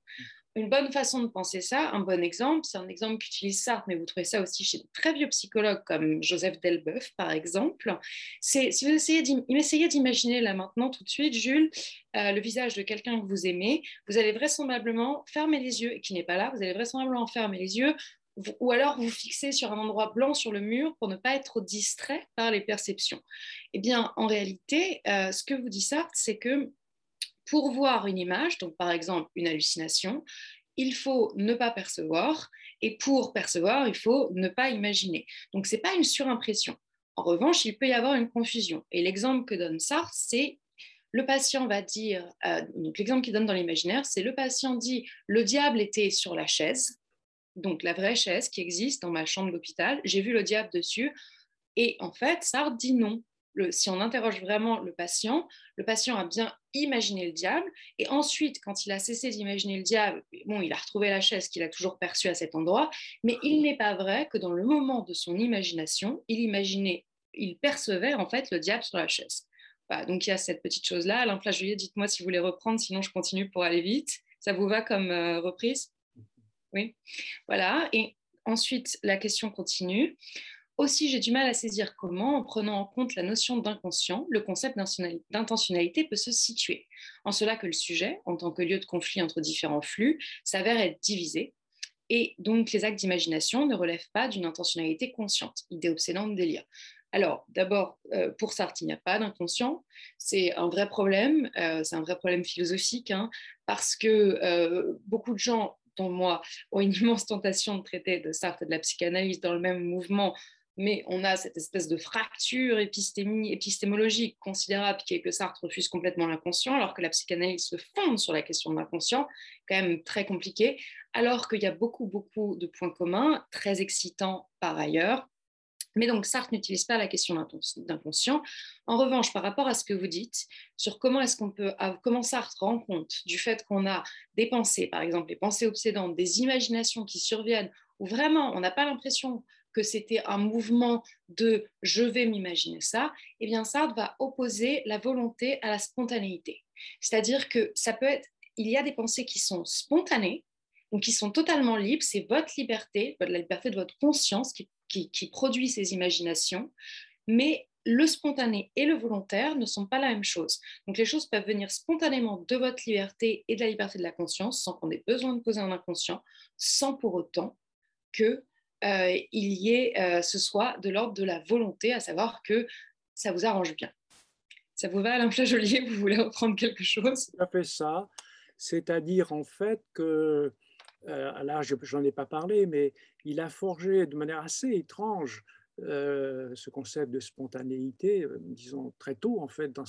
Une bonne façon de penser ça, un bon exemple, c'est un exemple qu'utilise Sartre, mais vous trouvez ça aussi chez de très vieux psychologues comme Joseph Delbeuf, par exemple. C'est si vous essayez d'imaginer là maintenant tout de suite, Jules, euh, le visage de quelqu'un que vous aimez, vous allez vraisemblablement fermer les yeux, et qui n'est pas là, vous allez vraisemblablement fermer les yeux, ou alors vous fixez sur un endroit blanc sur le mur pour ne pas être distrait par les perceptions. Eh bien, en réalité, euh, ce que vous dit Sartre, c'est que pour voir une image, donc par exemple une hallucination, il faut ne pas percevoir, et pour percevoir, il faut ne pas imaginer. Donc, ce n'est pas une surimpression. En revanche, il peut y avoir une confusion. Et l'exemple que donne Sartre, c'est le patient va dire, euh, donc l'exemple qu'il donne dans l'imaginaire, c'est le patient dit, le diable était sur la chaise, donc la vraie chaise qui existe dans ma chambre d'hôpital, j'ai vu le diable dessus. Et en fait, Sartre dit non. si on interroge vraiment le patient, le patient a bien imaginé le diable. Et ensuite, quand il a cessé d'imaginer le diable, bon, il a retrouvé la chaise qu'il a toujours perçue à cet endroit. Mais il n'est pas vrai que dans le moment de son imagination, il imaginait, il percevait en fait le diable sur la chaise. donc il y a cette petite chose-là. Alain Flageolier, dites-moi si vous voulez reprendre, sinon je continue pour aller vite. Ça vous va comme euh, reprise? Oui, voilà. Et ensuite, la question continue. Aussi, j'ai du mal à saisir comment, en prenant en compte la notion d'inconscient, le concept d'intentionnalité peut se situer. En cela que le sujet, en tant que lieu de conflit entre différents flux, s'avère être divisé. Et donc, les actes d'imagination ne relèvent pas d'une intentionnalité consciente, idée obsédante délire. Alors, d'abord, euh, pour Sartre, il n'y a pas d'inconscient. C'est un vrai problème, euh, c'est un vrai problème philosophique, hein, parce que euh, beaucoup de gens moi, ont une immense tentation de traiter de Sartre et de la psychanalyse dans le même mouvement, mais on a cette espèce de fracture épistémologique considérable qui est que Sartre refuse complètement l'inconscient, alors que la psychanalyse se fonde sur la question de l'inconscient, quand même très compliqué, alors qu'il y a beaucoup, beaucoup de points communs, très excitants par ailleurs, mais donc, Sartre n'utilise pas la question d'inconscient. En revanche, par rapport à ce que vous dites sur comment est-ce qu'on peut, comment Sartre rend compte du fait qu'on a des pensées, par exemple, des pensées obsédantes, des imaginations qui surviennent, où vraiment on n'a pas l'impression que c'était un mouvement de je vais m'imaginer ça, eh bien Sartre va opposer la volonté à la spontanéité. C'est-à-dire que ça peut être, il y a des pensées qui sont spontanées, donc qui sont totalement libres, c'est votre liberté, la liberté de votre conscience qui qui, produit ces imaginations, mais le spontané et le volontaire ne sont pas la même chose. Donc les choses peuvent venir spontanément de votre liberté et de la liberté de la conscience sans qu'on ait besoin de poser un inconscient, sans pour autant que euh, il y ait euh, ce soit de l'ordre de la volonté, à savoir que ça vous arrange bien. Ça vous va, Alain Flageolier Vous voulez reprendre quelque chose? Ça fait ça. C'est-à-dire en fait que euh, là, je n'en ai pas parlé, mais il a forgé de manière assez étrange euh, ce concept de spontanéité, euh, disons très tôt en fait dans,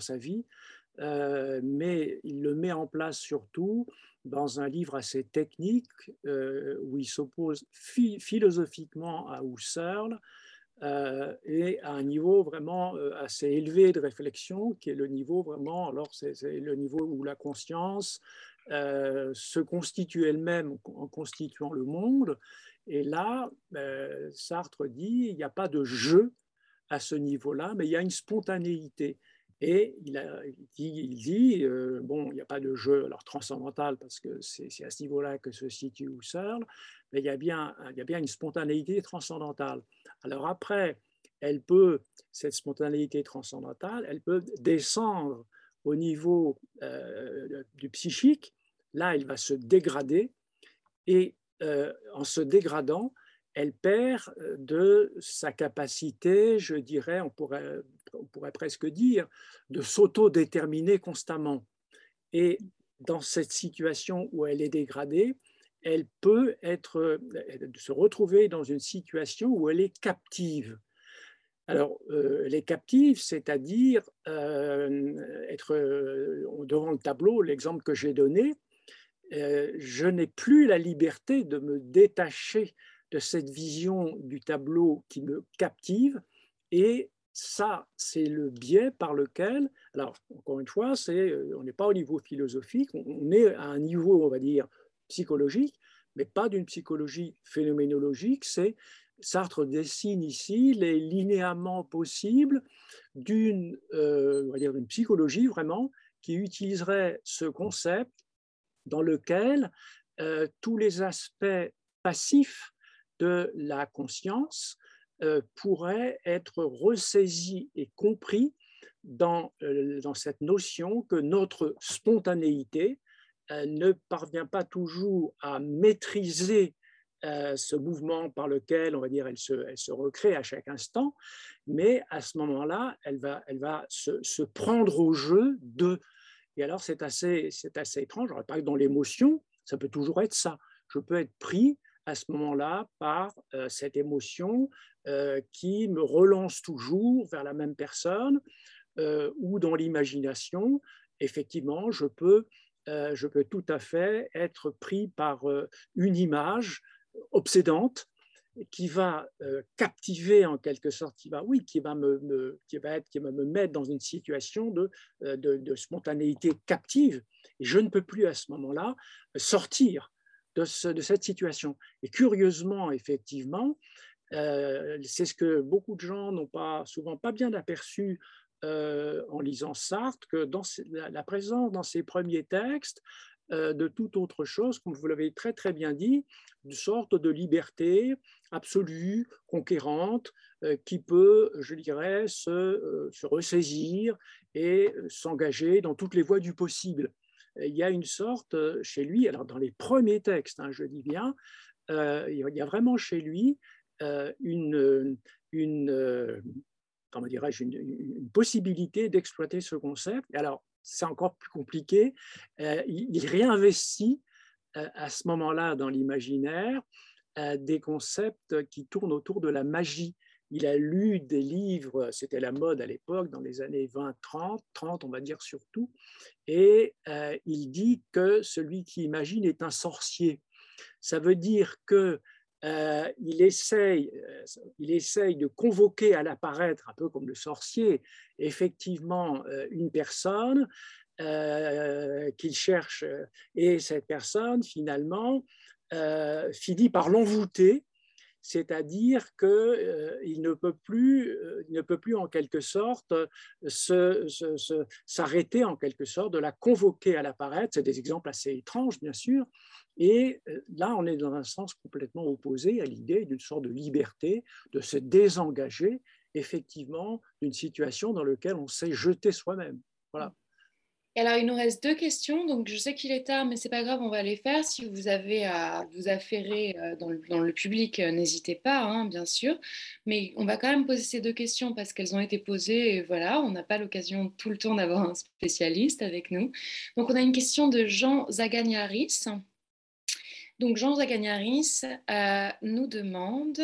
sa vie, mais il le met en place surtout dans un livre assez technique où il s'oppose philosophiquement à Husserl et à un niveau vraiment assez élevé de réflexion, qui est le niveau vraiment, alors c'est le niveau où la conscience, euh, se constitue elle-même en constituant le monde. Et là, euh, Sartre dit, il n'y a pas de jeu à ce niveau-là, mais il y a une spontanéité. Et il, dit, euh, bon, il n'y a pas de jeu alors transcendantal parce que c'est à ce niveau-là que se situe Husserl, mais il y, a bien, il y a bien une spontanéité transcendantale. Alors après, elle peut, cette spontanéité transcendantale, elle peut descendre au niveau du psychique, là, elle va se dégrader et en se dégradant, elle perd de sa capacité, je dirais, on pourrait, on pourrait presque dire, de s'auto-déterminer constamment. Et dans cette situation où elle est dégradée, elle peut être, se retrouver dans une situation où elle est captive. Alors, euh, elle est captive, c'est-à-dire euh, être euh, devant le tableau, l'exemple que j'ai donné, je n'ai plus la liberté de me détacher de cette vision du tableau qui me captive. Et ça, c'est le biais par lequel, alors encore une fois, on n'est pas au niveau philosophique, on est à un niveau, on va dire, psychologique, mais pas d'une psychologie phénoménologique, c'est Sartre dessine ici les linéaments possibles d'une euh, psychologie vraiment qui utiliserait ce concept dans lequel euh, tous les aspects passifs de la conscience euh, pourraient être ressaisis et compris dans, dans cette notion que notre spontanéité, ne parvient pas toujours à maîtriser euh, ce mouvement par lequel, on va dire, elle se, elle se recrée à chaque instant, mais à ce moment-là, elle va, elle va se, se, prendre au jeu de. Et alors, c'est assez, c'est assez étrange. Pas que dans l'émotion, ça peut toujours être ça. Je peux être pris à ce moment-là par euh, cette émotion euh, qui me relance toujours vers la même personne, ou dans l'imagination, effectivement, je peux je peux tout à fait être pris par une image obsédante qui va euh, captiver en quelque sorte, qui va, oui, qui va me, qui va être, qui va me mettre dans une situation de, de, spontanéité captive. Et je ne peux plus à ce moment-là sortir de, de, cette situation. Et curieusement, effectivement, c'est ce que beaucoup de gens n'ont pas souvent pas bien aperçu euh, en lisant Sartre que dans la présence dans ses premiers textes euh, de toute autre chose, comme vous l'avez très très bien dit, une sorte de liberté absolue, conquérante, euh, qui peut, je dirais, se, se ressaisir et s'engager dans toutes les voies du possible. Il y a une sorte chez lui, alors dans les premiers textes, hein, je dis bien, il y a vraiment chez lui une, une, possibilité d'exploiter ce concept. alors, c'est encore plus compliqué. Euh, il, réinvestit euh, à ce moment-là dans l'imaginaire euh, des concepts qui tournent autour de la magie. Il a lu des livres, c'était la mode à l'époque, dans les années 20, 30, 30 on va dire surtout, et il dit que celui qui imagine est un sorcier. Ça veut dire que euh, il, essaye, euh, il essaye de convoquer à l'apparaître, un peu comme le sorcier, effectivement euh, une personne qu'il cherche, et cette personne, finalement, finit par l'envoûter, c'est-à-dire qu'il ne, peut plus, ne peut plus, en quelque sorte, s'arrêter, en quelque sorte, de la convoquer à l'apparaître. C'est des exemples assez étranges, bien sûr, et euh, là, on est dans un sens complètement opposé à l'idée d'une sorte de liberté, de se désengager effectivement d'une situation dans laquelle on s'est jeté soi-même. Voilà. Alors, il nous reste deux questions. Donc, je sais qu'il est tard, mais c'est pas grave, on va les faire. Si vous avez à vous affairer euh, dans le, public, euh, n'hésitez pas, hein, bien sûr. Mais on va quand même poser ces deux questions parce qu'elles ont été posées. Et voilà, on n'a pas l'occasion tout le temps d'avoir un spécialiste avec nous. Donc, on a une question de Jean Zagagnaris. Donc Jean Zagagnaris euh, nous demande,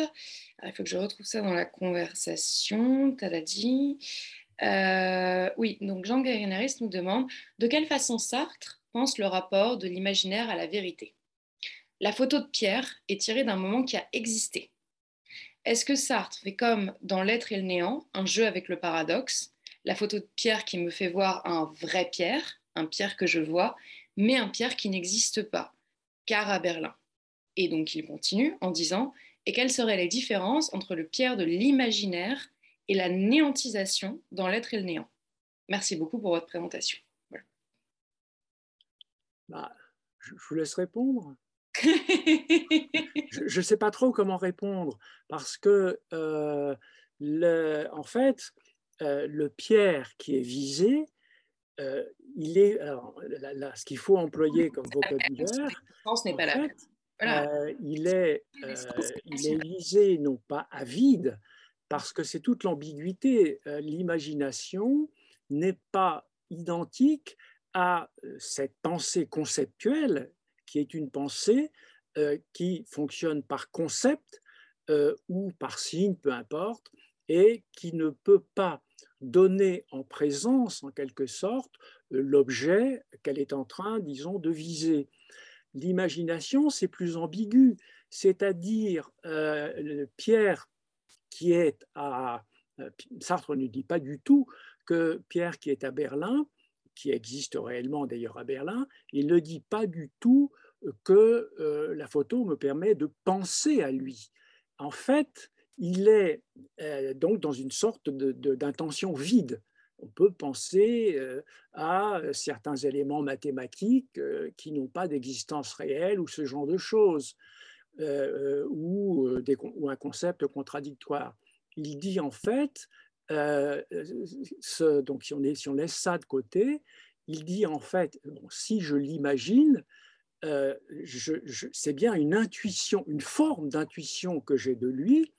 il faut que je retrouve ça dans la conversation, t'as dit. Euh, oui, donc Jean Zagagnaris nous demande de quelle façon Sartre pense le rapport de l'imaginaire à la vérité? La photo de Pierre est tirée d'un moment qui a existé. Est-ce que Sartre fait comme dans L'être et le néant, un jeu avec le paradoxe, la photo de Pierre qui me fait voir un vrai Pierre, un Pierre que je vois, mais un Pierre qui n'existe pas car à Berlin. Et donc il continue en disant Et quelles seraient les différences entre le pierre de l'imaginaire et la néantisation dans l'être et le néant. Merci beaucoup pour votre présentation. Bah, je vous laisse répondre. je ne sais pas trop comment répondre parce que, euh, le, en fait, euh, le pierre qui est visé, il est, alors, ce qu'il faut employer comme vocabulaire, n'est pas fait, il, est, il est lisé non pas à vide, parce que c'est toute l'ambiguïté. L'imagination n'est pas identique à cette pensée conceptuelle qui est une pensée qui fonctionne par concept ou par signe, peu importe, et qui ne peut pas donner en présence, en quelque sorte, l'objet qu'elle est en train, disons, de viser. L'imagination, c'est plus ambigu, c'est-à-dire euh, Pierre qui est à... Euh, Sartre ne dit pas du tout que Pierre qui est à Berlin, qui existe réellement d'ailleurs à Berlin, il ne dit pas du tout que euh, la photo me permet de penser à lui. En fait, il est euh, donc dans une sorte d'intention vide. On peut penser à certains éléments mathématiques qui n'ont pas d'existence réelle ou ce genre de choses, ou, un concept contradictoire. Il dit en fait, donc si on, si on, laisse ça de côté, il dit en fait, si je l'imagine, c'est bien une intuition, une forme d'intuition que j'ai de lui,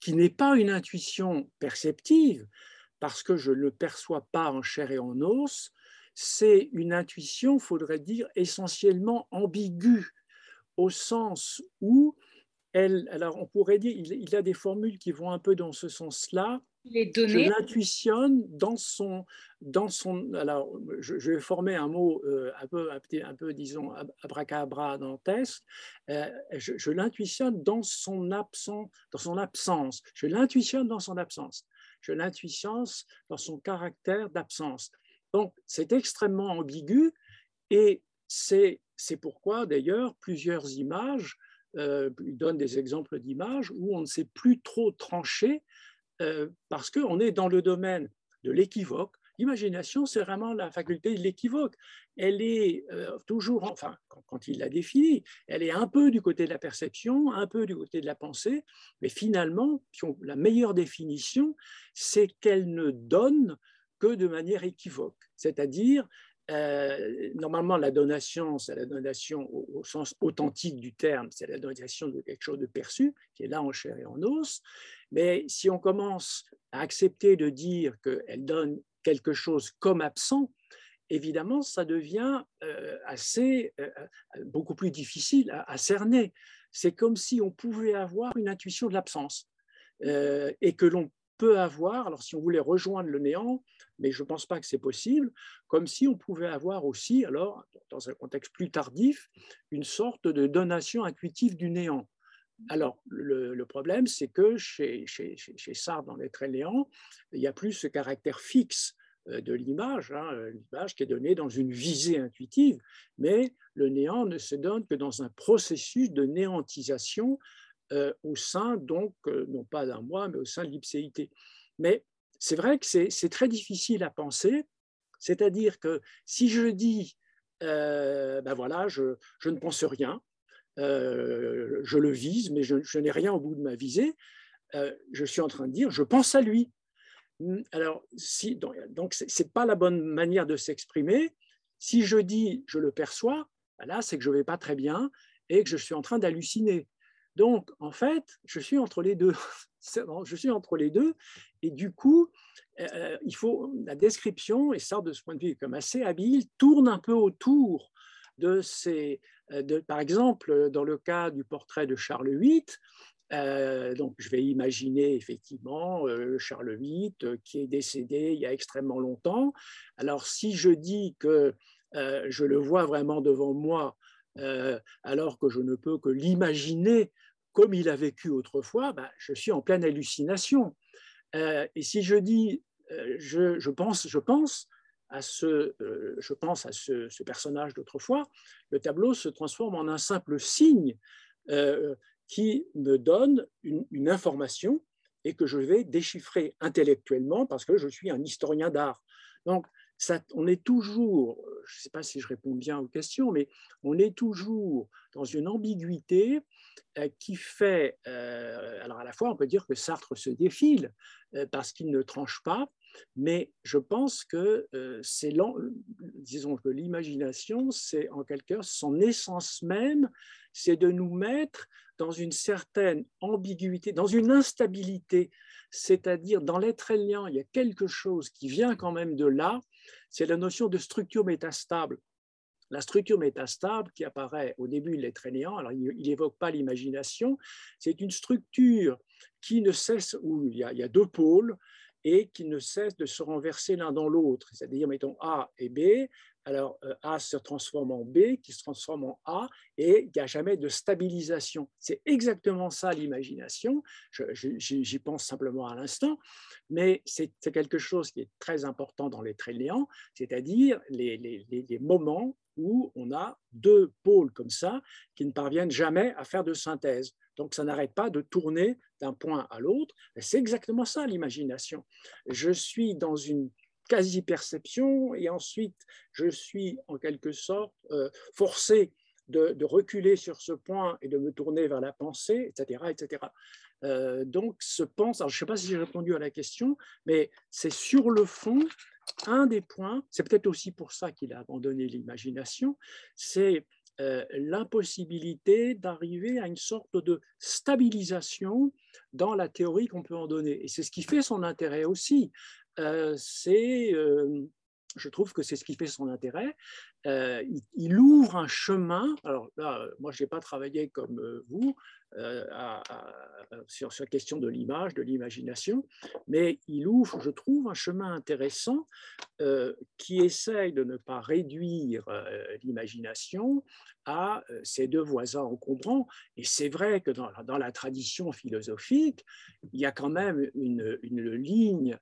qui n'est pas une intuition perceptive, parce que je ne le perçois pas en chair et en os, c'est une intuition, faudrait dire, essentiellement ambiguë, au sens où elle, alors on pourrait dire, il, a des formules qui vont un peu dans ce sens-là, les données. Je l'intuitionne dans son, dans son. Alors, je, vais former un mot euh, un, peu, un, peu, disons, abracabra dantesque. Euh, je, je l'intuitionne dans son absence, dans son absence. Je l'intuitionne dans son absence. Je l'intuitionne dans son caractère d'absence. Donc, c'est extrêmement ambigu et c'est pourquoi, d'ailleurs, plusieurs images, euh, il donne des exemples d'images où on ne sait plus trop trancher euh, parce qu'on est dans le domaine de l'équivoque. L'imagination, c'est vraiment la faculté de l'équivoque. Elle est euh, toujours, enfin, quand, il la définit, elle est un peu du côté de la perception, un peu du côté de la pensée, mais finalement, la meilleure définition, c'est qu'elle ne donne que de manière équivoque. C'est-à-dire, euh, normalement, la donation, c'est la donation au, sens authentique du terme, c'est la donation de quelque chose de perçu, qui est là en chair et en os. Mais si on commence à accepter de dire qu'elle donne quelque chose comme absent, évidemment, ça devient euh, assez, euh, beaucoup plus difficile à, cerner. C'est comme si on pouvait avoir une intuition de l'absence et que l'on peut avoir, alors si on voulait rejoindre le néant, mais je ne pense pas que c'est possible, comme si on pouvait avoir aussi, alors dans un contexte plus tardif, une sorte de donation intuitive du néant. Alors, le, problème, c'est que chez, chez, chez, Sartre, dans l'être néant, il n'y a plus ce caractère fixe euh, de l'image, hein, l'image qui est donnée dans une visée intuitive, mais le néant ne se donne que dans un processus de néantisation euh, au sein, donc, euh, non pas d'un moi, mais au sein de l'ipséité. Mais c'est vrai que c'est très difficile à penser, c'est-à-dire que si je dis, euh, ben voilà, je, ne pense rien, je le vise, mais je, n'ai rien au bout de ma visée, je suis en train de dire, je pense à lui. Hum, alors, si, donc, ce n'est pas la bonne manière de s'exprimer. Si je dis, je le perçois, ben là, c'est que je ne vais pas très bien et que je suis en train d'halluciner. Donc, en fait, je suis entre les deux. je suis entre les deux. Et du coup, euh, faut la description, et ça, de ce point de vue, comme assez habile, tourne un peu autour de ces. Euh, par exemple, dans le cas du portrait de Charles VIII, euh, donc, je vais imaginer effectivement Charles VIII qui est décédé il y a extrêmement longtemps. Alors, si je dis que je le vois vraiment devant moi euh, alors que je ne peux que l'imaginer comme il a vécu autrefois, bah, je suis en pleine hallucination. Euh, et si je dis, euh, je, pense, je pense à ce, je pense à ce, personnage d'autrefois, le tableau se transforme en un simple signe qui me donne une, information et que je vais déchiffrer intellectuellement parce que je suis un historien d'art. Donc, on est toujours, je ne sais pas si je réponds bien aux questions, mais on est toujours dans une ambiguïté euh, qui fait, euh, alors à la fois on peut dire que Sartre se défile euh, parce qu'il ne tranche pas, Mais je pense que euh, c'est, disons que l'imagination, c'est en quelque sorte son essence même, c'est de nous mettre dans une certaine ambiguïté, dans une instabilité, c'est-à-dire dans l'être élien, il y a quelque chose qui vient quand même de là, c'est la notion de structure métastable. La structure métastable qui apparaît au début de l'être néant, alors il n'évoque pas l'imagination, c'est une structure qui ne cesse, où il y, a, deux pôles, et qui ne cesse de se renverser l'un dans l'autre, c'est-à-dire, mettons, A et B, alors euh, A se transforme en B, qui se transforme en A, et il n'y a jamais de stabilisation. C'est exactement ça l'imagination. J'y pense simplement à l'instant, mais c'est quelque chose qui est très important dans les traits c'est-à-dire les, moments où on a deux pôles comme ça qui ne parviennent jamais à faire de synthèse. Donc ça n'arrête pas de tourner d'un point à l'autre. C'est exactement ça l'imagination. Je suis dans une quasi-perception et ensuite je suis en quelque sorte euh, forcé de, reculer sur ce point et de me tourner vers la pensée, etc. etc. Euh, donc ce pense, je ne sais pas si j'ai répondu à la question, mais c'est sur le fond un des points, c'est peut-être aussi pour ça qu'il a abandonné l'imagination, c'est euh, l'impossibilité d'arriver à une sorte de stabilisation dans la théorie qu'on peut en donner. Et c'est ce qui fait son intérêt aussi. Euh, c'est, euh, je trouve que c'est ce qui fait son intérêt. il, ouvre un chemin. Alors là, moi, je n'ai pas travaillé comme vous sur, sur la question de l'image, de l'imagination, mais il ouvre, je trouve, un chemin intéressant qui essaye de ne pas réduire l'imagination à ses deux voisins encombrants. Et c'est vrai que dans, la tradition philosophique, il y a quand même une ligne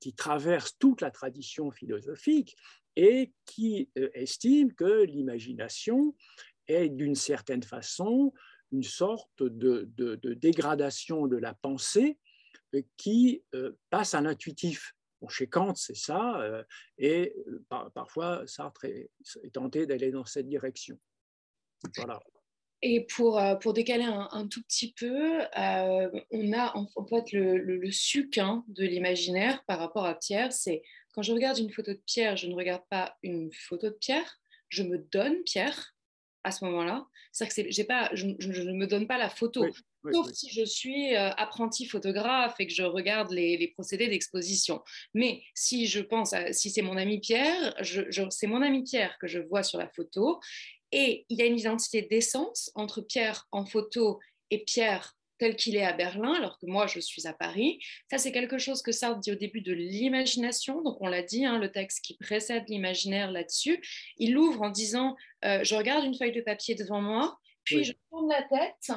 qui traverse toute la tradition philosophique et qui estime que l'imagination est d'une certaine façon une sorte de, de, de, dégradation de la pensée qui passe à l'intuitif. Bon, chez Kant, c'est ça, et parfois Sartre est, est tenté d'aller dans cette direction. Voilà. Et pour, euh, pour décaler un, tout petit peu, euh, on a en, fait le, le, suc hein, de l'imaginaire par rapport à Pierre. C'est quand je regarde une photo de Pierre, je ne regarde pas une photo de Pierre, je me donne Pierre à ce moment-là. C'est-à-dire que pas, je, ne me donne pas la photo. Sauf si je suis euh, apprenti photographe et que je regarde les, les procédés d'exposition. Mais si je pense, à, si c'est mon ami Pierre, je, c'est mon ami Pierre que je vois sur la photo et il y a une identité d'essence entre Pierre en photo et Pierre tel qu'il est à Berlin, alors que moi, je suis à Paris. Ça, c'est quelque chose que Sartre dit au début de l'imagination. Donc, on l'a dit, hein, le texte qui précède l'imaginaire là-dessus. Il l'ouvre en disant, euh, je regarde une feuille de papier devant moi, puis je tourne la tête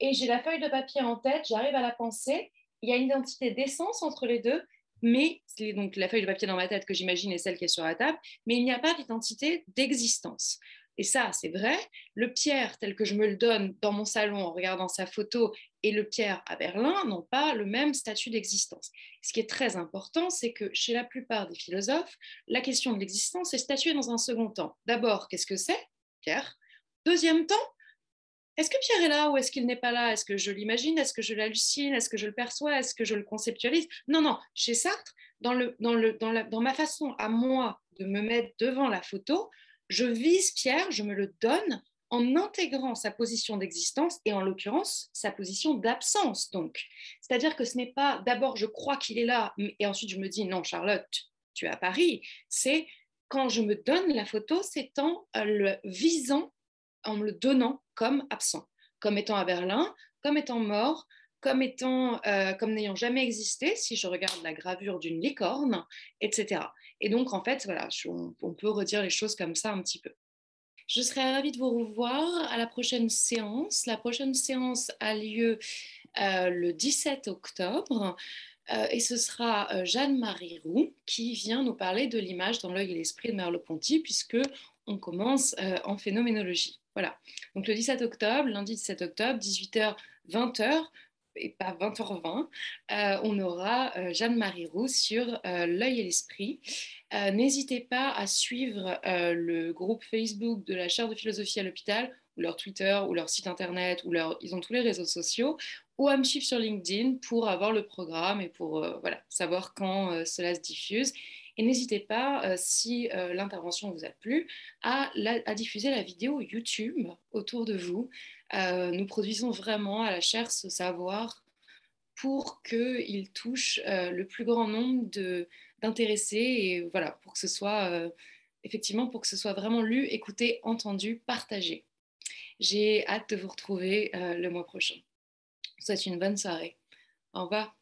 et j'ai la feuille de papier en tête, j'arrive à la penser. Il y a une identité d'essence entre les deux, mais c'est donc la feuille de papier dans ma tête que j'imagine est celle qui est sur la table, mais il n'y a pas d'identité d'existence. Et ça, c'est vrai. Le Pierre, tel que je me le donne dans mon salon en regardant sa photo, et le Pierre à Berlin n'ont pas le même statut d'existence. Ce qui est très important, c'est que chez la plupart des philosophes, la question de l'existence est statuée dans un second temps. D'abord, qu'est-ce que c'est, Pierre? Deuxième temps, est-ce que Pierre est là ou est-ce qu'il n'est pas là? Est-ce que je l'imagine? Est-ce que je l'hallucine? Est-ce que je le perçois? Est-ce que je le conceptualise? Non, non. Chez Sartre, dans, dans ma façon à moi de me mettre devant la photo, je vise Pierre, je me le donne en intégrant sa position d'existence et en l'occurrence sa position d'absence. Donc, c'est-à-dire que ce n'est pas d'abord je crois qu'il est là et ensuite je me dis non Charlotte, tu es à Paris. C'est quand je me donne la photo, c'est en le visant, en me le donnant comme absent, comme étant à Berlin, comme étant mort, euh, comme n'ayant jamais existé, si je regarde la gravure d'une licorne, etc. Et donc, en fait, voilà, on, peut redire les choses comme ça un petit peu. Je serais ravie de vous revoir à la prochaine séance. La prochaine séance a lieu euh, le 17 octobre. Euh, et ce sera Jeanne-Marie Roux qui vient nous parler de l'image dans l'œil et l'esprit de Merleau-Ponty, puisque on commence en phénoménologie. Voilà. Donc le 17 octobre, lundi 17 octobre, 18h, 20h, et pas 20h20, euh, on aura euh, Jeanne-Marie Roux sur euh, l'œil et l'esprit. N'hésitez pas à suivre le groupe Facebook de la chaire de philosophie à l'hôpital, ou leur Twitter, ou leur site internet, ou leur... ils ont tous les réseaux sociaux. ou à me suivre sur LinkedIn pour avoir le programme et pour voilà, savoir quand cela se diffuse. Et n'hésitez pas, si l'intervention vous a plu, à, diffuser la vidéo YouTube autour de vous. nous produisons vraiment à la chaire ce savoir pour qu'il touche le plus grand nombre d'intéressés et voilà, pour que ce soit effectivement pour que ce soit vraiment lu, écouté, entendu, partagé. J'ai hâte de vous retrouver le mois prochain. Je vous souhaite une bonne soirée. Au revoir.